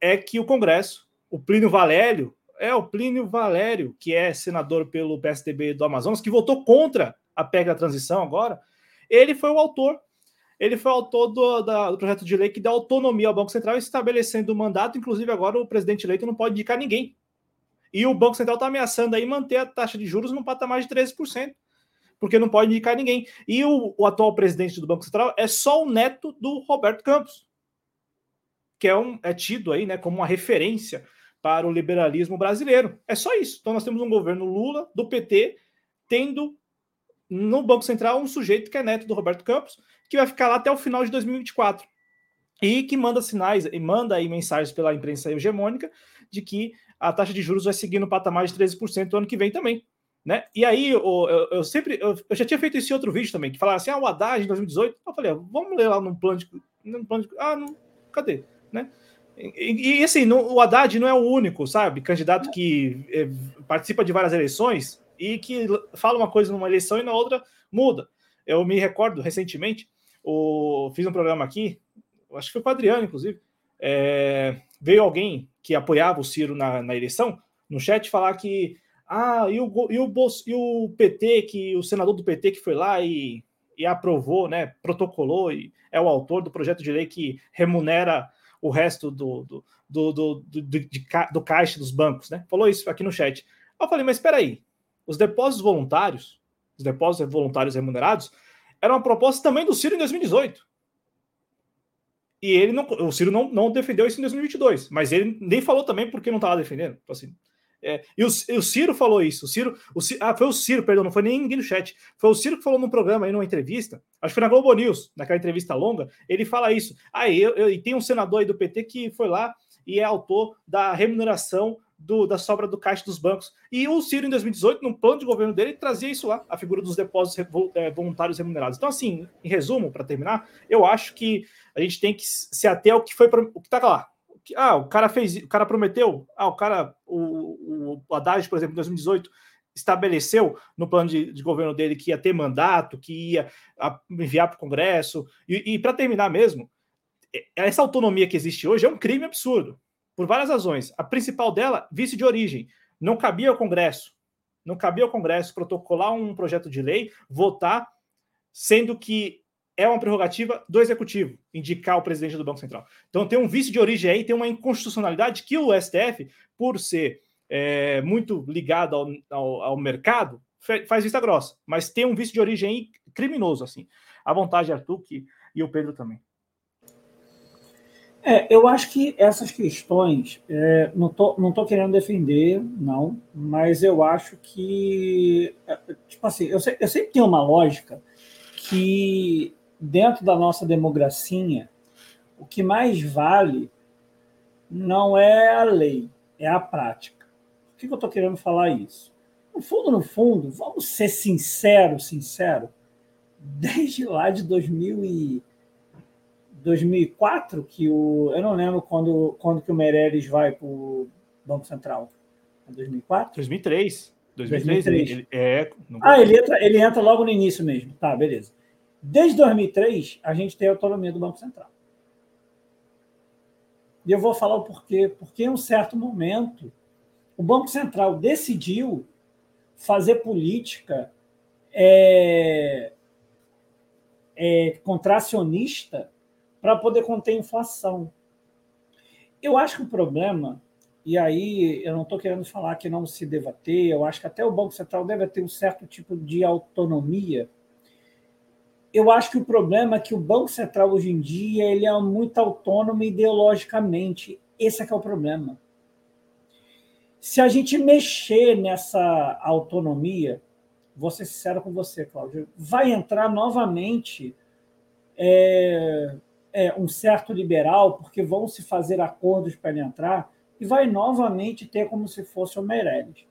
é que o Congresso, o Plínio Valério, é o Plínio Valério, que é senador pelo PSDB do Amazonas, que votou contra a PEC da transição agora, ele foi o autor. Ele foi autor do, da, do projeto de lei que dá autonomia ao Banco Central, estabelecendo o mandato. Inclusive, agora o presidente eleito não pode indicar ninguém. E o Banco Central está ameaçando aí manter a taxa de juros no patamar de 13%, porque não pode indicar ninguém. E o, o atual presidente do Banco Central é só o neto do Roberto Campos, que é, um, é tido aí né, como uma referência para o liberalismo brasileiro. É só isso. Então nós temos um governo Lula, do PT, tendo no Banco Central um sujeito que é neto do Roberto Campos, que vai ficar lá até o final de 2024. E que manda sinais e manda aí mensagens pela imprensa hegemônica de que a taxa de juros vai seguir no patamar de 13% ano que vem também. Né? E aí eu, eu, eu sempre eu, eu, já tinha feito esse outro vídeo também, que falava assim: ah, o Haddad em 2018. Eu falei, ah, vamos ler lá num plano de. Num plano de ah, não, cadê? Né? E, e assim, o Haddad não é o único, sabe, candidato que é, participa de várias eleições e que fala uma coisa numa eleição e na outra muda. Eu me recordo recentemente, o, fiz um programa aqui, acho que foi com o Adriano, inclusive, é, veio alguém que apoiava o Ciro na, na, eleição, no chat, falar que ah, e o, e, o, e o PT, que o senador do PT que foi lá e, e aprovou, né, protocolou e é o autor do projeto de lei que remunera o resto do, do, do, do, do, de, do caixa dos bancos, né? Falou isso aqui no chat. Eu falei, mas espera aí, os depósitos voluntários, os depósitos voluntários remunerados, era uma proposta também do Ciro em 2018. E ele não, o Ciro não, não defendeu isso em 2022, mas ele nem falou também porque não estava defendendo. Então, assim, é, e, o, e, o, Ciro falou isso. O Ciro, o Ciro, ah, foi o Ciro, perdão, não foi nem ninguém no chat. Foi o Ciro que falou num programa aí, numa entrevista. Acho que foi na Globo News, naquela entrevista longa. Ele fala isso. Ah, eu, eu, e tem um senador aí do PT que foi lá e é autor da remuneração do, da sobra do caixa dos bancos. E o Ciro, em 2018, no plano de governo dele, trazia isso lá, a figura dos depósitos é, voluntários remunerados. Então, assim, em resumo, para terminar, eu acho que a gente tem que se ater ao que foi o que está lá ah, o cara fez, o cara prometeu, ah, o cara, o, o Haddad, por exemplo, em 2018, estabeleceu no plano de, de, governo dele que ia ter mandato, que ia enviar para o Congresso. E, e para terminar mesmo, essa autonomia que existe hoje é um crime absurdo, por várias razões. A principal dela, vice de origem. Não cabia ao Congresso, não cabia ao Congresso protocolar um projeto de lei, votar, sendo que é uma prerrogativa do executivo indicar o presidente do Banco Central. Então tem um vício de origem aí, tem uma inconstitucionalidade que o STF, por ser é, muito ligado ao, ao, ao, mercado, faz vista grossa, mas tem um vício de origem aí criminoso, assim. À vontade, Arthur que, e o Pedro também. É, eu acho que essas questões, é, não tô, não tô querendo defender, não, mas eu acho que, é, tipo assim, eu, eu sempre tenho uma lógica que dentro da nossa democracia, o que mais vale não é a lei, é a prática. Por que eu estou querendo falar isso? No fundo, no fundo, vamos ser sinceros, sincero, desde lá de 2000 e 2004 que o eu não lembro quando quando que o Meirelles vai para o Banco Central. É 2004? 2003. 2003, 2003. Ele, é, ah, ele entra, ele entra logo no início mesmo. Tá, beleza. Desde 2003, a gente tem a autonomia do Banco Central. E eu vou falar o porquê. Porque, em um certo momento, o Banco Central decidiu fazer política é, é, contracionista para poder conter inflação. Eu acho que o problema, e aí eu não estou querendo falar que não se deva ter, eu acho que até o Banco Central deve ter um certo tipo de autonomia eu acho que o problema é que o Banco Central hoje em dia ele é muito autônomo ideologicamente. Esse é que é o problema. Se a gente mexer nessa autonomia, vou ser sincero com você, Cláudio, vai entrar novamente é, é, um certo liberal, porque vão se fazer acordos para ele entrar, e vai novamente ter como se fosse o Meirelles.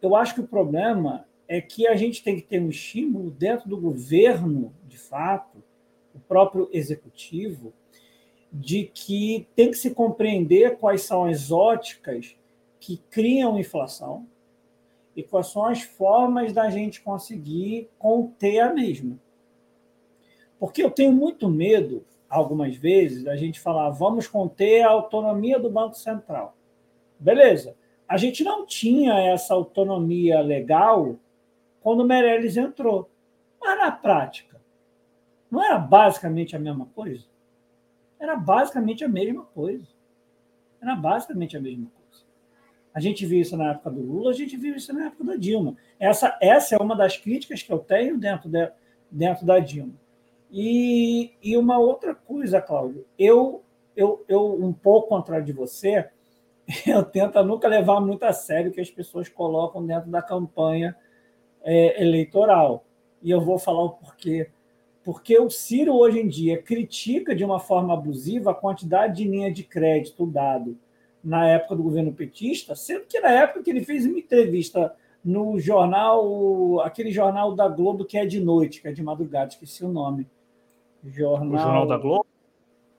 Eu acho que o problema é que a gente tem que ter um estímulo dentro do governo, de fato, o próprio executivo, de que tem que se compreender quais são as óticas que criam inflação e quais são as formas da gente conseguir conter a mesma. Porque eu tenho muito medo, algumas vezes, da gente falar vamos conter a autonomia do Banco Central. Beleza. A gente não tinha essa autonomia legal quando o Meirelles entrou. Mas na prática, não era basicamente a mesma coisa? Era basicamente a mesma coisa. Era basicamente a mesma coisa. A gente viu isso na época do Lula, a gente viu isso na época da Dilma. Essa, essa é uma das críticas que eu tenho dentro, de, dentro da Dilma. E, e uma outra coisa, Cláudio, eu, eu, eu um pouco contrário de você, eu tento nunca levar muito a sério o que as pessoas colocam dentro da campanha é, eleitoral. E eu vou falar o porquê. Porque o Ciro, hoje em dia, critica de uma forma abusiva a quantidade de linha de crédito dado na época do governo petista, sendo que na época que ele fez uma entrevista no jornal, aquele jornal da Globo que é de noite, que é de madrugada, esqueci o nome. Jornal, o Jornal da Globo?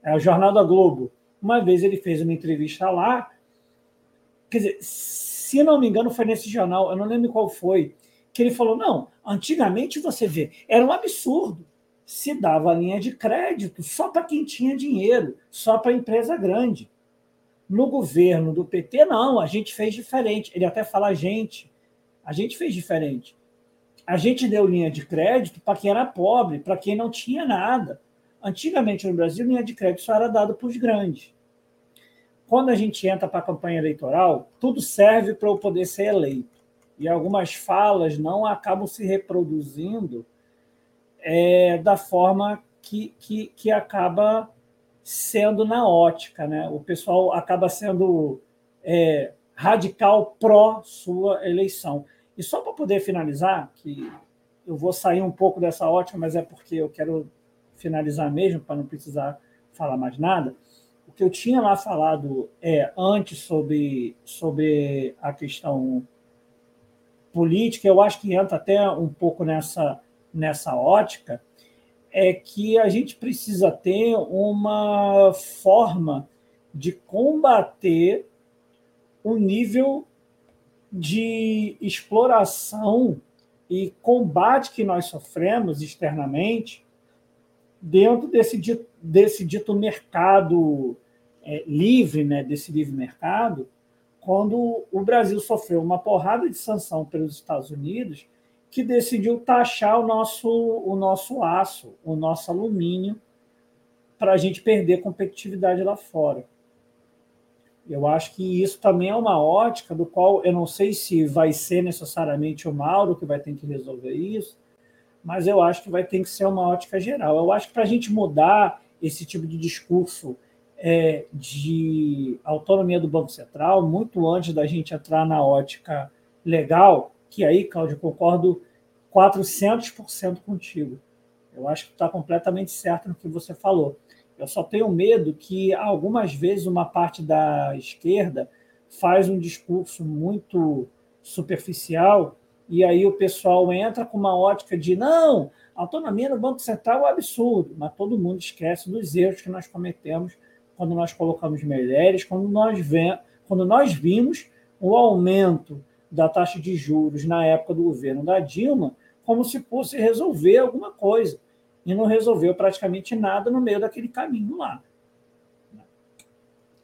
É o Jornal da Globo. Uma vez ele fez uma entrevista lá, quer dizer, se não me engano, foi nesse jornal, eu não lembro qual foi, que ele falou: não, antigamente você vê, era um absurdo. Se dava linha de crédito só para quem tinha dinheiro, só para empresa grande. No governo do PT, não, a gente fez diferente. Ele até fala a gente, a gente fez diferente. A gente deu linha de crédito para quem era pobre, para quem não tinha nada. Antigamente no Brasil, linha de crédito só era dada para os grandes. Quando a gente entra para a campanha eleitoral, tudo serve para eu poder ser eleito e algumas falas não acabam se reproduzindo é, da forma que, que, que acaba sendo na ótica. Né? O pessoal acaba sendo é, radical pró sua eleição. E só para poder finalizar, que eu vou sair um pouco dessa ótica, mas é porque eu quero finalizar mesmo, para não precisar falar mais nada. O que eu tinha lá falado é, antes sobre, sobre a questão política, eu acho que entra até um pouco nessa, nessa ótica, é que a gente precisa ter uma forma de combater o nível de exploração e combate que nós sofremos externamente dentro desse dito, desse dito mercado é, livre, né, desse livre mercado, quando o Brasil sofreu uma porrada de sanção pelos Estados Unidos, que decidiu taxar o nosso, o nosso aço, o nosso alumínio, para a gente perder competitividade lá fora. Eu acho que isso também é uma ótica do qual eu não sei se vai ser necessariamente o Mauro que vai ter que resolver isso, mas eu acho que vai ter que ser uma ótica geral. Eu acho que para a gente mudar esse tipo de discurso é, de autonomia do Banco Central, muito antes da gente entrar na ótica legal, que aí, Cláudio, concordo 400% contigo. Eu acho que está completamente certo no que você falou. Eu só tenho medo que algumas vezes uma parte da esquerda faz um discurso muito superficial e aí o pessoal entra com uma ótica de não, autonomia no Banco Central é um absurdo, mas todo mundo esquece dos erros que nós cometemos quando nós colocamos mulheres, quando nós, vemos, quando nós vimos o aumento da taxa de juros na época do governo da Dilma, como se fosse resolver alguma coisa. E não resolveu praticamente nada no meio daquele caminho lá.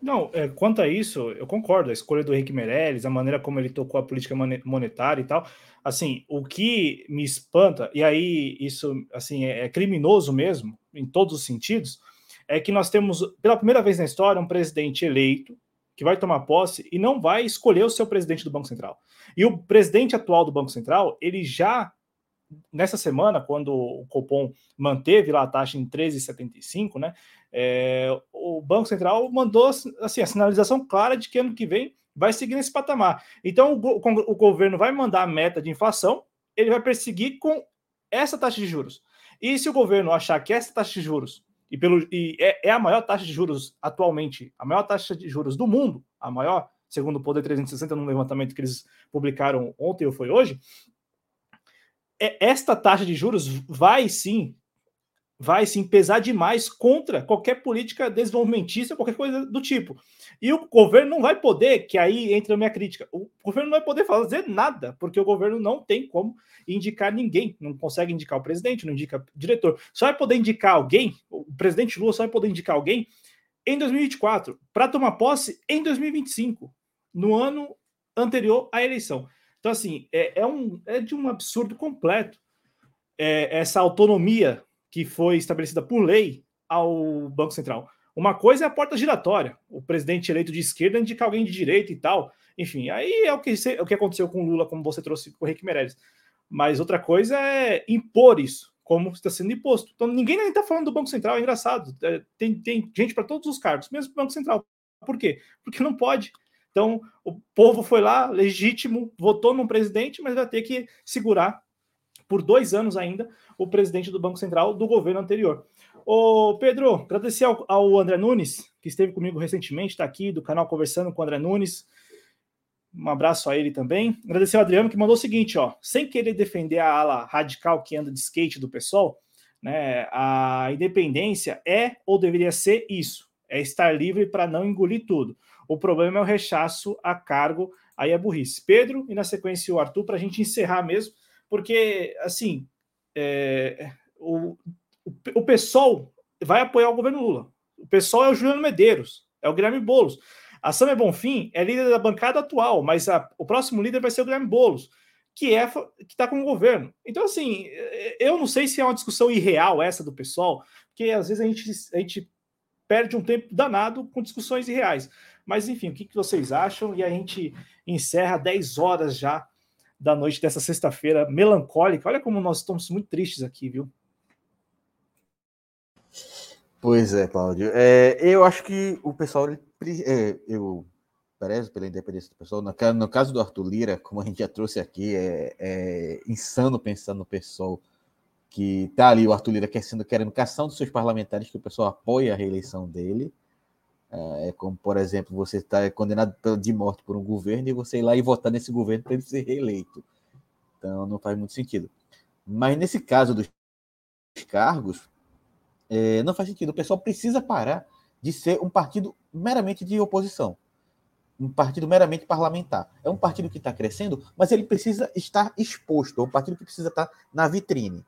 Não, é, quanto a isso, eu concordo. A escolha do Henrique Meirelles, a maneira como ele tocou a política monetária e tal. Assim, o que me espanta, e aí isso assim é, é criminoso mesmo, em todos os sentidos, é que nós temos, pela primeira vez na história, um presidente eleito que vai tomar posse e não vai escolher o seu presidente do Banco Central. E o presidente atual do Banco Central, ele já nessa semana, quando o Copom manteve lá a taxa em 13,75, né? É, o Banco Central mandou assim, a sinalização clara de que ano que vem vai seguir nesse patamar. Então, o, o governo vai mandar a meta de inflação, ele vai perseguir com essa taxa de juros. E se o governo achar que essa taxa de juros, e, pelo, e é, é a maior taxa de juros atualmente, a maior taxa de juros do mundo, a maior, segundo o Poder 360, no levantamento que eles publicaram ontem ou foi hoje, esta taxa de juros vai sim vai sim pesar demais contra qualquer política desenvolvimentista, qualquer coisa do tipo. E o governo não vai poder, que aí entra a minha crítica, o governo não vai poder fazer nada, porque o governo não tem como indicar ninguém, não consegue indicar o presidente, não indica o diretor. Só vai poder indicar alguém, o presidente Lula só vai poder indicar alguém em 2024, para tomar posse em 2025, no ano anterior à eleição. Então, assim, é, é um, é de um absurdo completo é, essa autonomia que foi estabelecida por lei ao Banco Central. Uma coisa é a porta giratória, o presidente eleito de esquerda indicar alguém de direita e tal. Enfim, aí é o que, é o que aconteceu com o Lula, como você trouxe com o Henrique Meirelles. Mas outra coisa é impor isso, como está sendo imposto. Então ninguém nem está falando do Banco Central, é engraçado. É, tem, tem gente para todos os cargos, mesmo o Banco Central. Por quê? Porque não pode. Então o povo foi lá, legítimo, votou num presidente, mas vai ter que segurar por dois anos ainda o presidente do Banco Central do governo anterior. Ô Pedro, agradecer ao, ao André Nunes, que esteve comigo recentemente, está aqui do canal Conversando com o André Nunes. Um abraço a ele também. Agradecer ao Adriano, que mandou o seguinte: ó, sem querer defender a ala radical que anda de skate do pessoal, né, a independência é ou deveria ser isso: é estar livre para não engolir tudo. O problema é o rechaço a cargo, aí é burrice. Pedro, e na sequência o Arthur, para a gente encerrar mesmo, porque, assim, é, o, o, o vai apoiar o governo Lula. O PSOL é o Juliano Medeiros, é o Guilherme Boulos. A Samia Bonfim é líder da bancada atual, mas a, o próximo líder vai ser o Guilherme Boulos, que é que está com o governo. Então, assim, eu não sei se é uma discussão irreal essa do pessoal, porque às vezes a gente, a gente perde um tempo danado com discussões irreais. Mas, enfim, o que, que vocês acham? E a gente encerra 10 horas já da noite dessa sexta-feira melancólica. Olha como nós estamos muito tristes aqui, viu? Pois é, Cláudio. É, eu acho que o pessoal, é, eu prezo pela independência do pessoal. No, no, caso do Arthur Lira, como a gente já trouxe aqui, é, é insano pensar no pessoal que tá ali, o Arthur Lira querendo, querendo cação dos seus parlamentares, que o pessoal apoia a reeleição dele. É, é como, por exemplo, você está condenado de morte por um governo e você ir lá e votar nesse governo para ele ser reeleito. Então, não faz muito sentido. Mas nesse caso dos cargos, é, não faz sentido. O pessoal precisa parar de ser um partido meramente de oposição. Um partido meramente parlamentar. É um partido que está crescendo, mas ele precisa estar exposto. É um partido que precisa estar na vitrine.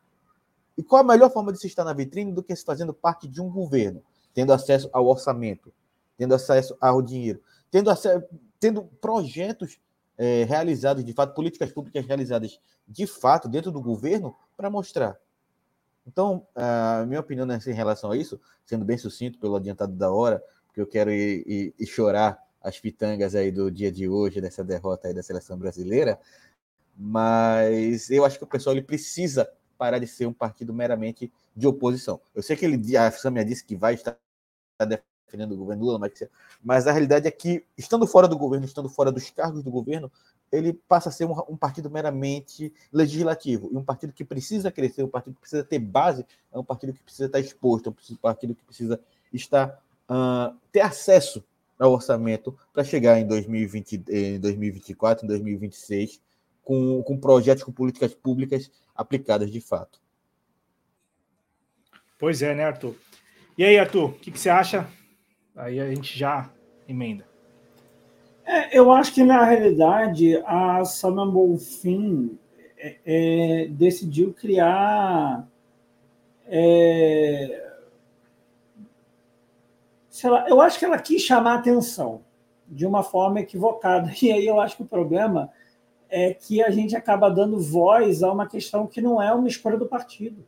E qual a melhor forma de se estar na vitrine do que se fazendo parte de um governo, tendo acesso ao orçamento, tendo acesso ao dinheiro, tendo, acesso, tendo projetos é, realizados de fato, políticas públicas realizadas de fato dentro do governo para mostrar. Então, a minha opinião nessa, em relação a isso, sendo bem sucinto pelo adiantado da hora, porque eu quero ir, ir, ir chorar as pitangas aí do dia de hoje, dessa derrota aí da seleção brasileira, mas eu acho que o pessoal ele precisa parar de ser um partido meramente de oposição. Eu sei que ele, a Samia disse que vai estar defendendo o governo Lula, mas, mas a realidade é que, estando fora do governo, estando fora dos cargos do governo, ele passa a ser um, um, partido meramente legislativo. E um partido que precisa crescer, um partido que precisa ter base, é um partido que precisa estar exposto, é um partido que precisa estar uh, ter acesso ao orçamento para chegar em, 2020, em 2024, em 2026, com, com projetos, com políticas públicas aplicadas de fato. Pois é, né, Arthur? E aí, Arthur, o que, que você acha Aí a gente já emenda. É, eu acho que, na realidade, a Sama Bonfim é, é, decidiu criar. É, sei lá, eu acho que ela quis chamar atenção de uma forma equivocada. E aí eu acho que o problema é que a gente acaba dando voz a uma questão que não é uma escolha do partido.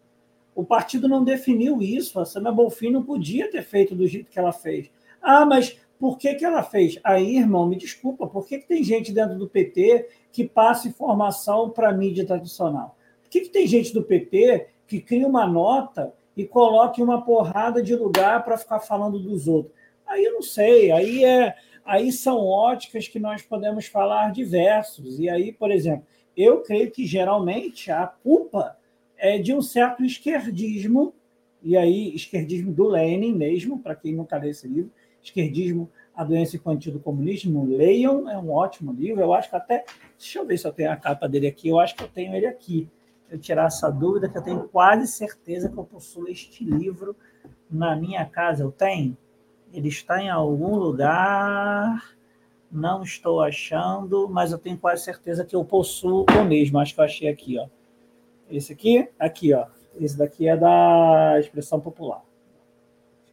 O partido não definiu isso. A Samia Bonfim não podia ter feito do jeito que ela fez. Ah, mas por que, que ela fez? Aí, irmão, me desculpa, por que, que tem gente dentro do PT que passa informação para a mídia tradicional? Por que, que tem gente do PT que cria uma nota e coloca uma porrada de lugar para ficar falando dos outros? Aí eu não sei, aí é aí são óticas que nós podemos falar diversos. E aí, por exemplo, eu creio que geralmente a culpa é de um certo esquerdismo, e aí esquerdismo do Lenin mesmo, para quem nunca lê esse livro, esquerdismo, a doença infantil do comunismo, leiam, é um ótimo livro, eu acho que até, deixa eu ver se eu tenho a capa dele aqui, eu acho que eu tenho ele aqui, eu tirar essa dúvida, que eu tenho quase certeza que eu possuo este livro na minha casa, eu tenho? Ele está em algum lugar, não estou achando, mas eu tenho quase certeza que eu possuo o mesmo, acho que eu achei aqui, ó. Esse aqui, aqui, ó. Esse daqui é da expressão popular.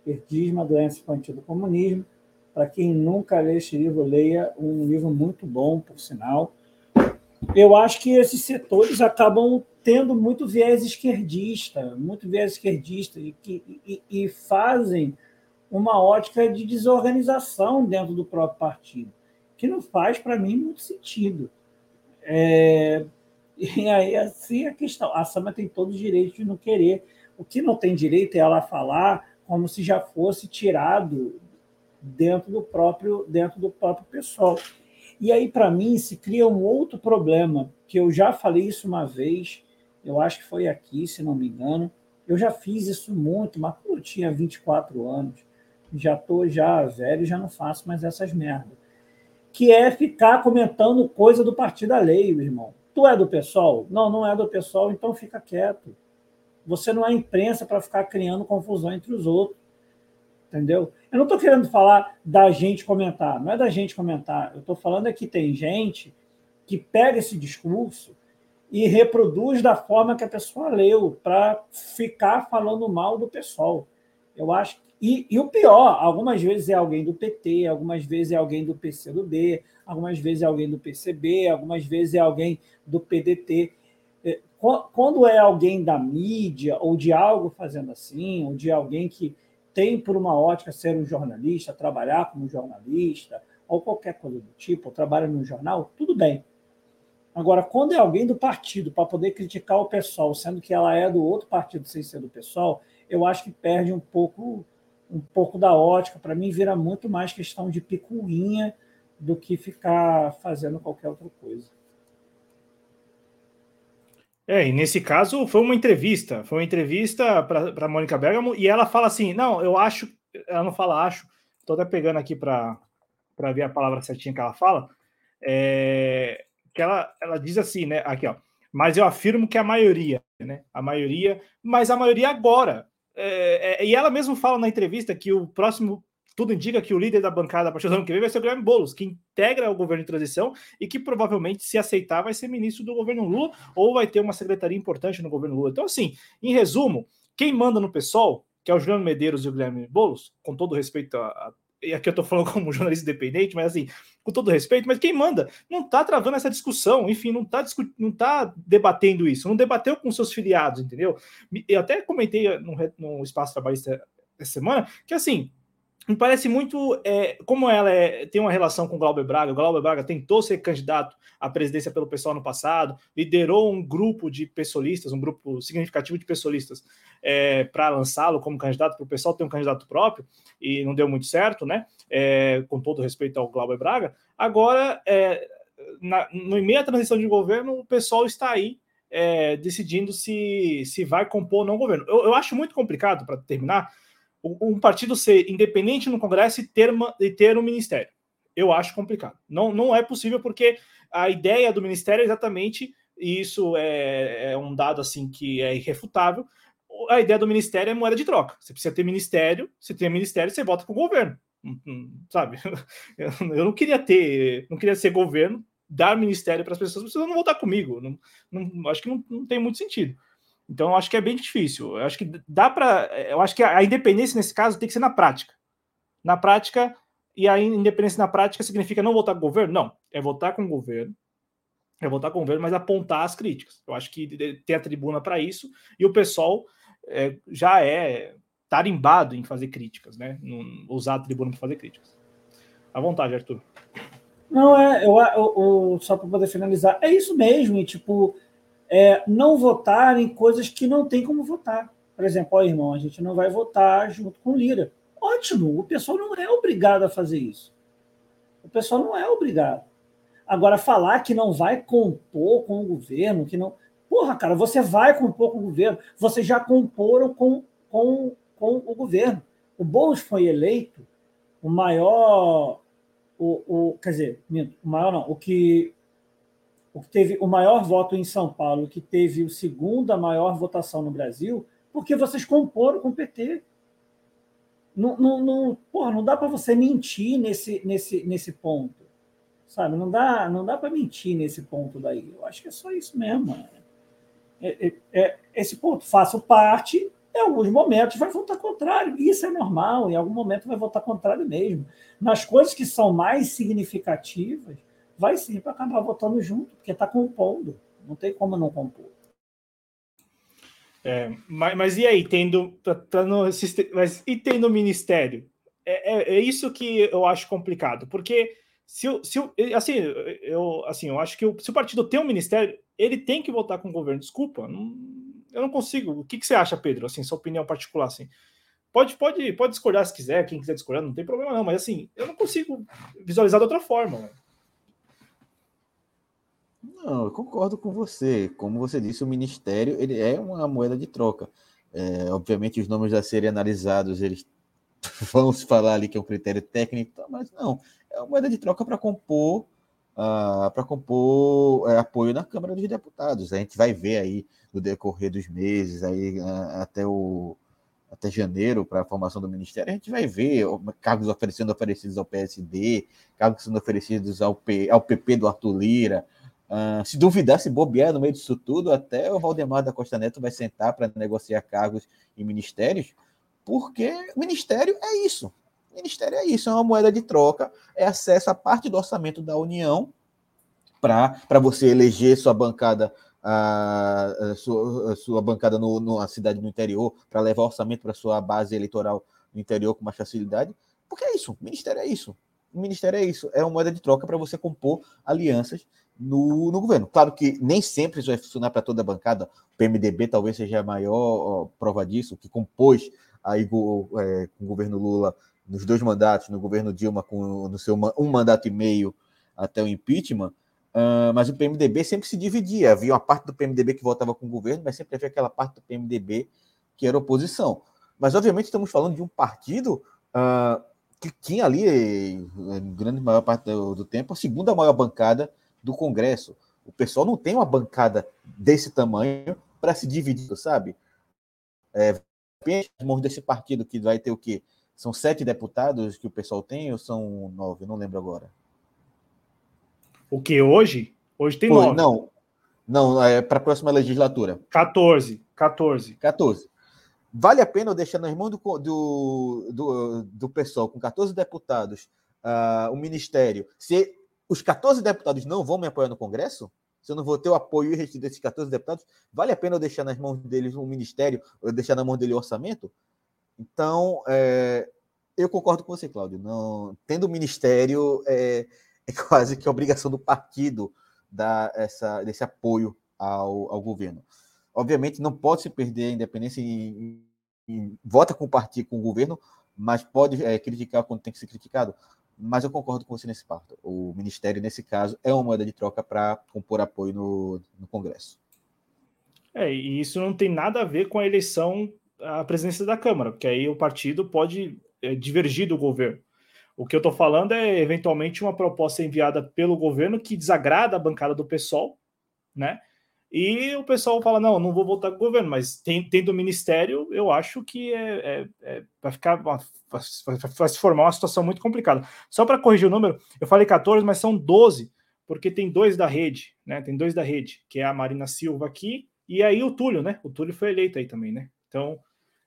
Esquerdismo, a doença infantil do comunismo. Para quem nunca lê este livro, leia um livro muito bom, por sinal. Eu acho que esses setores acabam tendo muito viés esquerdista, muito viés esquerdista, e, e, e fazem uma ótica de desorganização dentro do próprio partido, que não faz, para mim, muito sentido. É, e aí, assim, a questão. A Sama tem todo o direito de não querer. O que não tem direito é ela falar como se já fosse tirado dentro do próprio, dentro do próprio pessoal. E aí, para mim, se cria um outro problema, que eu já falei isso uma vez, eu acho que foi aqui, se não me engano. Eu já fiz isso muito, mas quando eu tinha 24 anos, já estou já velho, já não faço mais essas merdas. Que é ficar comentando coisa do partido alheio, irmão. Tu é do pessoal? Não, não é do pessoal, então fica quieto. Você não é imprensa para ficar criando confusão entre os outros. Entendeu? Eu não estou querendo falar da gente comentar, não é da gente comentar. Eu estou falando é que tem gente que pega esse discurso e reproduz da forma que a pessoa leu, para ficar falando mal do pessoal. Eu acho e, e, o pior, algumas vezes é alguém do PT, algumas vezes é alguém do PCdoB, algumas vezes é alguém do PCB, algumas vezes é alguém do PDT. Quando é alguém da mídia ou de algo fazendo assim, ou de alguém que tem por uma ótica ser um jornalista, trabalhar como jornalista, ou qualquer coisa do tipo, ou trabalha no jornal, tudo bem. Agora, quando é alguém do partido para poder criticar o pessoal, sendo que ela é do outro partido sem ser do pessoal, eu acho que perde um pouco um pouco da ótica. Para mim, vira muito mais questão de picuinha do que ficar fazendo qualquer outra coisa. É, e nesse caso foi uma entrevista, foi uma entrevista para Mônica Bergamo e ela fala assim: não, eu acho, ela não fala acho, estou até pegando aqui para ver a palavra certinha que ela fala, é, que ela, ela diz assim, né? Aqui, ó, mas eu afirmo que a maioria, né? A maioria, mas a maioria agora, é, é, e ela mesmo fala na entrevista que o próximo, tudo indica que o líder da bancada a partir do ano que vem vai ser o Guilherme Boulos, que integra o governo de transição e que provavelmente, se aceitar, vai ser ministro do governo Lula ou vai ter uma secretaria importante no governo Lula. Então, assim, em resumo, quem manda no PSOL, que é o Juliano Medeiros e o Guilherme Boulos, com todo respeito a, e aqui eu estou falando como jornalista independente, mas assim, com todo respeito, mas quem manda não está travando essa discussão, enfim, não está não tá debatendo isso, não debateu com seus filiados, entendeu? Eu até comentei no, no Espaço Trabalhista essa semana que assim, me parece muito é, como ela é, tem uma relação com o Glauber Braga. O Glauber Braga tentou ser candidato à presidência pelo pessoal no passado, liderou um grupo de pessoalistas, um grupo significativo de pessoalistas, é, para lançá-lo como candidato, para o pessoal ter um candidato próprio, e não deu muito certo, né? É, com todo respeito ao Glauber Braga. Agora, é, na, no meio da transição de governo, o pessoal está aí é, decidindo se, se vai compor ou não governo. Eu, eu acho muito complicado, para terminar um partido ser independente no Congresso e ter, uma, e ter um ministério. Eu acho complicado. Não, não é possível, porque a ideia do ministério é exatamente, e isso é, é um dado assim que é irrefutável, a ideia do ministério é moeda de troca. Você precisa ter ministério, você tem ministério, você vota com o governo. Hum, hum, sabe? Eu não queria ter, não queria ser governo, dar ministério para as pessoas, precisam não votar comigo. Não, não, acho que não, não tem muito sentido. Então, eu acho que é bem difícil. Eu acho que dá para. Eu acho que a independência nesse caso tem que ser na prática. Na prática, e a independência na prática significa não votar com o governo? Não. É votar com o governo, é votar com o governo, mas apontar as críticas. Eu acho que tem a tribuna para isso, e o pessoal é, já é tarimbado em fazer críticas, né? usar a tribuna para fazer críticas. À vontade, Arthur. Não, é, eu, eu, eu só para poder finalizar, é isso mesmo, e tipo é, não votar em coisas que não tem como votar. Por exemplo, ó, irmão, a gente não vai votar junto com Lira. Ótimo, o pessoal não é obrigado a fazer isso. O pessoal não é obrigado. Agora, falar que não vai compor com o governo, que não. Porra, cara, você vai compor com o governo. Vocês já comporam com, com, com o governo. O Boulos foi eleito o maior. O, o, quer dizer, o maior não, o que, o que teve o maior voto em São Paulo, que teve a segunda maior votação no Brasil, porque vocês comporam com o PT. Não, não, não, porra, não dá para você mentir nesse, nesse, nesse ponto sabe? Não dá, não dá para mentir nesse ponto daí. Eu acho que é só isso mesmo. É, é, é, esse ponto, faço parte, em alguns momentos vai votar contrário. Isso é normal, em algum momento vai votar contrário mesmo. Nas coisas que são mais significativas, vai sim para acabar votando junto, porque está compondo. Não tem como não compor. É, mas, mas, e aí, tendo, tá, tá no, mas, e tendo ministério? É, é, é, isso que eu acho complicado, porque se, se assim, eu, assim, eu acho que o, se o partido tem um ministério, ele tem que votar com o governo. Desculpa, não, eu não consigo. O que, que você acha, Pedro? Assim, sua opinião particular, assim. Pode, pode, pode discordar se quiser, quem quiser discordar, não tem problema não, mas assim, eu não consigo visualizar de outra forma. Não, eu concordo com você. Como você disse, o ministério ele é uma moeda de troca. É, obviamente, os nomes a serem analisados, eles vão se falar ali que é um critério técnico, mas não é uma moeda de troca para compor uh, para compor uh, apoio na Câmara dos Deputados. A gente vai ver aí no decorrer dos meses, aí uh, até o até janeiro para a formação do ministério, a gente vai ver cargos oferecendo oferecidos ao PSD, cargos sendo oferecidos ao, P, ao PP do Arthur Lira. Uh, se duvidar, se bobear no meio disso tudo, até o Valdemar da Costa Neto vai sentar para negociar cargos em ministérios, porque o ministério é isso. Ministério é isso, é uma moeda de troca, é acesso a parte do orçamento da União para você eleger sua bancada a, sua, a sua bancada no, numa cidade no interior, para levar orçamento para sua base eleitoral no interior com mais facilidade. Porque é isso, o ministério é isso. O ministério é isso, é uma moeda de troca para você compor alianças no, no, governo. Claro que nem sempre isso vai funcionar para toda a bancada. O PMDB talvez seja a maior prova disso, que compôs aí é, com o governo Lula nos dois mandatos, no governo Dilma com no seu um mandato e meio até o impeachment, uh, mas o PMDB sempre se dividia. Havia uma parte do PMDB que votava com o governo, mas sempre havia aquela parte do PMDB que era oposição. Mas, obviamente, estamos falando de um partido uh, que tinha ali, em grande maior parte do, do tempo, a segunda maior bancada do Congresso. O pessoal não tem uma bancada desse tamanho para se dividir, sabe? É, mãos desse partido que vai ter o quê? São sete deputados que o pessoal tem ou são nove? não lembro agora. O que hoje? Hoje tem nove. Não, não, é para a próxima legislatura. 14. 14. 14. Vale a pena eu deixar nas mãos do, do, do, do pessoal com 14 deputados uh, o ministério? Se os 14 deputados não vão me apoiar no Congresso, se eu não vou ter o apoio restrito desses 14 deputados, vale a pena eu deixar nas mãos deles o ministério, eu deixar na mão dele o orçamento? Então, é, eu concordo com você, Cláudio. Não, tendo o ministério, é, é quase que obrigação do partido dar essa, desse apoio ao, ao governo. Obviamente, não pode se perder a independência e, e vota com o partido, com o governo, mas pode é, criticar quando tem que ser criticado. Mas eu concordo com você nesse ponto. O ministério, nesse caso, é uma moeda de troca para compor apoio no, no Congresso. É, e isso não tem nada a ver com a eleição a presença da Câmara, porque aí o partido pode é, divergir do governo. O que eu estou falando é eventualmente uma proposta enviada pelo governo que desagrada a bancada do pessoal, né? E o pessoal fala: não, não vou votar com o governo, mas tendo o ministério, eu acho que é, é, é vai ficar vai, vai se formar uma situação muito complicada. Só para corrigir o número, eu falei 14, mas são 12, porque tem dois da rede, né? Tem dois da rede, que é a Marina Silva aqui, e aí o Túlio, né? O Túlio foi eleito aí também, né? Então,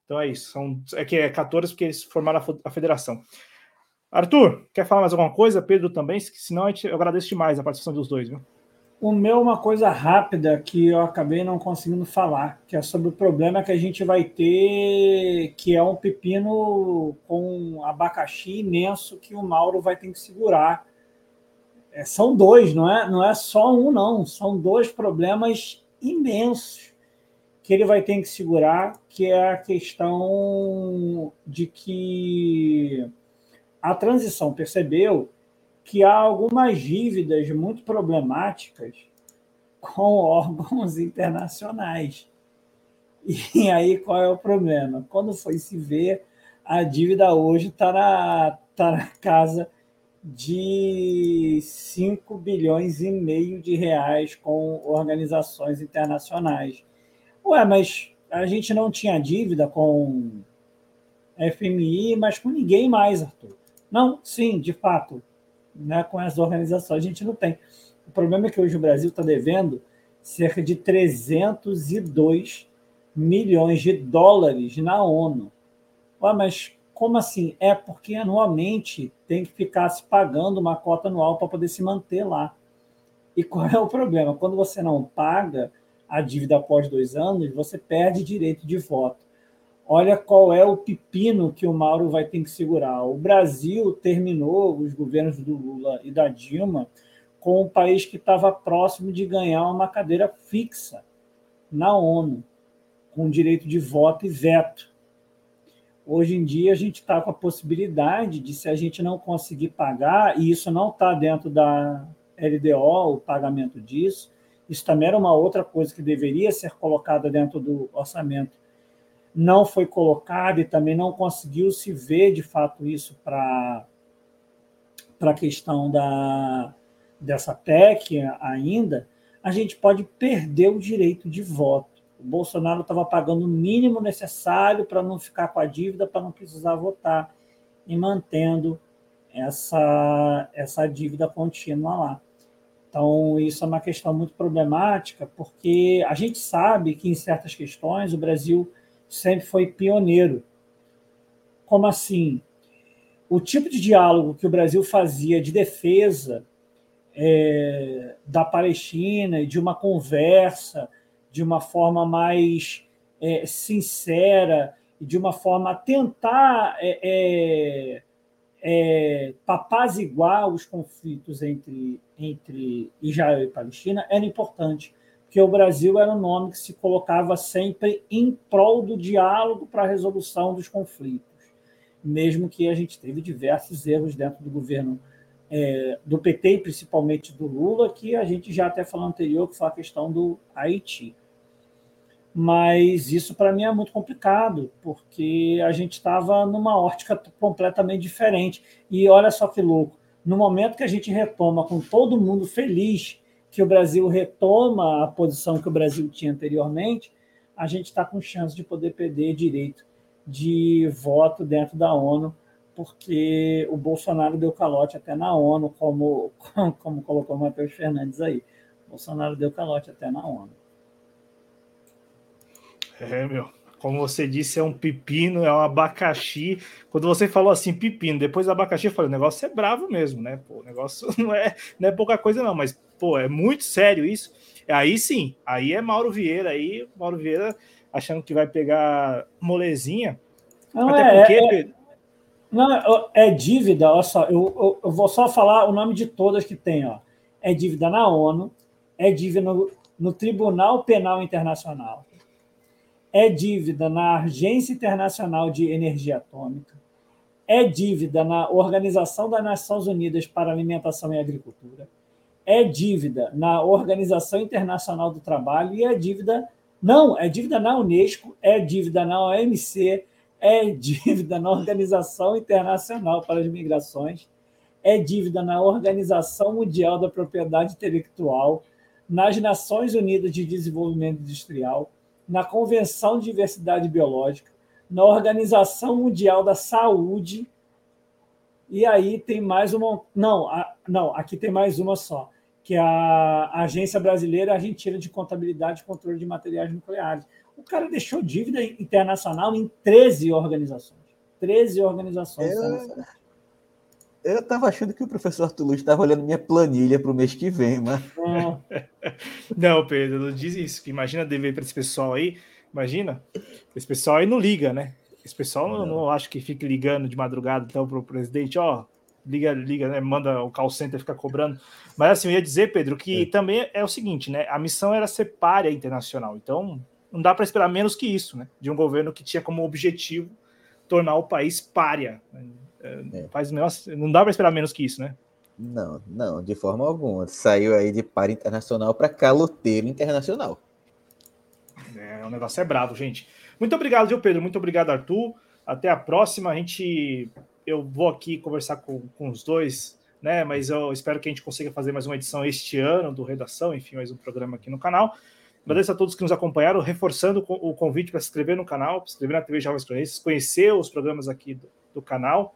então é isso. São, é que é 14 porque eles formaram a, federação. Arthur, quer falar mais alguma coisa? Pedro também? Senão eu agradeço demais a participação dos dois, viu? O meu, é uma coisa rápida que eu acabei não conseguindo falar, que é sobre o problema que a gente vai ter, que é um pepino com abacaxi imenso que o Mauro vai ter que segurar. É, são dois, não é, não é só um, não. São dois problemas imensos que ele vai ter que segurar, que é a questão de que a transição percebeu que há algumas dívidas muito problemáticas com órgãos internacionais. E aí qual é o problema? Quando foi se ver, a dívida hoje está na, tá na casa de 5 bilhões e meio de reais com organizações internacionais. Ué, mas a gente não tinha dívida com FMI, mas com ninguém mais, Arthur. Não, sim, de fato, né, com as organizações a gente não tem. O problema é que hoje o Brasil está devendo cerca de 302 milhões de dólares na ONU. Ué, mas como assim? É porque anualmente tem que ficar se pagando uma cota anual para poder se manter lá. E qual é o problema? Quando você não paga a dívida após dois anos, você perde direito de voto. Olha qual é o pepino que o Mauro vai ter que segurar. O Brasil terminou, os governos do Lula e da Dilma, com um país que estava próximo de ganhar uma cadeira fixa na ONU, com direito de voto e veto. Hoje em dia, a gente está com a possibilidade de, se a gente não conseguir pagar, e isso não está dentro da LDO, o pagamento disso, isso também era uma outra coisa que deveria ser colocada dentro do orçamento. Não foi colocado e também não conseguiu se ver de fato isso para a questão da, dessa PEC ainda. A gente pode perder o direito de voto. O Bolsonaro estava pagando o mínimo necessário para não ficar com a dívida, para não precisar votar, e mantendo essa, essa dívida contínua lá. Então, isso é uma questão muito problemática, porque a gente sabe que em certas questões o Brasil sempre foi pioneiro. Como assim? O tipo de diálogo que o Brasil fazia de defesa é, da Palestina e de uma conversa de uma forma mais é, sincera de uma forma a tentar é, é, é, apaziguar os conflitos entre, entre Israel e Palestina era importante, porque o Brasil era um nome que se colocava sempre em prol do diálogo para a resolução dos conflitos, mesmo que a gente teve diversos erros dentro do governo é, do PT principalmente do Lula, que a gente já até falou anterior, que foi a questão do Haiti. Mas isso para mim é muito complicado, porque a gente estava numa ótica completamente diferente. E olha só que louco, no momento que a gente retoma com todo mundo feliz que o Brasil retoma a posição que o Brasil tinha anteriormente, a gente está com chance de poder perder direito de voto dentro da ONU porque o Bolsonaro deu calote até na ONU, como, como colocou o Matheus Fernandes aí. O Bolsonaro deu calote até na ONU. É, meu. Como você disse, é um pepino, é um abacaxi. Quando você falou assim, pepino, depois abacaxi, eu falei, o negócio é bravo mesmo, né? Pô, o negócio não é, não é pouca coisa, não, mas, pô, é muito sério isso. Aí sim, aí é Mauro Vieira, aí Mauro Vieira achando que vai pegar molezinha. Não, Até é, porque. É, não, é dívida, olha só, eu, eu, eu, vou só falar o nome de todas que tem, ó. É dívida na ONU, é dívida no, no Tribunal Penal Internacional, é dívida na Agência Internacional de Energia Atômica, é dívida na Organização das Nações Unidas para Alimentação e Agricultura, é dívida na Organização Internacional do Trabalho e é dívida. Não, é dívida na Unesco, é dívida na OMC, é dívida na Organização Internacional para as Migrações, é dívida na Organização Mundial da Propriedade Intelectual, nas Nações Unidas de Desenvolvimento Industrial, na Convenção de Diversidade Biológica, na Organização Mundial da Saúde, e aí tem mais uma. Não, a, não, aqui tem mais uma só, que é a Agência Brasileira Argentina de Contabilidade e Controle de Materiais Nucleares. O cara deixou dívida internacional em 13 organizações. 13 organizações. Eu estava achando que o professor Arthur estava olhando minha planilha para o mês que vem, mas. Não, Pedro, não diz isso. Imagina dever para esse pessoal aí. Imagina. Esse pessoal aí não liga, né? Esse pessoal não, não acho que fique ligando de madrugada então para o presidente, ó, liga, liga, né, manda o call center ficar cobrando. Mas assim, eu ia dizer, Pedro, que é. também é o seguinte, né? A missão era ser párea internacional. Então, não dá para esperar menos que isso, né? De um governo que tinha como objetivo tornar o país párea. É. Faz não dá para esperar menos que isso, né? Não, não, de forma alguma. Saiu aí de párea internacional para caloteiro internacional. É, o negócio é bravo, gente. Muito obrigado, viu, Pedro? Muito obrigado, Arthur. Até a próxima. A gente. Eu vou aqui conversar com, com os dois, né? Mas eu espero que a gente consiga fazer mais uma edição este ano do Redação, enfim, mais um programa aqui no canal. Agradeço a todos que nos acompanharam, reforçando o convite para se inscrever no canal, se inscrever na TV Jovens Cronistas, conhecer os programas aqui do, do canal.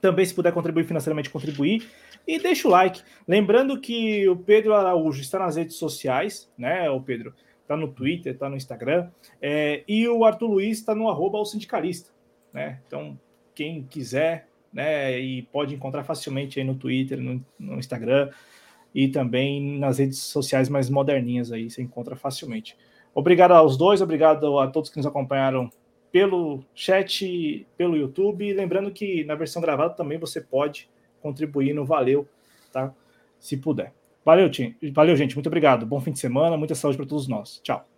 Também, se puder contribuir financeiramente, contribuir. E deixa o like. Lembrando que o Pedro Araújo está nas redes sociais, né, o Pedro? Está no Twitter, está no Instagram. É, e o Arthur Luiz está no arroba o sindicalista. Né? Então, quem quiser, né, e pode encontrar facilmente aí no Twitter, no, no Instagram e também nas redes sociais mais moderninhas aí, você encontra facilmente. Obrigado aos dois, obrigado a todos que nos acompanharam pelo chat, pelo YouTube. Lembrando que na versão gravada também você pode contribuir no Valeu, tá? Se puder. Valeu, time. Valeu, gente. Muito obrigado. Bom fim de semana, muita saúde para todos nós. Tchau.